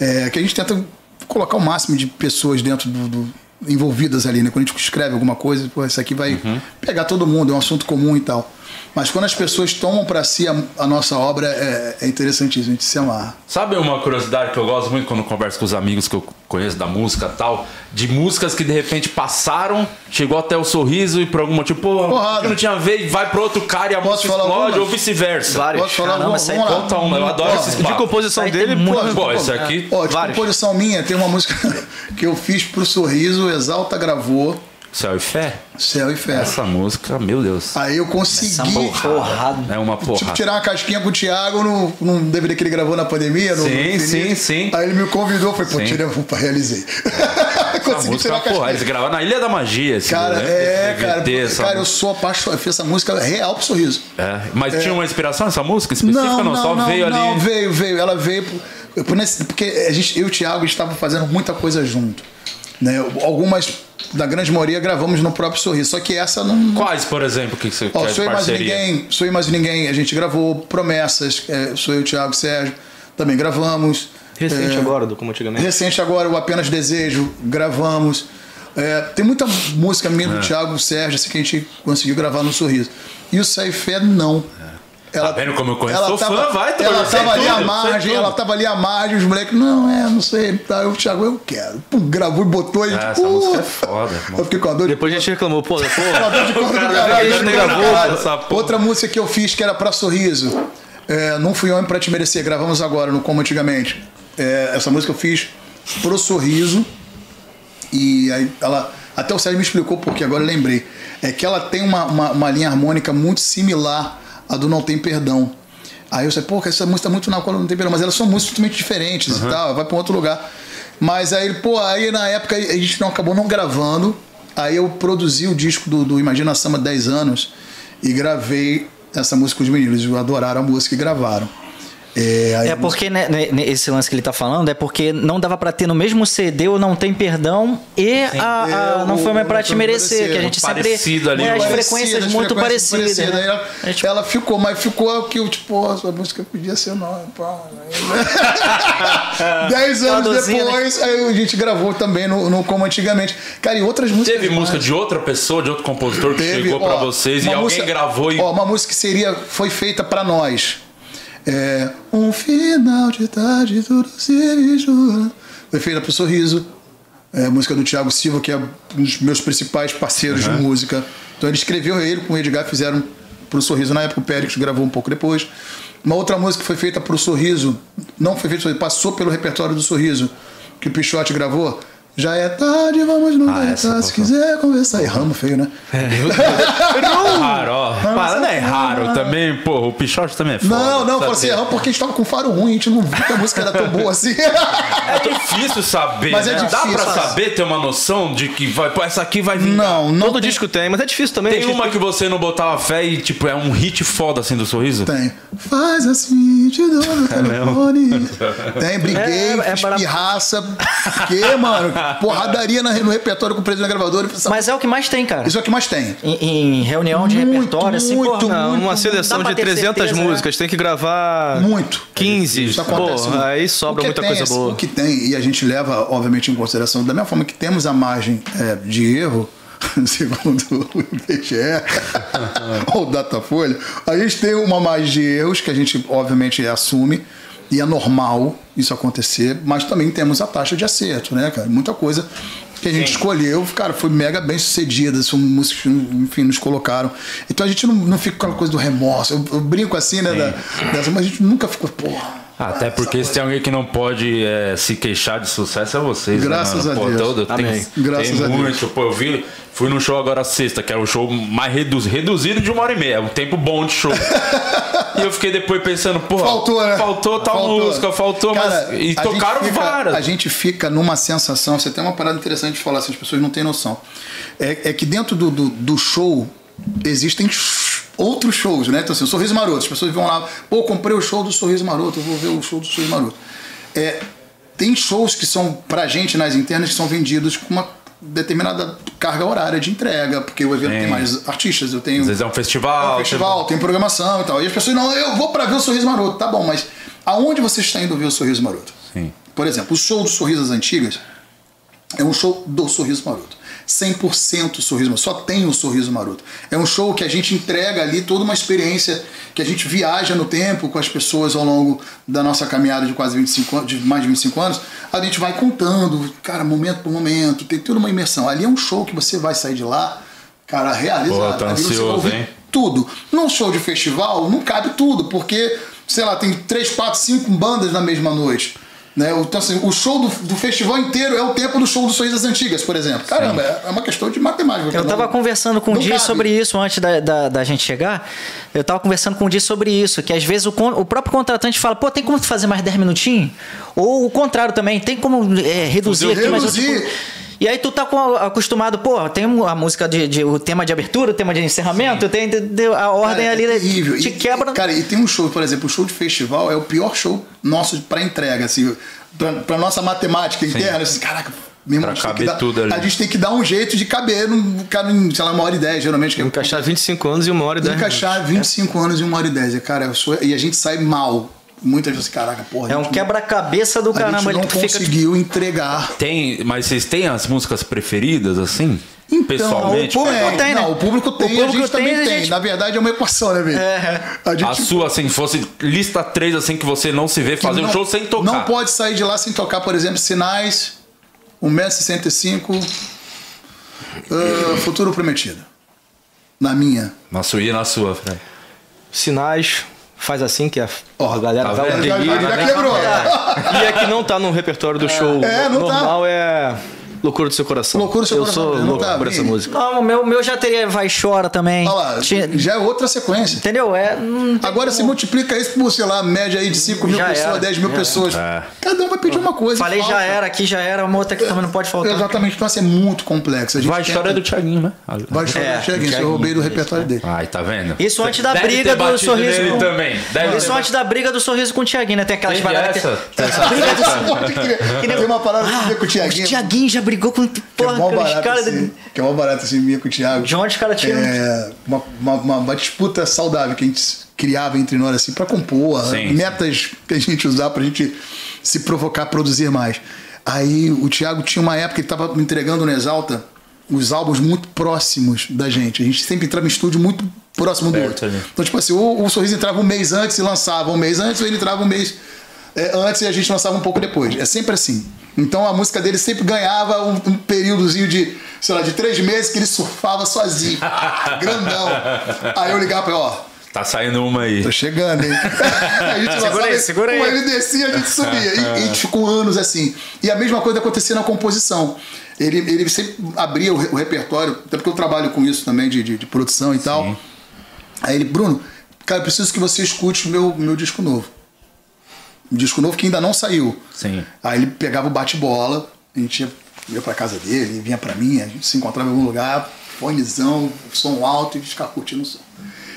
é, que a gente tenta colocar o máximo de pessoas dentro do, do- envolvidas ali, né? Quando a gente escreve alguma coisa, pô, isso aqui vai pegar todo mundo, é um assunto comum e tal. Mas quando as pessoas tomam pra si a, a nossa obra, é, é interessantíssimo, a gente se amarra. Sabe uma curiosidade que eu gosto muito quando converso com os amigos que eu conheço da música e tal? De músicas que de repente passaram, chegou até o sorriso e por algum motivo, pô, Porrada. que não tinha a ver, e vai pro outro cara e a Posso música falar explode, algumas? ou vice-versa. Vários. Posso falar? Caramba, aí vamos lá. Conta uma, eu adoro Ó, esses De composição dele, tem pô. muito. Pô, esse aqui. Ó, de Vários. composição minha, tem uma música que eu fiz pro Sorriso, o Exalta gravou, Céu e Fé? Céu e Fé. Essa música, meu Deus. Aí eu Essa consegui porrada. É uma tipo, porra. tirar uma casquinha com o Thiago no, num DVD que ele gravou na pandemia. No, Sim, Infinito. sim, sim. Aí ele me convidou, foi, pô, Sim. tira, opa, realizei. Essa consegui música, tirar a porra, casquinha. eles gravaram na Ilha da Magia. Esse Cara, né? é, DVD, cara, essa cara, eu sou apaixonado, eu fiz essa música real pro sorriso. É, Mas tinha uma inspiração essa música específica? Não, só veio ali. Não, veio, veio. Ela veio por- por nesse- porque a gente, eu e o Thiago estavam fazendo muita coisa junto. Né? Algumas, da grande maioria, gravamos no próprio sorriso. Só que essa não. Quais, por exemplo, que você Ó, quer sou eu mais ninguém, sou eu mais ninguém. A gente gravou Promessas, é, sou eu, o Thiago e Sérgio. Também gravamos. Recente É, agora, do como antigamente. Recente agora, o Apenas Desejo, gravamos. É, tem muita música minha É. do Thiago Sérgio assim, que a gente conseguiu gravar no Sorriso. E o Sai Fé, não. Ela, Tá vendo como eu conheço? ela Sou tava, fã, vai, tô Ela eu tava ali à tudo, margem, ela tava ali à margem, os moleques, não, é, não sei. Tá, o Thiago, eu quero. Pum, gravou e botou aí. É, essa música é foda, irmão. Eu fiquei com a dor de Depois a gente reclamou, pô, com a pô. dor de corda do eu fiquei gravou. Outra música que eu fiz que era pra sorriso. É, não fui homem pra te merecer, gravamos agora no Como Antigamente. É, essa música eu fiz pro sorriso. E aí ela. Até o Sérgio me explicou porque agora eu lembrei. É que ela tem uma, uma, uma linha harmônica muito similar à do Não Tem Perdão. Aí eu sei, pô, essa música tá muito na qual não tem perdão, mas elas são músicas totalmente diferentes e tal, vai pra um outro lugar. Mas aí, pô, aí na época a gente não acabou não gravando. Aí eu produzi o disco do, do Imagina Samba 10 anos e gravei essa música com os meninos. Eles adoraram a música e gravaram. É, aí É porque né, né, né, esse lance que ele tá falando é porque não dava pra ter no mesmo CD o Não Tem Perdão e a, a É, Não Foi Mais Pra Não Te Merecer, Merecer. que a gente sempre... Parecido ali, né, né? as Parecida, frequências as muito parecidas. parecidas. né? Ela, A gente- ela ficou, mas ficou que, tipo, ó, essa música podia ser nova. pá. Dez anos Traduzindo, depois, aí a gente gravou também no, no Como Antigamente. Cara, e outras músicas. Teve música mais. de outra pessoa, de outro compositor que chegou pra ó, vocês e uma alguém música- gravou e. Ó, uma música que seria, foi feita pra nós. É, um final de tarde, tudo se mistura. Foi feita pro Sorriso. É, música do Thiago Silva, que é um dos meus principais parceiros de música. Então ele escreveu ele com o Edgar, fizeram pro Sorriso. Na época o Périx gravou um pouco depois. Uma outra música que foi feita pro Sorriso, não foi feita, passou pelo repertório do Sorriso, que o Pichote gravou. Já é tarde, vamos nos Ah, deitar, se passou. quiser conversar. Erramos feio, né? Raro, ó. Para, não é raro também, pô. O Pichote também é foda. Não, não, assim, erramos porque a gente tava com faro ruim, a gente não viu que a música era tão boa assim. É difícil saber, Mas é né? Dá difícil, pra sabe? saber, ter uma noção de que vai. Pô, essa aqui vai vir. Não, não Todo tem, disco tem, mas é difícil também. Tem uma que você não botava fé e, tipo, é um hit foda assim do sorriso? tem. Faz assim, te dou no telefone. Tem, briguei, É, é fiz bara- pirraça. Que, mano? Porradaria na- no repertório com o presidente da gravadora. Mas é o que mais tem, cara. Isso é o que mais tem. Em, em reunião de Muito, repertório, assim, muito, porra, Não, muito, uma seleção de ter 300 certeza, né? músicas, tem que gravar Muito. 15. Isso acontece Pô, aí O sobra que muita tem, coisa assim, boa. O que tem, e a gente leva, obviamente, em consideração, da mesma forma que temos a margem é, de erro, segundo o IBGE ou o Datafolha, a gente tem uma margem de erros que a gente, obviamente, assume. E é normal isso acontecer, mas também temos a taxa de acerto, né, cara? Muita coisa que a gente escolheu, cara, foi mega bem sucedida. Que, enfim, nos colocaram. Então a gente não, não fica com aquela coisa do remorso. Eu, eu brinco assim, né? Da, dessa, mas a gente nunca ficou, porra. Até porque se tem alguém que não pode é, se queixar de sucesso é vocês. Graças né, a Deus. Todo, tem, Amém. Graças tem a Deus. muito. Pô, eu vi, fui no show agora sexta, que era o show mais reduzido, reduzido de uma hora e meia. É um tempo bom de show. e eu fiquei depois pensando, pô, Faltou, né? faltou tal Faltou. música, faltou, Cara, mas. E tocaram fica- várias. A gente fica numa sensação. Você tem uma parada interessante de falar, assim, as pessoas não têm noção. É, é que dentro do, do, do show existem outros shows, né? Então, assim, o Sorriso Maroto. As pessoas vão lá, pô, comprei o show do Sorriso Maroto, eu vou ver o show do Sorriso Maroto. É, tem shows que são, pra gente, nas internas, que são vendidos com uma determinada carga horária de entrega, porque o evento Sim. tem mais artistas, eu tenho Às vezes é um festival. é um festival, tem programação e tal. E as pessoas, não, eu vou pra ver o Sorriso Maroto. Tá bom, mas aonde você está indo ver o Sorriso Maroto? Sim. Por exemplo, o show do Sorrisos Antigas é um show do Sorriso Maroto. 100% Sorriso Maroto. Só tem o Sorriso Maroto. É um show que a gente entrega ali toda uma experiência, que a gente viaja no tempo com as pessoas ao longo da nossa caminhada de quase 25 anos, de mais de 25 anos. A gente vai contando, cara, momento por momento, tem toda uma imersão. Ali é um show que você vai sair de lá, cara, realizado. Pô, vai ansioso, hein? tudo. Num show de festival não cabe tudo, porque, sei lá, tem três, quatro, cinco bandas na mesma noite. Né? Então, assim, o show do, do festival inteiro é o tempo do show do Sorrisos Antigas, por exemplo. Caramba, é é uma questão de matemática. Eu tava Não- conversando com o Di sobre isso antes da, da, da gente chegar. Eu tava conversando com o Di sobre isso, que às vezes o, o próprio contratante fala, pô, tem como fazer mais 10 minutinhos? Ou o contrário também, tem como é, reduzir Reduzir. aqui, mas eu, tipo, E aí tu tá com- acostumado, pô, tem a música de, de- o tema de abertura, o tema de encerramento, tem de- de- a ordem Cara, ali é terrível. te E- quebra. Cara, e tem um show, por exemplo, o show de festival é o pior show nosso pra entrega, assim, pra, pra nossa matemática interna. Assim, caraca, mesmo Pra a gente tem caber que dar- tudo ali. A gente tem que dar um jeito de caber num, cara, em, sei lá, uma hora e dez, geralmente. É Encaixar 25 anos e uma hora e 10 encaixar 25 anos em uma hora e 10. E, cara, sou- e a gente sai mal. Muitas vezes, caraca, porra. É a um quebra-cabeça do não- A caramba. gente não fica, tipo, conseguiu entregar. Tem, mas vocês têm as músicas preferidas, assim? Então, Pessoalmente? o público Tem, tem, né? Não, o público tem, público a gente tem, também a tem. gente- Na verdade, é uma equação, né, velho? A A gente sua, assim, fosse lista três, assim, que você não se vê fazer um não- show sem tocar. Não pode sair de lá sem tocar, por exemplo, Sinais, 1,65m, ah, Futuro Prometido. Na minha. Na sua e na sua, Fred. Sinais, faz assim que a, Ó, a galera tá dá um? Já, delírio. já quebrou. E é que não tá no repertório do show. É, não tá. Normal é Loucura do seu coração. Loucura do seu eu coração, sou não louco tá por essa música. Não, o meu, meu já teria Vai Chora também. Olha lá, Tinha- já é outra sequência. Entendeu? É. Agora se multiplica isso por, sei lá, média aí de 5 mil Já pessoas, era, 10 mil já pessoas. É. Cada um vai pedir uma coisa. Falei já era, aqui já era, uma outra que também não pode faltar. Exatamente, então assim, é muito complexo. A gente Vai a história do Thiaguinho, né? Vai chorar É, do Thiaguinho, isso eu roubei do repertório dele. Ai, tá vendo? Isso antes da briga do sorriso. com- também. Deve Isso antes da briga do sorriso com o Thiaguinho, né? Tem aquelas paradas. Tem uma parada que com o O Thiaguinho. Thiaguinho já brigou com. Que é Porra, mó aqueles barato, caras. assim, que é mó barato assim, minha com o Thiago. De onde os caras tiram? É, uma, uma, uma- uma disputa saudável que a gente criava entre nós, assim, pra compor, Sim, metas que a gente usar pra gente se provocar a produzir mais. Aí o Thiago tinha uma época que ele tava me entregando no Exalta os álbuns muito próximos da gente. A gente sempre entrava em estúdio muito próximo do outro. ali. Então, tipo assim, o, o Sorriso entrava um mês antes e lançava um mês antes, ou ele entrava um mês é, antes e a gente lançava um pouco depois. É sempre assim. Então a música dele sempre ganhava um, um períodozinho de, sei lá, de três meses que ele surfava sozinho. grandão. Aí eu ligava pra ele, ó, Tá saindo uma aí. tô chegando, hein? a gente Segura aí, segura aí. Como ele descia, a gente subia. E, e a gente ficou anos assim. E a mesma coisa acontecia na composição. Ele, ele sempre abria o, o repertório, até porque eu trabalho com isso também, de, de, de produção e tal. Aí ele, Bruno, cara, eu preciso que você escute o meu, meu disco novo. Um disco novo que ainda não saiu. Sim. Aí ele pegava o bate-bola, a gente ia, ia pra casa dele, vinha pra mim, a gente se encontrava em algum lugar, fonezão, som alto e ficava curtindo o som.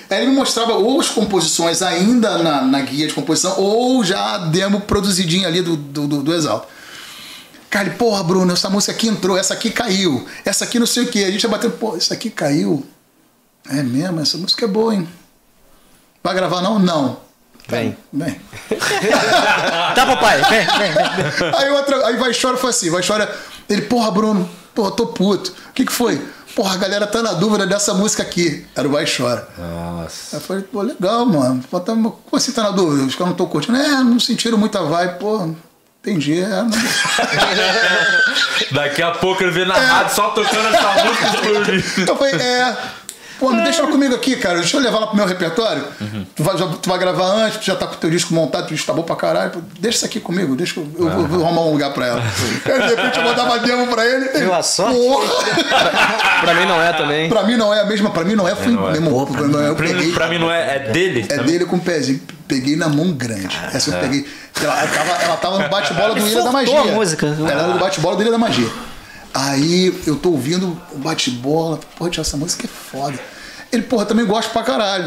Aí ele me mostrava ou as composições ainda na, na guia de composição, ou já a demo produzidinha ali do, do, do, do Exalto. Cara, ele, porra, Bruno, essa música aqui entrou, essa aqui caiu, essa aqui não sei o que. A gente ia batendo, pô, essa aqui caiu. É mesmo, essa música é boa, hein? Vai gravar não? Não. Vem. Bem. Tá, papai, vem, vem, vem. Aí, outra, aí vai chora foi assim, vai chora. Ele, porra, Bruno, porra, tô puto. O que que foi? Porra, a galera tá na dúvida dessa música aqui. Era o Vai Chora. Nossa. Aí eu falei, pô, legal, mano. Pô, tá- Como assim tá na dúvida? Os caras não estão curtindo. É, não sentiram muita vibe, pô. Entendi. É, não... Daqui a pouco ele vê na rádio só tocando essa música. Eu falei, é. Pô, me deixa comigo aqui, cara. Deixa eu levar lá pro meu repertório. Tu, vai, já- tu vai gravar antes, tu já tá com o teu disco montado, tu disco tá bom pra caralho. Pô, deixa isso aqui comigo, deixa que eu, eu vou- vou arrumar um lugar pra ela. Aí, de repente eu mandava demo pra ele. Viu a sorte? Porra. Pra mim não é também. Pra mim não é a mesma, pra mim não é. Fui, não é. Pô, pra mim não é, eu Pra, peguei. pra mim não é, é dele? É dele com o pezinho. Peguei na mão grande. Essa eu peguei. Ela tava, ela tava no bate-bola do Ilha da Magia. a música. Ela era do bate-bola do Ilha da Magia. Aí eu tô ouvindo o bate-bola. Pô, tio, essa música é foda. Ele, porra, também gosta pra caralho.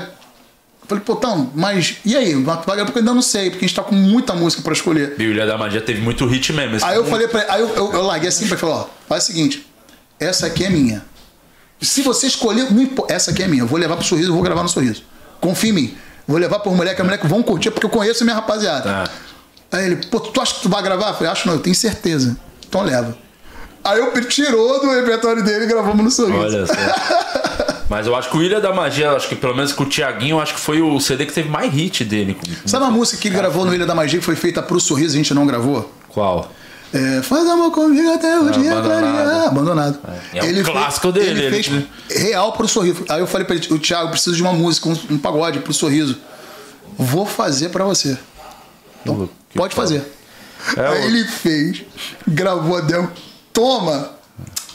Eu falei, pô, então, mas e aí? Gravar? Porque eu ainda não sei, porque a gente tá com muita música pra escolher. E o Ilha da Magia teve muito hit mesmo. Aí eu muito- falei pra ele, aí eu, eu, eu larguei assim pra ele falar, ó, faz o seguinte, essa aqui é minha. Se você escolher, essa aqui é minha, eu vou levar pro sorriso, eu vou gravar no sorriso. Confia em mim. Vou levar pro moleque, a moleque vão curtir, porque eu conheço a minha rapaziada. Tá. Aí ele, pô, tu acha que tu vai gravar? Eu falei, acho não, eu tenho certeza. Então leva. Aí eu ele tirou do repertório dele e gravamos no sorriso. Olha só. Mas eu acho que o Ilha da Magia, acho que pelo menos com o Thiaguinho, eu acho que foi o CD que teve mais hit dele. Sabe a música que ele gravou no Ilha da Magia que foi feita pro sorriso e a gente não gravou? Qual? É, faz amor comigo até o dia Abandonado. clarear. Abandonado. É um clássico fez, dele, Ele ele- fez real pro sorriso. Aí eu falei pra ele, o Thiago, preciso de uma música, um, um pagode pro sorriso. Vou fazer pra você. Então, Que pode foda. fazer. É, Aí o- ele fez, gravou a demo. Toma!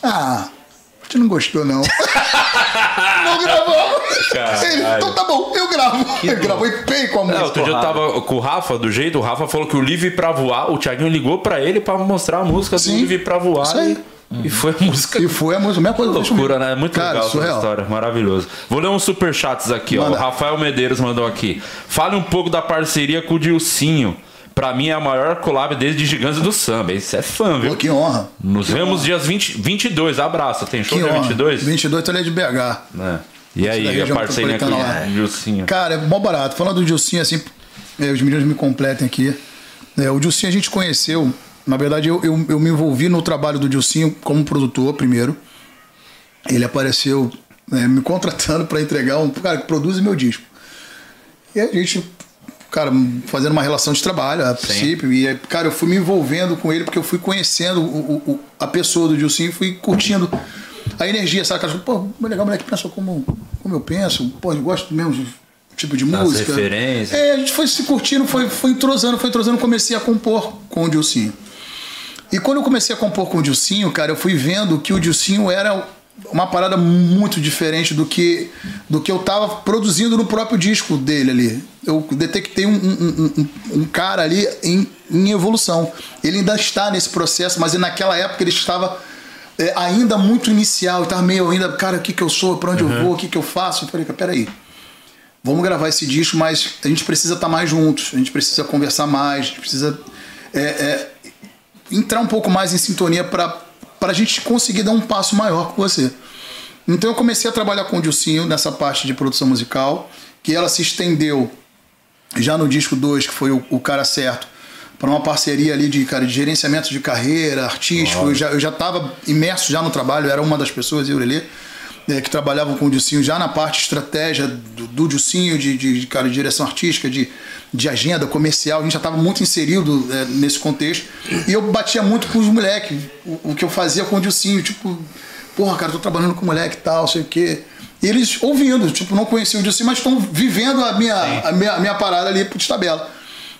Ah, a gente não gostou, não. não gravou! Ele, então tá bom, eu gravo. Ele gravou e pei com a É, música. outro dia eu tava com o Rafa, do jeito, o Rafa falou que o Livre pra Voar, o Thiaguinho ligou pra ele pra mostrar a música do Sim. Livre pra Voar. Isso aí. E, e foi a música. E foi a música, a mesma coisa. eu Loucura, né? Muito Cara, legal essa surreal. história, maravilhoso. Vou ler uns superchats aqui, ó. O Manda. Rafael Medeiros mandou aqui. Fale um pouco da parceria com o Dilcinho. Pra mim é a maior collab desde Gigantes do Samba. Isso é fã, viu? Pô, que honra. Nos vemos dias 20, 22, abraço. Tem show Que dia honra. 22? 22 ele é de BH. É. E aí, a parceria com o Dilcinho? Cara, é mó barato. Falando do Dilcinho, assim, é, os meninos me completem aqui. É, o Dilcinho a gente conheceu. Na verdade, eu, eu, eu me envolvi no trabalho do Dilcinho como produtor primeiro. Ele apareceu é, me contratando para entregar um cara que produz meu disco. E a gente, cara, fazendo uma relação de trabalho a princípio. E, cara, eu fui me envolvendo com ele porque eu fui conhecendo o, o- a pessoa do Dilcinho e fui curtindo a energia, sabe? Cara, pô, legal, moleque pensa como, como eu penso. Pô, eu gosto do mesmo tipo de As música. referências. É, a gente foi se curtindo, foi, foi entrosando, foi entrosando. Comecei a compor com o Dilcinho. E quando eu comecei a compor com o Dilcinho, cara, eu fui vendo que o Dilcinho era uma parada muito diferente do que do que eu tava produzindo no próprio disco dele ali. Eu detectei um, um, um, um cara ali em, em, evolução. Ele ainda está nesse processo, mas naquela época ele estava é, ainda muito inicial, estava meio ainda, cara, o que, que eu sou, para onde uhum. eu vou, o que, que eu faço. Eu falei, peraí, vamos gravar esse disco, mas a gente precisa estar tá mais juntos, a gente precisa conversar mais, a gente precisa é, é, entrar um pouco mais em sintonia para para a gente conseguir dar um passo maior com você. Então eu comecei a trabalhar com o Dilcinho nessa parte de produção musical, que ela se estendeu já no disco 2, que foi o, o Cara Certo, para uma parceria ali de, cara, de gerenciamento de carreira, artístico. Eu já eu já estava imerso já no trabalho, era uma das pessoas, eu e é, que trabalhavam com o Dilcinho já na parte estratégia do, do Dilcinho, de, de, de, cara, de direção artística, de, de agenda comercial. A gente já estava muito inserido é, nesse contexto. E eu batia muito com os moleques, o, o, que eu fazia com o Dilcinho, tipo, porra, cara, tô trabalhando com moleque e tal, sei o quê. E eles ouvindo, tipo, não conheciam o Dilcinho, mas estão vivendo a minha, a minha, a minha parada ali de tabela.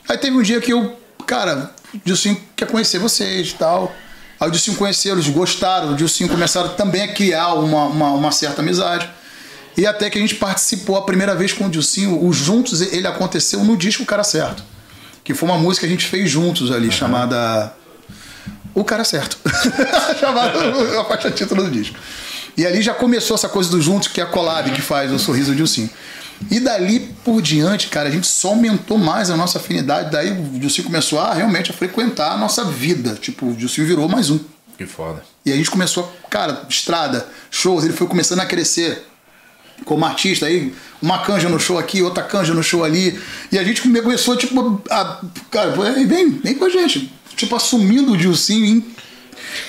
Aí teve um dia que eu, cara, o Dilcinho quer conhecer vocês e tal. Aí o Dilcinho conheceram, eles gostaram, o Dilcinho começaram também a criar uma, uma, uma, certa amizade. E até que a gente participou a primeira vez com o Dilcinho, o Juntos, ele aconteceu no disco O Cara Certo. Que foi uma música que a gente fez juntos ali, uhum. chamada O Cara Certo. chamada a faixa título do disco. E ali já começou essa coisa do Juntos, que é a collab que faz o sorriso do Dilcinho. E dali por diante, cara, a gente só aumentou mais a nossa afinidade. Daí o Dilcinho começou a realmente a frequentar a nossa vida. Tipo, o Dilcinho virou mais um. Que foda. E a gente começou, cara, estrada, shows, ele foi começando a crescer como artista. Aí uma canja no show aqui, outra canja no show ali. E a gente começou, tipo, a, cara, vem, vem com a gente. Tipo, assumindo o Dilcinho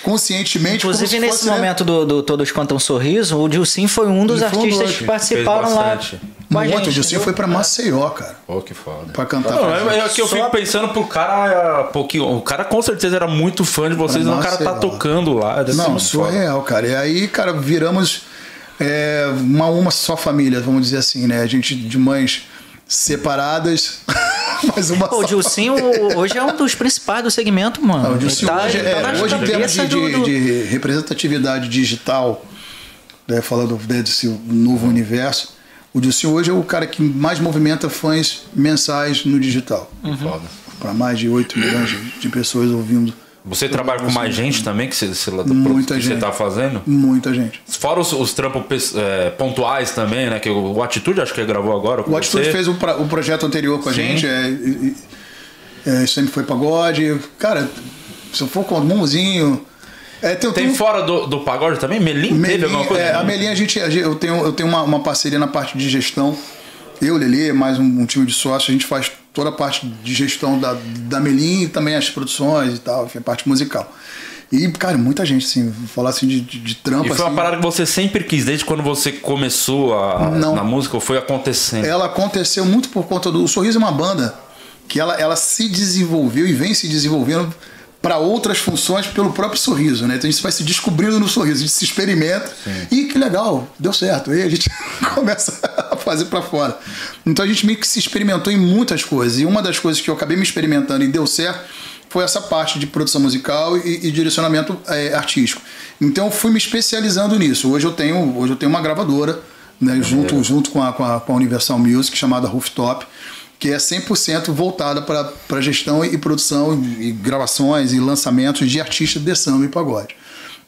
conscientemente. Inclusive, nesse fosse, né? momento né? do, do Todos Contam um Sorriso, o Dilcim foi um dos artistas que participaram lá. Com a gente, o Dilcim foi pra Maceió, cara. Pô, oh, que foda. Pra cantar. Não, pra é, é que eu Só... fico pensando pro cara. Pouquinho, o cara com certeza era muito fã de vocês, não o cara tá tocando lá. Não, surreal, cara. E aí, cara, viramos é, uma, uma só família, vamos dizer assim, né? A gente de mães separadas. Mas uma Pô, o Dilcinho hoje é um dos principais do segmento, mano. Não, o Dilcinho tá, hoje, tá é, hoje em termos de, do, do... de, representatividade digital, né, falando né, desse novo universo, o Dilcinho hoje é o cara que mais movimenta fãs mensais no digital. Uhum. Para mais de 8 milhões de pessoas ouvindo você trabalha com mais gente também que você, você, Muita que gente. você tá fazendo? Muita gente. Fora os, os trampos é, pontuais também, né? Que o, o Atitude acho que gravou agora. o Atitude fez o, o, projeto anterior com a Sim. gente. É, é, sempre foi pagode. Cara, se eu for com o Mãozinho. É, tem, tem, fora do, do pagode também? Melim, Melim teve alguma coisa? É, a Melim, a gente, eu tenho, eu tenho uma, uma parceria na parte de gestão. Eu, Lelê, mais um, um time de sócios, a gente faz toda a parte de gestão da, da Melim e também as produções e tal, enfim, a parte musical. E, cara, muita gente, assim, falar assim de, de, de trampa. E foi assim, uma parada que você sempre quis, desde quando você começou a, não, na música, ou foi acontecendo? Ela aconteceu muito por conta do. O Sorriso é uma banda que ela, ela se desenvolveu e vem se desenvolvendo para outras funções pelo próprio sorriso, né? Então a gente vai se descobrindo no sorriso, a gente se experimenta Sim. e que legal, deu certo. Aí a gente começa a fazer para fora. Então a gente meio que se experimentou em muitas coisas. E uma das coisas que eu acabei me experimentando e deu certo foi essa parte de produção musical e, e direcionamento é, artístico. Então eu fui me especializando nisso. Hoje eu tenho, hoje eu tenho uma gravadora, né, junto, junto com a, com, a, com a Universal Music, chamada Rooftop que é 100% voltada para gestão e produção e gravações e lançamentos de artistas de samba e pagode.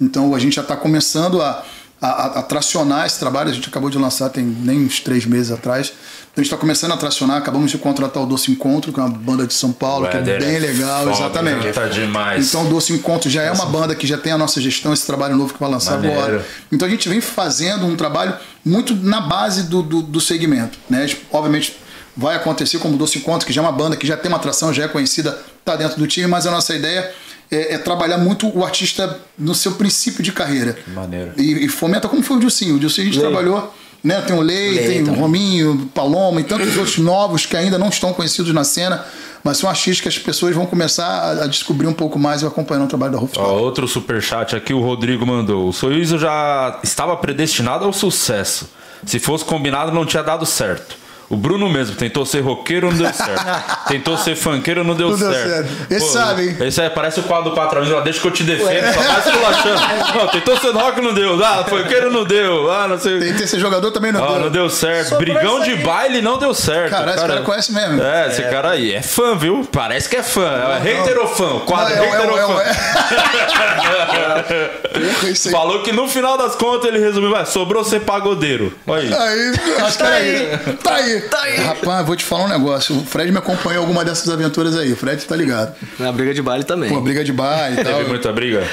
Então a gente já está começando a, a, a, tracionar esse trabalho, a gente acabou de lançar tem nem uns três meses atrás. Então a gente está começando a tracionar, acabamos de contratar o Doce Encontro, que é uma banda de São Paulo, que é bem legal, foda, exatamente. Tá demais. Então o Doce Encontro já é uma banda que já tem a nossa gestão, esse trabalho novo que vai lançar Maneiro. agora. Então a gente vem fazendo um trabalho muito na base do, do, do segmento. Né? Obviamente vai acontecer como o Doce Encontro, que já é uma banda que já tem uma atração, já é conhecida, está dentro do time, mas a nossa ideia é, é, trabalhar muito o artista no seu princípio de carreira. Que maneiro. E, e fomenta como foi o Dilcinho. O Dilcinho a gente Lei. trabalhou, né? Tem o Lei, Lei tem também. o Rominho, Paloma e tantos outros novos que ainda não estão conhecidos na cena. Mas são artistas que as pessoas vão começar a, a descobrir um pouco mais e acompanhando o trabalho da Rooftop. Ó, outro superchat aqui, o Rodrigo mandou. O Sorriso já estava predestinado ao sucesso. Se fosse combinado, não tinha dado certo. O Bruno mesmo tentou ser roqueiro, não deu certo. tentou ser funkeiro, não deu Não deu certo. certo. Esse sabe, hein? Esse é, parece o quadro do 4 amigos lá, deixa que eu te defendo, só vai esculachando. Não, tentou ser rock, não deu. Ah, funkeiro não deu. Ah, não sei. Tentei ser jogador também não Ah, deu. não deu certo. Sobrou Brigão de baile não deu certo. Caralho, esse cara conhece mesmo. É, esse cara aí é fã, viu? Parece que é fã. É hater ou fã? O quadro Não, é hater ou fã? Aí. Falou que no final das contas ele resumiu, vai, sobrou ser pagodeiro. Olha aí. Aí, acho que era aí. Tá aí. Tá aí. Rapaz, vou te falar um negócio. O Fred me acompanhou em alguma dessas aventuras aí. O Fred tá ligado. Na briga de baile também. Pô, briga de bar e tal. Teve muita briga?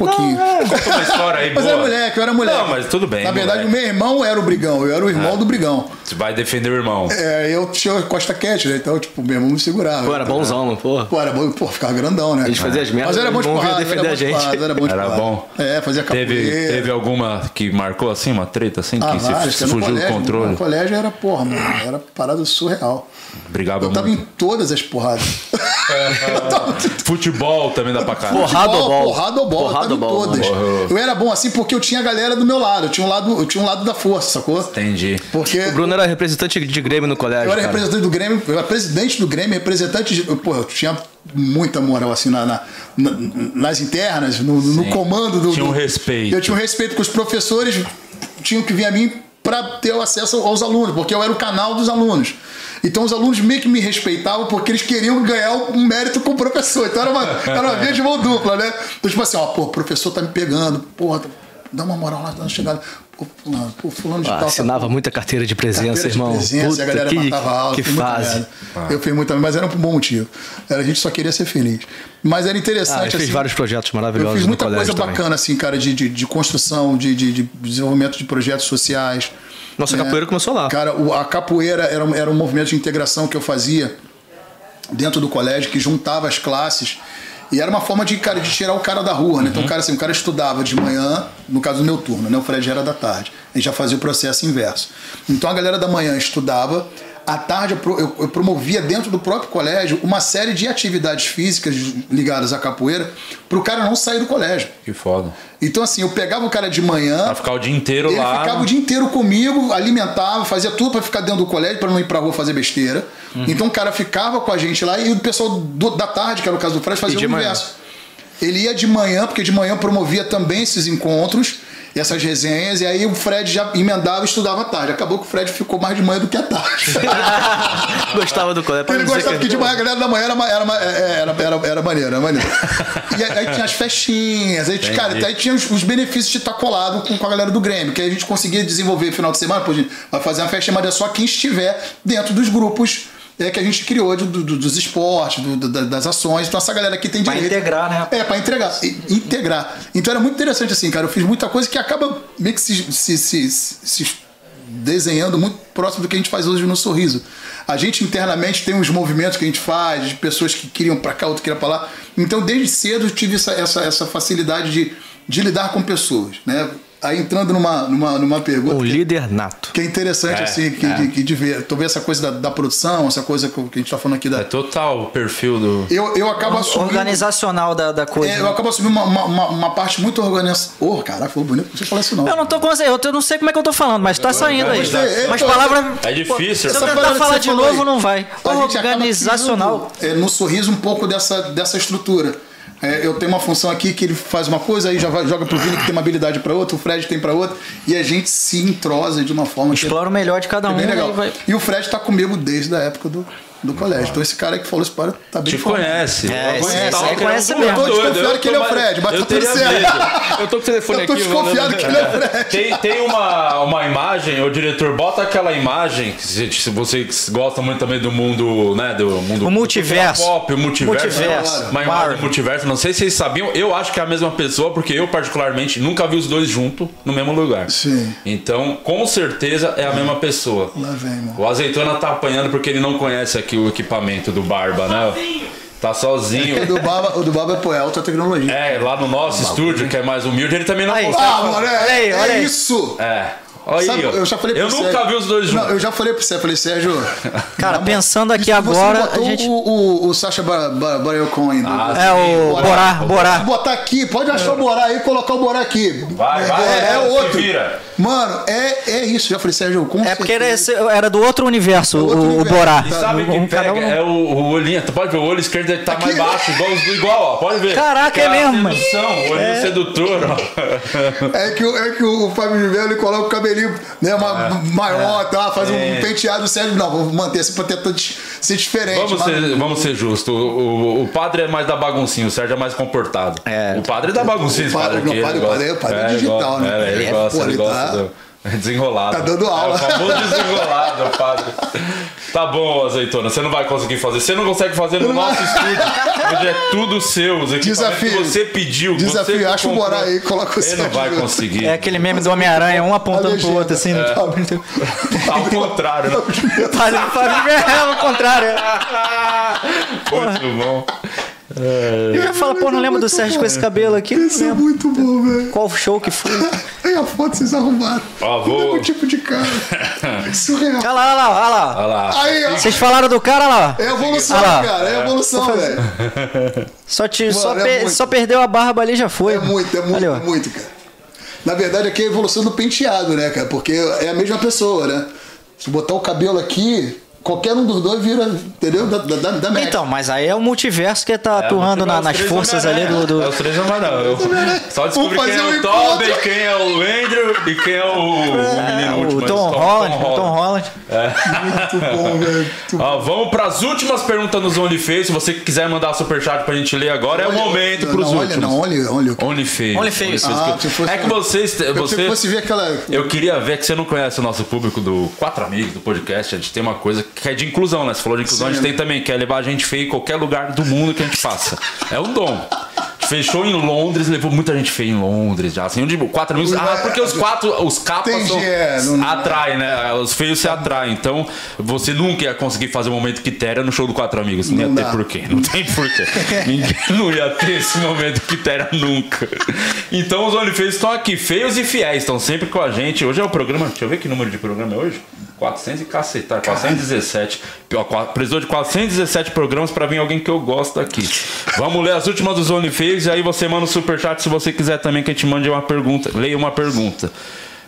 Um pouquinho. Conta uma história aí, Mas boa. era moleque, eu era moleque. Não, mas tudo bem, Na verdade, moleque. o meu irmão era o brigão. Eu era o irmão do brigão. Você vai defender o irmão. É, eu tinha Costa Cat, né? Então, tipo, meu irmão me segurava. Pô, era bonzão, mano, porra. Pô, era bom, pô, ficava grandão, né? A gente fazia as merdas, Mas era bom de porrada, defender era bom a gente. porrada, era bom de Era bom. É, fazia capoeira. Teve, teve alguma que marcou assim, uma treta assim, Ah, que várias, se que fugiu do controle? No colégio era, porra, mano, era parada surreal. Brigava Eu tava muito. em todas as porradas. Eu tava- Futebol também dá pra caralho. Porrada ou bola? Porrada ou bola, Em todas. mano. Eu era bom assim porque eu tinha a galera do meu lado. Eu tinha um lado, eu tinha um lado da força, sacou? Entendi. Porque O Bruno era representante de Grêmio no colégio. eu era cara. representante do Grêmio, eu era presidente do Grêmio, representante de. Pô, eu tinha muita moral assim na, na- na- nas internas, no, no comando do. Tinha um do- respeito. Eu tinha um respeito que os professores tinham que vir a mim para ter o acesso aos alunos, porque eu era o canal dos alunos. Então os alunos meio que me respeitavam porque eles queriam ganhar um mérito com o professor. Então era uma, era uma via de mão dupla, né? Então, tipo assim, ó, pô, o professor tá me pegando, porra, dá uma moral lá, tá chegando. Pô, fulano, pô, fulano de Ah, tal. tá- assinava muita carteira de presença, Carteira de irmão. presença, Puta, a galera que, matava aula. que fiz fase. merda. Eu fiz muita mas era um bom motivo. Era, a gente só queria ser feliz. Mas era Ah, interessante. eu fiz assim, vários projetos eu maravilhosos fiz no muita coisa também. bacana, assim, cara, de, de, de construção, de, de, de desenvolvimento de projetos sociais. Nossa, a né? capoeira começou lá. Cara, a capoeira era, um- era um movimento de integração que eu fazia dentro do colégio que juntava as classes. E era uma forma de, cara, de tirar o cara da rua, né? Então, o cara, assim, o cara estudava de manhã, no caso do meu turno, né? O Fred era da tarde. A gente já fazia o processo inverso. Então, a galera da manhã estudava. À tarde, eu pro- eu, eu promovia dentro do próprio colégio uma série de atividades físicas ligadas à capoeira para o cara não sair do colégio. Que foda. Então, assim, eu pegava o cara de manhã, Pra ficar o dia inteiro ele lá. ficava o dia inteiro comigo, alimentava, fazia tudo pra ficar dentro do colégio, pra não ir pra rua fazer besteira. Uhum. Então o cara ficava com a gente lá e o pessoal do- da tarde, que era o caso do Fred, fazia o manhã? inverso. Ele ia de manhã, porque de manhã promovia também esses encontros, essas resenhas, e aí o Fred já emendava e estudava à tarde. Acabou que o Fred ficou mais de manhã do que à tarde. Gostava do colégio. Ele gostava que- porque de manhã a galera da manhã era, era, ma- é, era, era, era maneiro, era maneiro. E aí, aí tinha as festinhas, aí, cara, aí tinha os, os benefícios de estar colado com, com a galera do Grêmio, que aí a gente conseguia desenvolver final de semana, pô, gente, vai fazer uma festinha, mas é só quem estiver dentro dos grupos é, que a gente criou de- do- do- dos esportes, do- das ações. Então essa galera aqui tem Pra direito. integrar, né? É, pra entregar, i- integrar. Então era muito interessante assim, cara. Eu fiz muita coisa que acaba meio que se, se, se, se desenhando muito próximo do que a gente faz hoje no Sorriso. A gente internamente tem uns movimentos que a gente faz, de pessoas que queriam pra cá, outro queria pra lá. Então, desde cedo, eu tive essa, essa, essa facilidade de, de lidar com pessoas, né? Aí entrando numa, numa, numa pergunta. Um que- líder nato. que é interessante, É, assim, que, de, que de ver. Tu vê essa coisa da, da produção, essa coisa que a gente tá falando aqui da. É total o perfil do. Eu, eu acabo assumindo. Organizacional da, da coisa. É, eu né? acabo assumindo uma, uma, uma, uma parte muito organizada. Ô, caraca, foi bonito você falar isso não. Eu não tô conseguindo, eu não sei como é que eu tô falando, mas tá saindo aí. gostei, eu Mas tô- palavras. É difícil. Se eu tentar falar de novo, aí. não vai. A Organizacional. criando, é, no sorriso um pouco dessa, dessa estrutura. É, eu tenho uma função aqui que ele faz uma coisa, aí já vai- joga pro Vini que tem uma habilidade para outra, o Fred tem para outra, e a gente se entrosa de uma forma que Explora o melhor de cada é um. bem né, legal. e vai- E o Fred tá comigo desde a época do, do colégio. Então esse cara aí que falou isso para tá bem Te conhece. É, aí querendo conhece mesmo. Eu tô desconfiado eu que ele é o Fred, mas eu tá tudo certo. Eu tô com o telefone Eu tô aqui. desconfiado que ele é o Fred. Tem, tem uma, uma imagem, o diretor, bota aquela imagem, que se, vocês gostam muito também do mundo, né, do mundo... O multiverso. Pop, o multiverso. Multiverso. Uma imagem do multiverso, não sei se vocês sabiam, eu acho que é a mesma pessoa, porque eu particularmente nunca vi os dois juntos no mesmo lugar. Sim. Então, com certeza é a mesma pessoa. Lá vem, mano. O Azeitona tá apanhando porque ele não conhece aqui o equipamento do Barba, né? Tá sozinho. O do Baba, o do Baba é pô, é alta tecnologia. É, lá no nosso estúdio, que é mais humilde, ele também não Aí. consegue. Ah, mano, é, Olha aí, é aí. isso! É. Aí, Sabe, eu já falei pro Eu nunca Sérgio- vi os dois Não, juntos. eu já falei pro Sérgio, falei, Sérgio. Cara, pensando aqui que você agora, botou a gente- O, o, o Sacha Ba- Ba- Baron Cohen. do- Ah, É o Borá, Borá. botar aqui, pode achar o Borá aí e colocar o Borá aqui. Vai, vai, é, é outro. vira. Mano, é, é isso. Já falei, Sérgio, com É porque era, esse- era do outro universo, Outro o. Borá. E sabe Um que pega? um- É o, o olhinho. Tu pode ver, o olho esquerdo ele tá Aqui. mais baixo, igual, os- igual, ó. Pode ver. Caraca, é mesmo, mano. Sedução, o olhinho sedutor, ó. É que, o- é que o Fábio ele coloca o cabelinho né, ma- É. maior, tá? faz um penteado sério. Não, vou manter assim pra tentar dis- ser diferente. Vamos mas- ser, vamos ser justos. O, o- o padre é mais da baguncinha, o Sérgio é mais comportado. É. O padre é da baguncinha, O padre- esse não, o padre- ele o padre é- padre é ele digital, né? é, ele É, gosta, pô, ele ele gosta tá- do- é desenrolado. Tá dando aula. É o famoso desenrolado, o padre. Tá bom, azeitona, você não vai conseguir fazer. Você não consegue fazer no Não nosso vai. estúdio, onde é tudo seu. Os Desafio. que você pediu. que Desafio, você que acha o comprou. Borá aí, coloca o Ele não vai conseguir. É aquele meme do Homem-Aranha, um apontando pro outro, assim. né? Ao contrário, né? Padre Fábio é o contrário. Muito bom. Eu ia falar, pô, não lembro do Sérgio com esse cabelo aqui. Isso é muito bom, velho. Qual show que foi? Aí a foto vocês arrumaram. Ó, O vou. mesmo tipo de cara. Surreal. Olha lá, olha lá, olha lá. Olha lá. Aí, ó. Vocês falaram do cara, olha lá. É evolução, lá. cara. É evolução, velho. Só, te, só, Mano, é pe- muito. só perdeu a barba ali já foi. É muito, é muito, é muito, cara. Na verdade, aqui é a evolução do penteado, né, cara? Porque é a mesma pessoa, né? Se botar o cabelo aqui, qualquer um dos dois vira, entendeu? Da, da, da. Então, mas aí é o multiverso que tá É, atuando na- nas três forças ali Homem-Aranha. do. do- É os três Homem-Aranha. Eu Só descobri quem é o Toby, encontro. quem é o Andrew e quem é o, o menino o último. Tom Tom- Holland. Tom o Tom Holland. Muito bom, velho. Muito Ó, vamos para as últimas perguntas nos OnlyFans. Se você quiser mandar superchat pra gente ler agora, é o momento não, pros não, últimos. Olha, não, olha, olha. OnlyFans. OnlyFans. Ah, se fosse- é que vocês. Eu Você, se fosse ver aquela. eu queria ver que você não conhece o nosso público do Quatro Amigos, do podcast. A gente tem uma coisa que é de inclusão, né? Você falou de inclusão, a gente Sim. tem também, que é levar a gente feia em qualquer lugar do mundo que a gente passa. É um dom. Fechou em Londres, levou muita gente feia em Londres já. Assim, onde quatro amigos. Ah, porque os quatro, os capas são, é, não- atraem, né? Os feios se atraem. Então, você nunca ia conseguir fazer um momento quitéria no show do Quatro Amigos. Não, ia ter porquê. Não tem porquê. Ninguém não ia ter esse momento quitéria nunca. Então, os OnlyFans estão aqui, feios e fiéis, estão sempre com a gente. Hoje é o programa. Deixa eu ver que número de programa é hoje. 400 e cacetar, 417. Pior, Precisou de 417 programas pra vir alguém que eu gosto aqui. Vamos ler as últimas dos OnlyFans e aí você manda o superchat se você quiser também que a gente mande uma pergunta. Leia uma pergunta.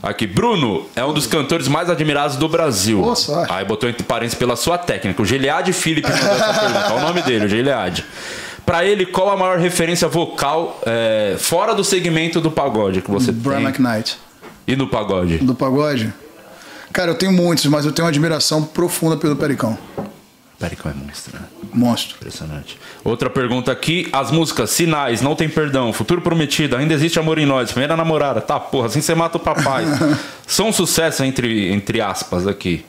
Aqui, Bruno é um dos cantores mais admirados do Brasil. Sorte. Aí botou entre parênteses pela sua técnica. O Gilead Felipe mandou essa pergunta. Olha o nome dele, o Gilead. Pra ele, qual a maior referência vocal é, fora do segmento do pagode que você Brian tem? McKnight. E no pagode? Do pagode. Cara, eu tenho muitos, mas eu tenho uma admiração profunda pelo Pericão. Pericão é monstro, né? Monstro. Impressionante. Outra pergunta aqui. As músicas Sinais, Não Tem Perdão, Futuro Prometido, Ainda Existe Amor em Nós, Primeira Namorada, Tá porra, Assim Você Mata o Papai. São um sucesso, entre, entre aspas, aqui.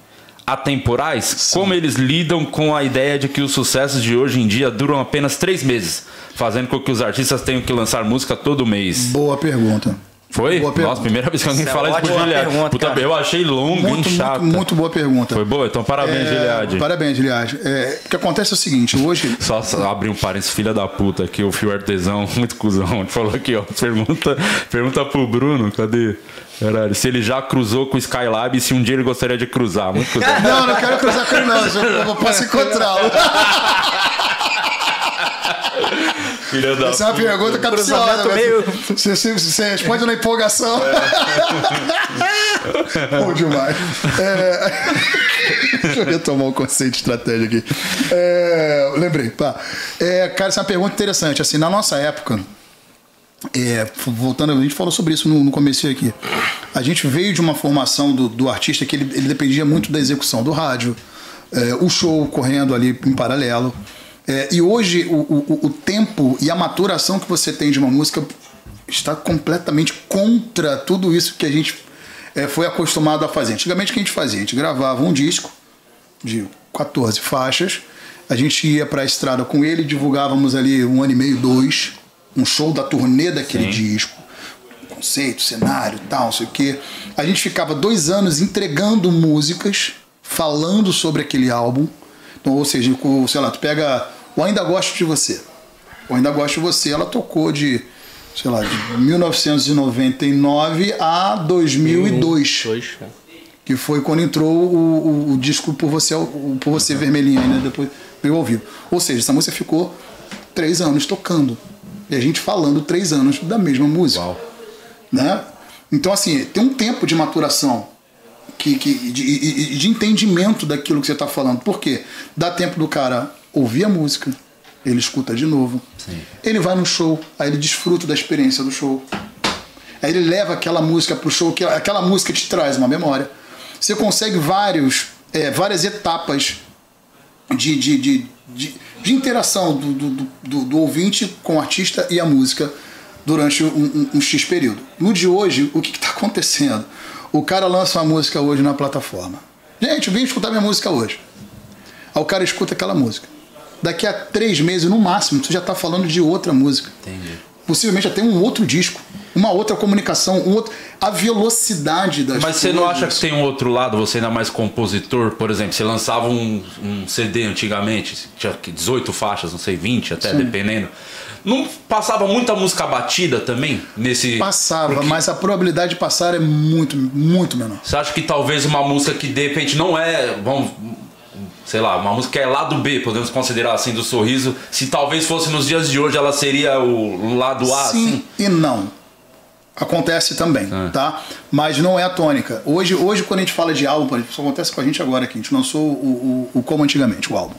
Atemporais, como eles lidam com a ideia de que os sucessos de hoje em dia duram apenas três meses, fazendo com que os artistas tenham que lançar música todo mês. Boa pergunta. Foi? Boa pergunta. Nossa, primeira vez que alguém Essa é fala isso pro pergunta, Puta, cara. eu achei longa Muito, e chata. muito, muito boa pergunta. Foi boa? Então parabéns, É, Gilead. Parabéns, Gilead. É, o que acontece é o seguinte, hoje. Só, só abrir um parênteses, filha da puta, aqui, o Fio Artesão, muito cuzão. Ele falou aqui, ó. Pergunta, pergunta pro Bruno, cadê? Caralho, se ele já cruzou com o Skylab e se um dia ele gostaria de cruzar. Muito cuzão. Não, não quero cruzar com ele, não. Eu eu posso encontrá-lo. Filha da Essa é uma pergunta capciosa. Né? meio- Você, você, você responde na empolgação. Bom demais. É... Deixa eu retomar o conceito de estratégia aqui. É... Lembrei, pá. É, cara, essa é uma pergunta interessante. Assim, na nossa época, é, voltando, a gente falou sobre isso no, no começo aqui. A gente veio de uma formação do, do artista que ele, ele dependia muito da execução do rádio, é, o show correndo ali em paralelo. É, e hoje o, o, o tempo e a maturação que você tem de uma música está completamente contra tudo isso que a gente é, foi acostumado a fazer. Antigamente o que a gente fazia? A gente gravava um disco de 14 faixas, a gente ia para a estrada com ele, divulgávamos ali um ano e meio, dois, um show da turnê daquele disco, conceito, cenário, tal, não sei o quê. A gente ficava dois anos entregando músicas, falando sobre aquele álbum. Então, ou seja, sei lá, tu pega o Ainda Gosto de Você. O Ainda Gosto de Você, ela tocou de sei lá, de 1999 a 2002, Dois, né? que foi quando entrou o, o- o disco Por Você, o Por Você Vermelhinho, né? Depois veio ao vivo. Ou seja, essa música ficou três anos tocando. E a gente falando três anos da mesma música Uau. né? Então, assim, tem um tempo de maturação que, que, de, de entendimento daquilo que você está falando. Por quê? Dá tempo do cara ouvir a música, ele escuta de novo, ele vai no show, aí ele desfruta da experiência do show. Aí ele leva aquela música pro show, que aquela música te traz uma memória. Você consegue vários, é, várias etapas de, de, de, de, de interação do, do, do- do, do ouvinte com o artista e a música durante um, um- um X período. No de hoje, o que está acontecendo? O cara lança uma música hoje na plataforma. Gente, vem escutar minha música hoje. Aí o cara escuta aquela música. Daqui a três meses, no máximo, você já está falando de outra música. Entendi. Possivelmente já tem um outro disco, uma outra comunicação, um outro... a velocidade das Mas você não acha que tem um outro lado, você ainda mais compositor, por exemplo, você lançava um, um CD antigamente, tinha 18 faixas, não sei, 20 até, dependendo. Não passava muita música batida também nesse. Passava, Porque mas a probabilidade de passar é muito, muito menor. Você acha que talvez uma música que de repente não é. Vamos, sei lá, uma música que é lado B, podemos considerar assim, do sorriso, se talvez fosse nos dias de hoje ela seria o lado A, Sim assim? e não. Acontece também, Ah. tá? Mas não é a tônica. Hoje, hoje quando a gente fala de álbum, isso acontece com a gente agora aqui. A gente lançou o, o, o Como Antigamente, o álbum.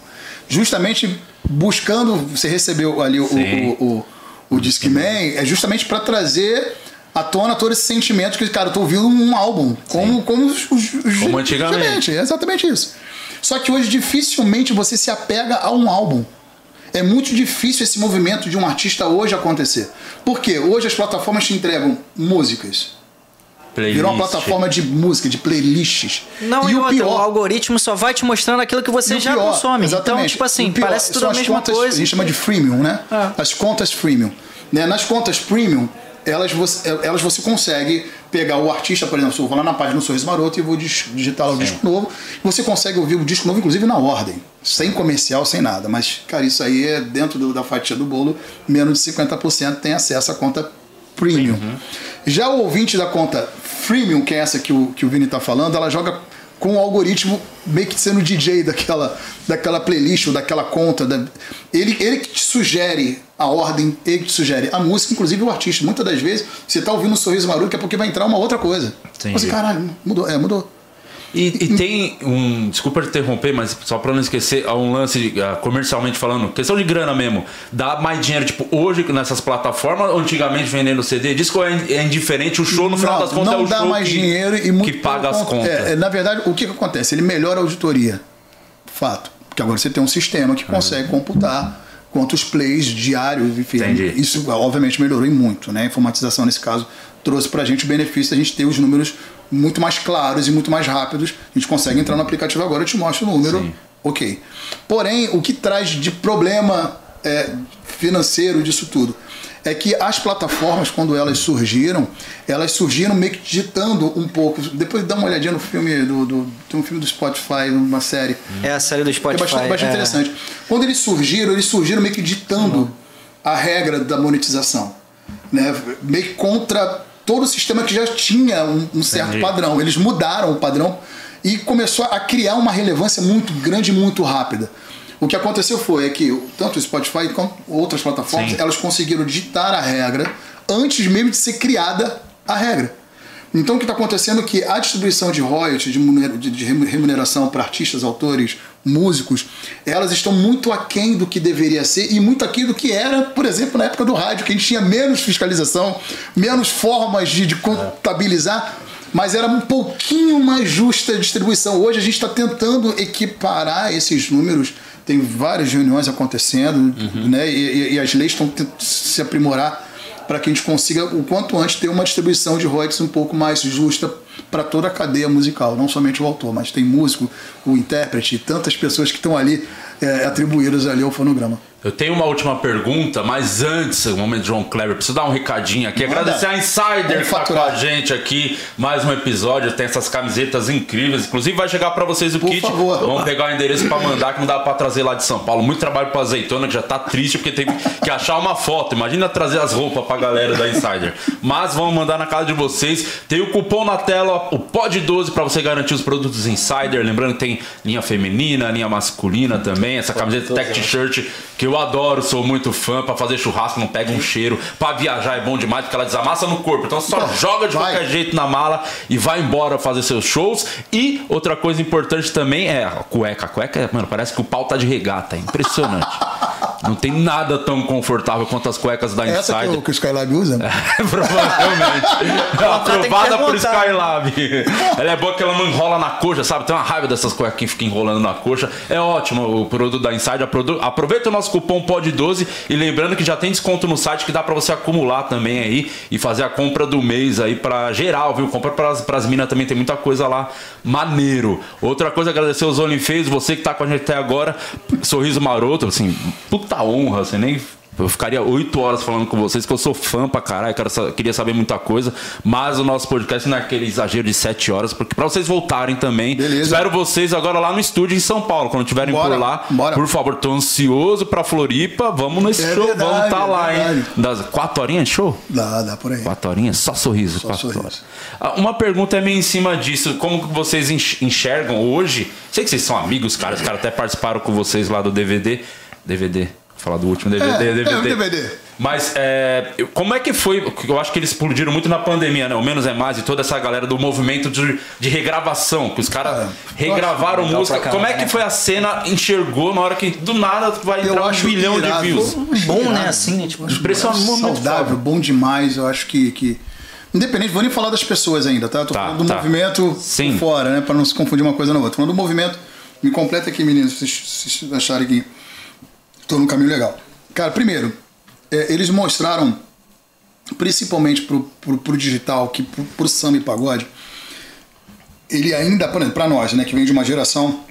Justamente buscando, você recebeu ali o, Sim. o, o, o Discman, é justamente para trazer à tona todo esse sentimento que, cara, eu tô ouvindo um álbum, como, como, os, os- os- Como antigamente. É exatamente isso. Só que hoje dificilmente você se apega a um álbum. É muito difícil esse movimento de um artista hoje acontecer. Por quê? Hoje as plataformas te entregam músicas. Playlist. Virou uma plataforma de música, de playlists. Não, e e o outra, o pior, algoritmo só vai te mostrando aquilo que você já pior, consome. Então, exatamente. tipo assim, pior parece tudo são a as mesma contas, coisa. A gente chama de freemium, né? É. As contas freemium. Né? Nas contas premium, elas você, elas você consegue pegar o artista, por exemplo, eu vou lá na página do Sorriso Maroto e vou digitar lá o disco novo. Você consegue ouvir o disco novo, inclusive na ordem. Sem comercial, sem nada. Mas, cara, isso aí é dentro do- da fatia do bolo, menos de 50% tem acesso à conta premium. Já o ouvinte da conta freemium, que é essa que o, que o Vini tá falando, ela joga com o algoritmo meio que sendo DJ daquela, daquela playlist ou daquela conta. da- ele, ele que te sugere a ordem, ele que te sugere a música, inclusive o artista. Muitas das vezes você tá ouvindo um sorriso maluco, é porque vai entrar uma outra coisa. Entendi. Você, caralho, mudou, é, mudou. E, e tem um. Desculpa te interromper, mas só pra não esquecer, há um lance ah, comercialmente falando, questão de grana mesmo. Dá mais dinheiro, tipo, hoje nessas plataformas, antigamente vendendo CD, disco é, é indiferente, o show no final não, das contas não é o dá show mais que, dinheiro e muito que paga as contas. É, é, na verdade, o que, que acontece? Ele melhora a auditoria. Fato. Porque agora você tem um sistema que consegue computar quantos plays diários, enfim. Entendi. Isso, obviamente, melhorou em muito. Né? A informatização, nesse caso, trouxe pra gente o benefício da gente ter os números muito mais claros e muito mais rápidos. A gente consegue entrar no aplicativo agora e te mostra o número. Sim. Ok. Porém, o que traz de problema é, financeiro disso tudo é que as plataformas, quando elas surgiram, elas surgiram meio que ditando um pouco. Depois dá uma olhadinha no filme do, do tem um filme do Spotify, uma série. É a série do É Spotify. bastante, bastante é. interessante. Quando eles surgiram, eles surgiram meio que ditando a regra da monetização. Né? Meio que contra todo o sistema que já tinha um, um certo Entendi. padrão. Eles mudaram o padrão e começou a criar uma relevância muito grande e muito rápida. O que aconteceu foi é que tanto o Spotify quanto outras plataformas, Sim. elas conseguiram ditar a regra antes mesmo de ser criada a regra. Então o que está acontecendo é que a distribuição de royalties, de munera- de- de remuneração para artistas, autores, músicos, elas estão muito aquém do que deveria ser e muito aquém do que era, por exemplo, na época do rádio, que a gente tinha menos fiscalização, menos formas de, de contabilizar, mas era um pouquinho mais justa a distribuição. Hoje a gente está tentando equiparar esses números, tem várias reuniões acontecendo, né? E, e- e as leis estão tentando se aprimorar para que a gente consiga, o quanto antes, ter uma distribuição de royalties um pouco mais justa para toda a cadeia musical, não somente o autor, mas tem músico, o intérprete, tantas pessoas que estão ali é, atribuídas ali ao fonograma. Eu tenho uma última pergunta, mas antes, o momento de João Kleber, preciso dar um recadinho aqui. Manda. Agradecer a Insider que tá com a gente aqui. Mais um episódio, tem essas camisetas incríveis. Inclusive vai chegar pra vocês o Por kit. favor. Vamos pegar o endereço pra mandar, que não dá pra trazer lá de São Paulo. Muito trabalho pra azeitona, que já tá triste porque tem que achar uma foto. Imagina trazer as roupas pra galera da Insider. Mas vamos mandar na casa de vocês. Tem o cupom na tela, o POD12 pra você garantir os produtos Insider. Lembrando que tem linha feminina, linha masculina também. Essa camiseta Tech T-shirt que eu adoro, sou muito fã. Pra fazer churrasco não pega um cheiro. Pra viajar é bom demais porque ela desamassa no corpo. Então só joga de vai. qualquer jeito na mala e vai embora fazer seus shows. E outra coisa importante também é a cueca. A cueca, mano, parece que o pau tá de regata. É impressionante. Não tem nada tão confortável quanto as cuecas da Essa que Insider. o, que o Skylab usa? Provavelmente. Ela tem que aprovada por. Skylab. Ela é boa que ela não enrola na coxa, sabe? Tem uma raiva dessas cuecas que ficam enrolando na coxa. É ótimo o produto da Insider. Aproveita o nosso cupom POD12 e lembrando que já tem desconto no site que dá pra você acumular também aí e fazer a compra do mês aí pra geral, viu? Compra pras, pras minas também, tem muita coisa lá. Maneiro. Outra coisa, agradecer os OnlyFans, você que tá com a gente até agora. Sorriso maroto, assim, puta honra, você nem eu ficaria oito horas falando com vocês, que eu sou fã pra caralho, quero queria saber muita coisa, mas o nosso podcast não é aquele exagero de sete horas, porque pra vocês voltarem também. Beleza. Espero vocês agora lá no estúdio em São Paulo, quando estiverem Bora, por lá. bora. Por favor, tô ansioso pra Floripa, vamos nesse É show, verdade, vamos tá é lá, hein? verdade. Das quatro horinhas show? Dá, dá por aí. Quatro horinhas? Só sorriso, Só quatro sorriso. horas. Ah, Uma pergunta é meio em cima disso. Como que vocês enx- enxergam hoje? Sei que vocês são amigos, cara. Os caras até participaram com vocês lá do DVD. DVD. Falar do último DVD. É, DVD. é, o DVD. Mas é, como é que foi? Eu acho que eles explodiram muito na pandemia, né? O Menos é Mais e toda essa galera do movimento de, de regravação, que os caras regravaram legal música. pra Como é caramba, que foi a cena? Enxergou na hora que do nada vai Eu entrar um acho bilhão de irado. views? Bom, né? Irado. Assim, né? Tipo, Impressionante. muito saudável, bom demais. Eu acho que, que. Independente, vou nem falar das pessoas ainda, tá? Eu tô Tá, falando do tá. movimento Sim. por fora, né? Pra não se confundir uma coisa na outra. Falando do movimento, me completa aqui, meninos, se vocês, se vocês acharem que tô no caminho legal. Cara, primeiro, é, eles mostraram, principalmente pro, pro, pro digital, que pro, pro samba e pagode, ele ainda, por exemplo, pra nós, né, que vem de uma geração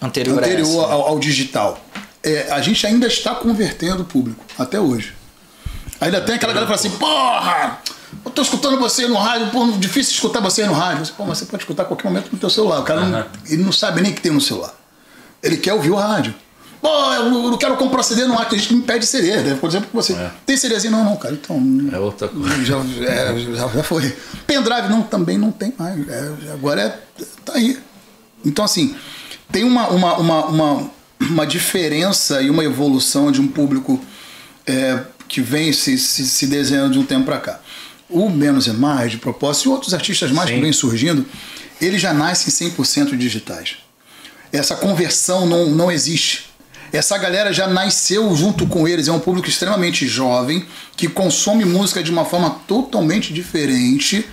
anterior, essa. anterior ao, ao digital. É, a gente ainda está convertendo o público, até hoje. Ainda tem aquela galera que fala assim, porra, eu tô escutando você no rádio, pô, difícil escutar você no rádio. Você, pô, mas você pode escutar a qualquer momento no teu celular. O cara não, ele não sabe nem que tem no celular. Ele quer ouvir o rádio. Pô, eu não quero comprar CD no rádio, tem gente que me pede CD. né? Por exemplo, você tem CDzinho? Não, não, cara, então... É outra coisa. Já, é, já, já foi. Pendrive não, também não tem mais. É, agora é. tá aí. Então, assim, tem uma, uma, uma, uma, uma diferença e uma evolução de um público é, que vem se, se, se desenhando de um tempo para cá. O Menos é Mais, de propósito, e outros artistas mais Sim. que vêm surgindo, eles já nascem 100% digitais. Essa conversão não, não existe. Essa galera já nasceu junto com eles, é um público extremamente jovem, que consome música de uma forma totalmente diferente,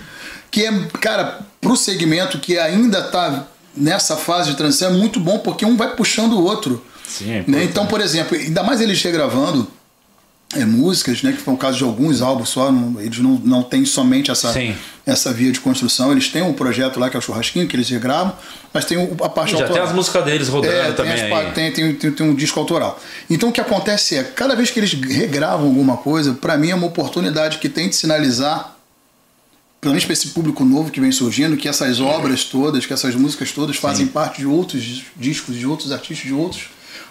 que é, cara, pro segmento que ainda tá nessa fase de transição, é muito bom, porque um vai puxando o outro. Sim, é né? Então, por exemplo, ainda mais eles regravando é, músicas, né, que foi o caso de alguns álbuns só, não- eles não, não têm somente essa, Sim. essa via de construção, eles têm um projeto lá que é o Churrasquinho, que eles regravam, mas tem a parte Já tem autoral. as músicas deles rodando É, tem, também as aí. pa- tem, tem, tem- tem um disco autoral. Então o que acontece é, cada vez que eles regravam alguma coisa, para mim é uma oportunidade que tem de sinalizar, pelo menos para esse público novo que vem surgindo, que essas obras todas, que essas músicas todas fazem parte de outros discos, de outros artistas, de outros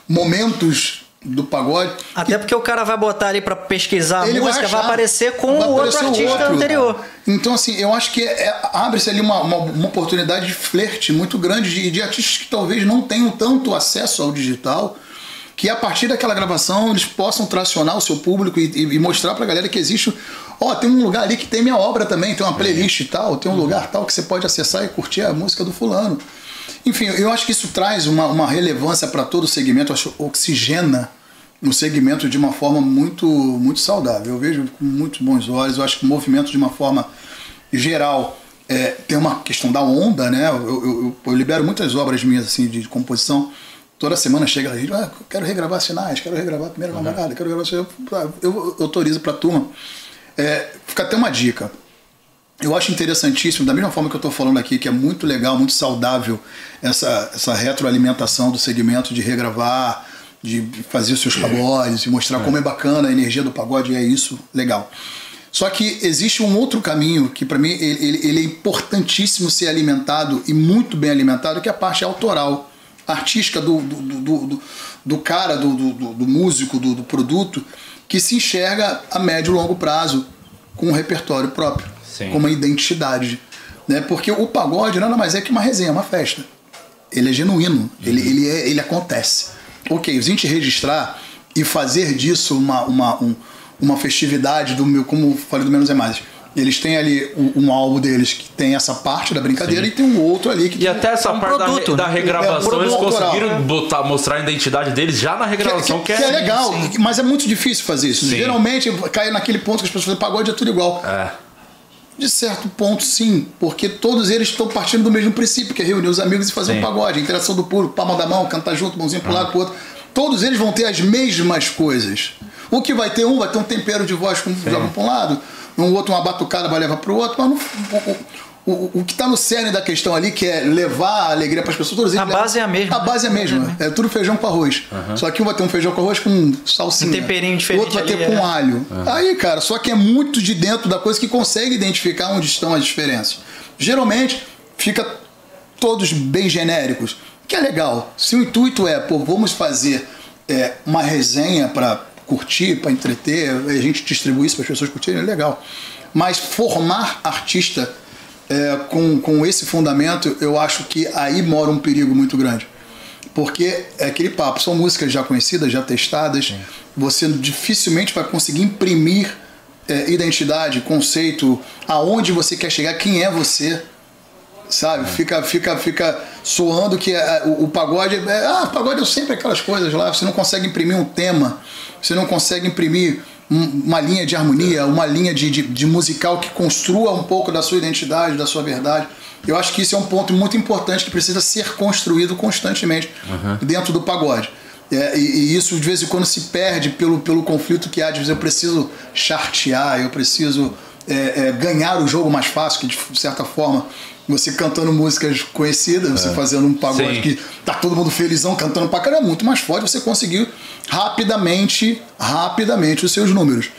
momentos do pagode. Até porque o cara vai botar ali pra pesquisar a Ele música, vai, achar, aparecer com vai o outro artista outro. anterior. Então, assim, eu acho que é- abre-se ali uma, uma, uma oportunidade de flerte muito grande de, de artistas que talvez não tenham tanto acesso ao digital, que a partir daquela gravação eles possam tracionar o seu público e, e- e mostrar pra galera que existe. Ó, tem um lugar ali que tem minha obra também, tem uma playlist e tal, tem um lugar tal que você pode acessar e curtir a música do fulano. Enfim, eu acho que isso traz uma, uma relevância para todo o segmento, acho que oxigena o segmento de uma forma muito, muito saudável. Eu vejo com muitos bons olhos, eu acho que o movimento de uma forma geral é, tem uma questão da onda, né? Eu, eu, eu- libero muitas obras minhas assim, de composição. Toda semana chega a gente, ah, eu quero regravar sinais, quero regravar a primeira namorada, quero regravar. Eu, eu, eu autorizo para a turma. É, fica até uma dica. Eu acho interessantíssimo, da mesma forma que eu estou falando aqui, que é muito legal, muito saudável essa, essa retroalimentação do segmento de regravar, de fazer os seus pagodes e mostrar como é bacana a energia do pagode, é isso, legal. Só que existe um outro caminho que para mim ele, ele- é importantíssimo ser alimentado e muito bem alimentado, que é a parte autoral, artística do, do, do, do- cara, do, do, músico, do, produto, que se enxerga a médio e longo prazo com um repertório próprio, Sim. com uma identidade. Né? Porque o pagode nada mais é que uma resenha, uma festa. Ele é genuíno, ele, ele, é- ele acontece. Ok, a gente registrar e fazer disso uma, uma, um- uma festividade do meu, como falei do Menos é Mais. Eles têm ali um, um álbum deles que tem essa parte da brincadeira e tem um outro ali que E tem- até essa É um parte da, produto, re- da né? regravação, É eles autoral. conseguiram botar, mostrar a identidade deles já na que, regravação, que- que, que é legal, sim. mas é muito difícil fazer isso. Sim. Geralmente cai naquele ponto que as pessoas falam pagode é tudo igual. É. De certo ponto, sim, porque todos eles estão partindo do mesmo princípio, que é reunir os amigos e fazer Sim. um pagode, interação do público, palma da mão, cantar junto, mãozinha pro lado, pro outro. Todos eles vão ter as mesmas coisas. O que vai ter um vai ter um tempero de voz que um joga para um lado, um outro uma batucada vai levar para o outro, mas no- o, o, o, o que está no cerne da questão ali, que é levar a alegria para as pessoas, eles A levam- base é a mesma. A base é a mesma. É tudo feijão com arroz. Só que um vai ter um feijão com arroz com salsinha. Um temperinho O diferente outro vai ter ali, com é. alho. Aí, cara, só que é muito de dentro da coisa que consegue identificar onde estão as diferenças. Geralmente, fica todos bem genéricos, que é legal. Se o intuito é, pô, vamos fazer é, uma resenha para curtir, para entreter, a gente distribui isso para as pessoas curtirem, é legal. Mas formar artista é, com, com esse fundamento, eu acho que aí mora um perigo muito grande. Porque é aquele papo, são músicas já conhecidas, já testadas, você dificilmente vai conseguir imprimir é, identidade, conceito, aonde você quer chegar, quem é você, sabe? Fica, fica, fica soando que é, o, o pagode é, ah, pagode é sempre aquelas coisas lá, você não consegue imprimir um tema, você não consegue imprimir uma linha de harmonia, uma linha de, de, de musical que construa um pouco da sua identidade, da sua verdade. Eu acho que isso é um ponto muito importante que precisa ser construído constantemente dentro do pagode. É, e, e isso de vez em quando se perde pelo, pelo conflito que há de dizer eu preciso chartear, eu preciso é, é, ganhar o jogo mais fácil, que de certa forma você cantando músicas conhecidas, você fazendo um pagode Sim. que tá todo mundo felizão cantando pra caramba, é muito mais forte você conseguir rapidamente, rapidamente os seus números.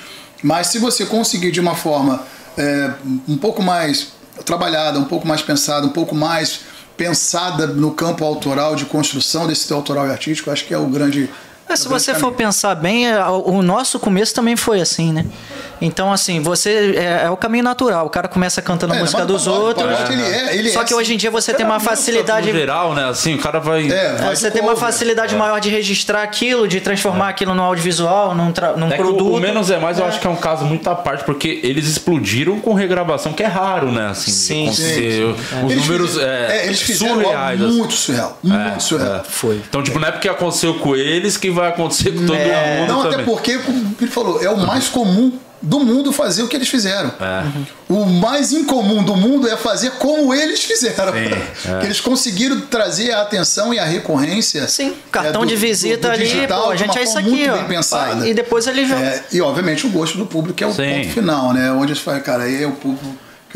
Mas se você conseguir de uma forma é, um pouco mais trabalhada, um pouco mais pensada, um pouco mais pensada no campo autoral de construção desse teu autoral e artístico, acho que é o grande. É, se você for pensar bem, é, o nosso começo também foi assim, né? Então, assim, você é, é o caminho natural. O cara começa cantando a É, música dos outros. é- ele Só é que hoje em dia você tem uma facilidade. Geral, né? Assim, o cara vai. Você tem uma facilidade maior de registrar aquilo, de transformar aquilo no audiovisual, num, tra- num É que o- produto. o menos é mais, eu acho que é um caso muito à parte, porque eles explodiram com regravação, que é raro, né? Assim, Sim, acontecer. Os Eles números fizeram- é, é, eles fizeram surreais. assim. muito surreal. Muito surreal. Foi. Então, tipo, não é porque aconteceu com eles que vai acontecer com todo É. mundo Não, também. até porque, como ele falou, é o mais comum do mundo fazer o que eles fizeram. É. O mais incomum do mundo é fazer como eles fizeram. Sim, é. Eles conseguiram trazer a atenção e a recorrência. Sim, cartão é, do- de visita do- do ali, digital pô, a gente é isso aqui, muito ó. bem pensada. E depois ele já. É, e obviamente o gosto do público que é o Sim. ponto final, né? Onde você fala, cara, aí é o público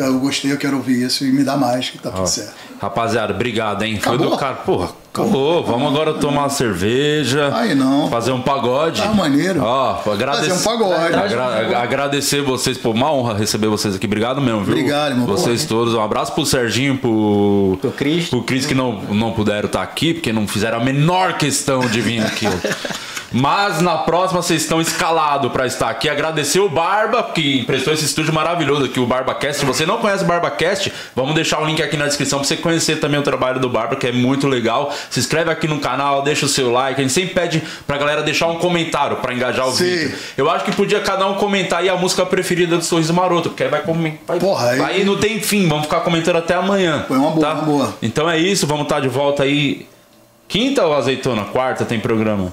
eu gostei, eu quero ouvir isso e me dá mais, que tá tudo certo. Rapaziada, obrigado, hein? Foi Acabou? do cara. Porra, acabou. Vamos agora tomar uma cerveja. Aí não. Fazer um pagode. Tá maneiro. Ó, agradecer. Fazer um pagode. Agra- agradecer vocês, pô, uma honra receber vocês aqui. Obrigado mesmo, viu? Obrigado, irmão. Vocês todos. Um abraço pro Serginho, pro. Pro Cris. Pro Cris que não, não puderam estar aqui, porque não fizeram a menor questão de vir aqui. Mas na próxima vocês estão escalados para estar aqui. Agradecer o Barba, que emprestou esse estúdio maravilhoso aqui, o BarbaCast. Se você não conhece o BarbaCast, vamos deixar o link aqui na descrição para você conhecer também o trabalho do Barba, que é muito legal. Se inscreve aqui no canal, deixa o seu like. A gente sempre pede pra galera deixar um comentário para engajar o Sim. vídeo. Eu acho que podia cada um comentar aí a música preferida do Sorriso Maroto, porque aí vai comentar. Porra, aí- aí não tem fim, vamos ficar comentando até amanhã. Foi uma boa, tá? uma boa. Então é isso, vamos estar de volta aí. Quinta ou azeitona? Quarta tem programa?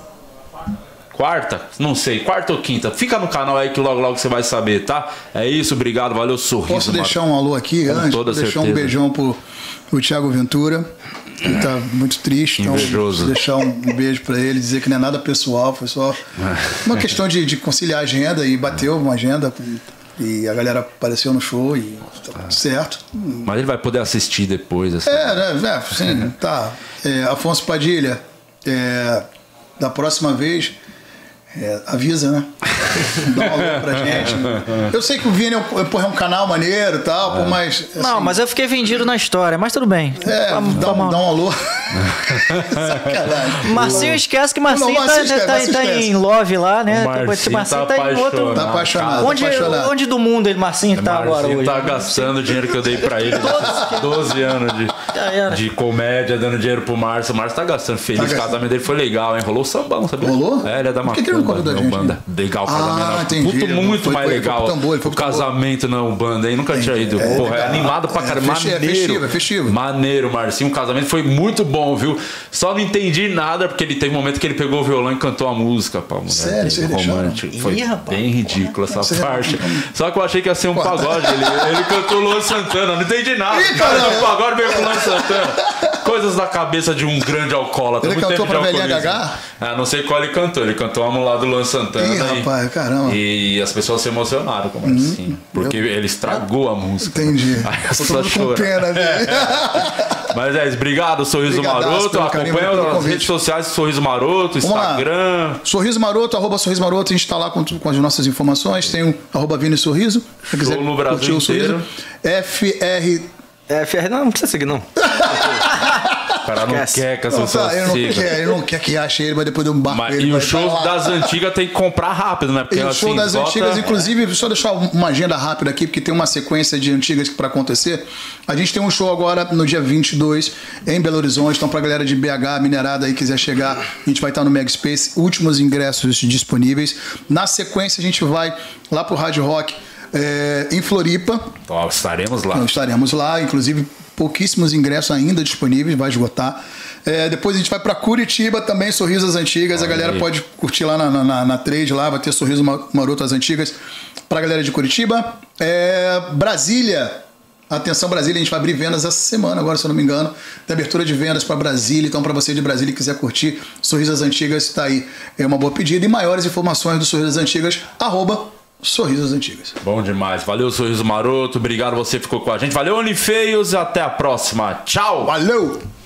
Quarta? Não sei, quarta ou quinta. Fica no canal aí que logo logo você vai saber, tá? É isso, obrigado, valeu, sorriso. Posso deixar um alô aqui antes? toda deixar um certeza. beijão pro, pro Thiago Ventura, que tá muito triste. Então, Invejoso. deixar um beijo pra ele, dizer que não é nada pessoal, foi só uma questão de, de conciliar a agenda e bateu uma agenda. E a galera apareceu no show e tá tudo certo. Mas ele vai poder assistir depois. Assim. É, né? É, sim, tá. É, Afonso Padilha, é, da próxima vez, é, avisa, né? Dá um alô pra gente. Eu sei que o Vini é um, porra, é um canal maneiro e tal, pô, mas. assim, Não, mas eu fiquei vendido na história, mas tudo bem. É, Vamos- dá, um, vamos- dá um alô. Sacanagem. Marcinho esquece que Marcinho, Não, Marcinho tá, esquece, tá- Marcinho tá esquece. em love lá, né? O Marcinho Marcinho tá em outro. Tá apaixonado. Onde, apaixonado. onde do mundo ele, Marcinho, tá agora Marcinho hoje? tá gastando o dinheiro que eu dei pra ele. 12 anos de, de comédia, dando dinheiro pro Márcio. O Márcio tá gastando. Feliz, Tá o casamento dele foi legal, hein? Rolou sambão, sabia? Rolou? É, ele é da Por que que ele não Macumba, convidou a da gente? Umbanda. Legal o casamento. Ah, na- entendi. Puto, muito foi- mais foi- legal. tambor, foi o tambor. casamento na Umbanda, hein? Nunca tinha ido. É, Porra, é legal. animado pra É, caramba. é Maneiro. festivo, é festivo. Maneiro, Marcinho. O casamento foi muito bom, viu? Só não entendi nada, porque ele teve um momento que ele pegou o violão e cantou a música pra mulher. Sério? deixaram? romântico. Foi Ih, rapaz. bem ridículo essa parte. Só que eu achei que ia ser um pagode. Ele, ele cantou Luan Santana. Não entendi nada. Ih, O cara pagode veio com Luan Santana. Coisas da cabeça de um grande alcoólatra. Ele Muito cantou pra velhinha? Ah, não sei qual ele cantou. Ele cantou a lá do Luan Santana. Ih, e- rapaz, caramba. E as pessoas se emocionaram com o Marcinho. Porque ele estragou a música. Entendi. Aí as pessoas pena dele. Mas é isso, obrigado, Sorriso Brigadaço Maroto. Acompanha as redes sociais Sorriso Maroto. Instagram. Sorriso Maroto, arroba Sorriso Maroto, a gente tá lá com, com as nossas informações. Tem o arroba Vini Sorriso. Se quiser Show no Brasil curtir o sorriso. inteiro. FR. É, FR, não, não precisa seguir, não. O cara não Esquece. quer que as Não, pessoas tá, ele, não quer, ele não quer que ache ele, mas depois de um barco Mas- ele e tá lá. das antigas tem que comprar rápido, né? Porque E o assim, show das esgota- antigas, inclusive, só deixar uma agenda rápida aqui, porque tem uma sequência de antigas para acontecer. A gente tem um show agora no dia 22 em Belo Horizonte. Então, pra galera de BH, Minerada aí quiser chegar, a gente vai estar no Mega Space. Últimos ingressos disponíveis. Na sequência, a gente vai lá pro Hard Rock é, em Floripa. Ó, estaremos lá. Então, estaremos lá, inclusive pouquíssimos ingressos ainda disponíveis, vai esgotar. É, depois a gente vai para Curitiba também, Sorrisos Antigas. a galera aí. pode curtir lá na, na, na trade, lá vai ter Sorriso Ma- Maroto as Antigas para a galera de Curitiba. É, Brasília. Atenção, Brasília, a gente vai abrir vendas essa semana, agora, se eu não me engano. Tem abertura de vendas para Brasília. Então, para você de Brasília que quiser curtir Sorrisos Antigas, está aí. É uma boa pedida. E maiores informações do Sorrisos Antigas, arroba Sorrisos Antigas. Bom demais. Valeu, Sorriso Maroto. Obrigado, você ficou com a gente. Valeu, Olifeios. Até a próxima. Tchau. Valeu!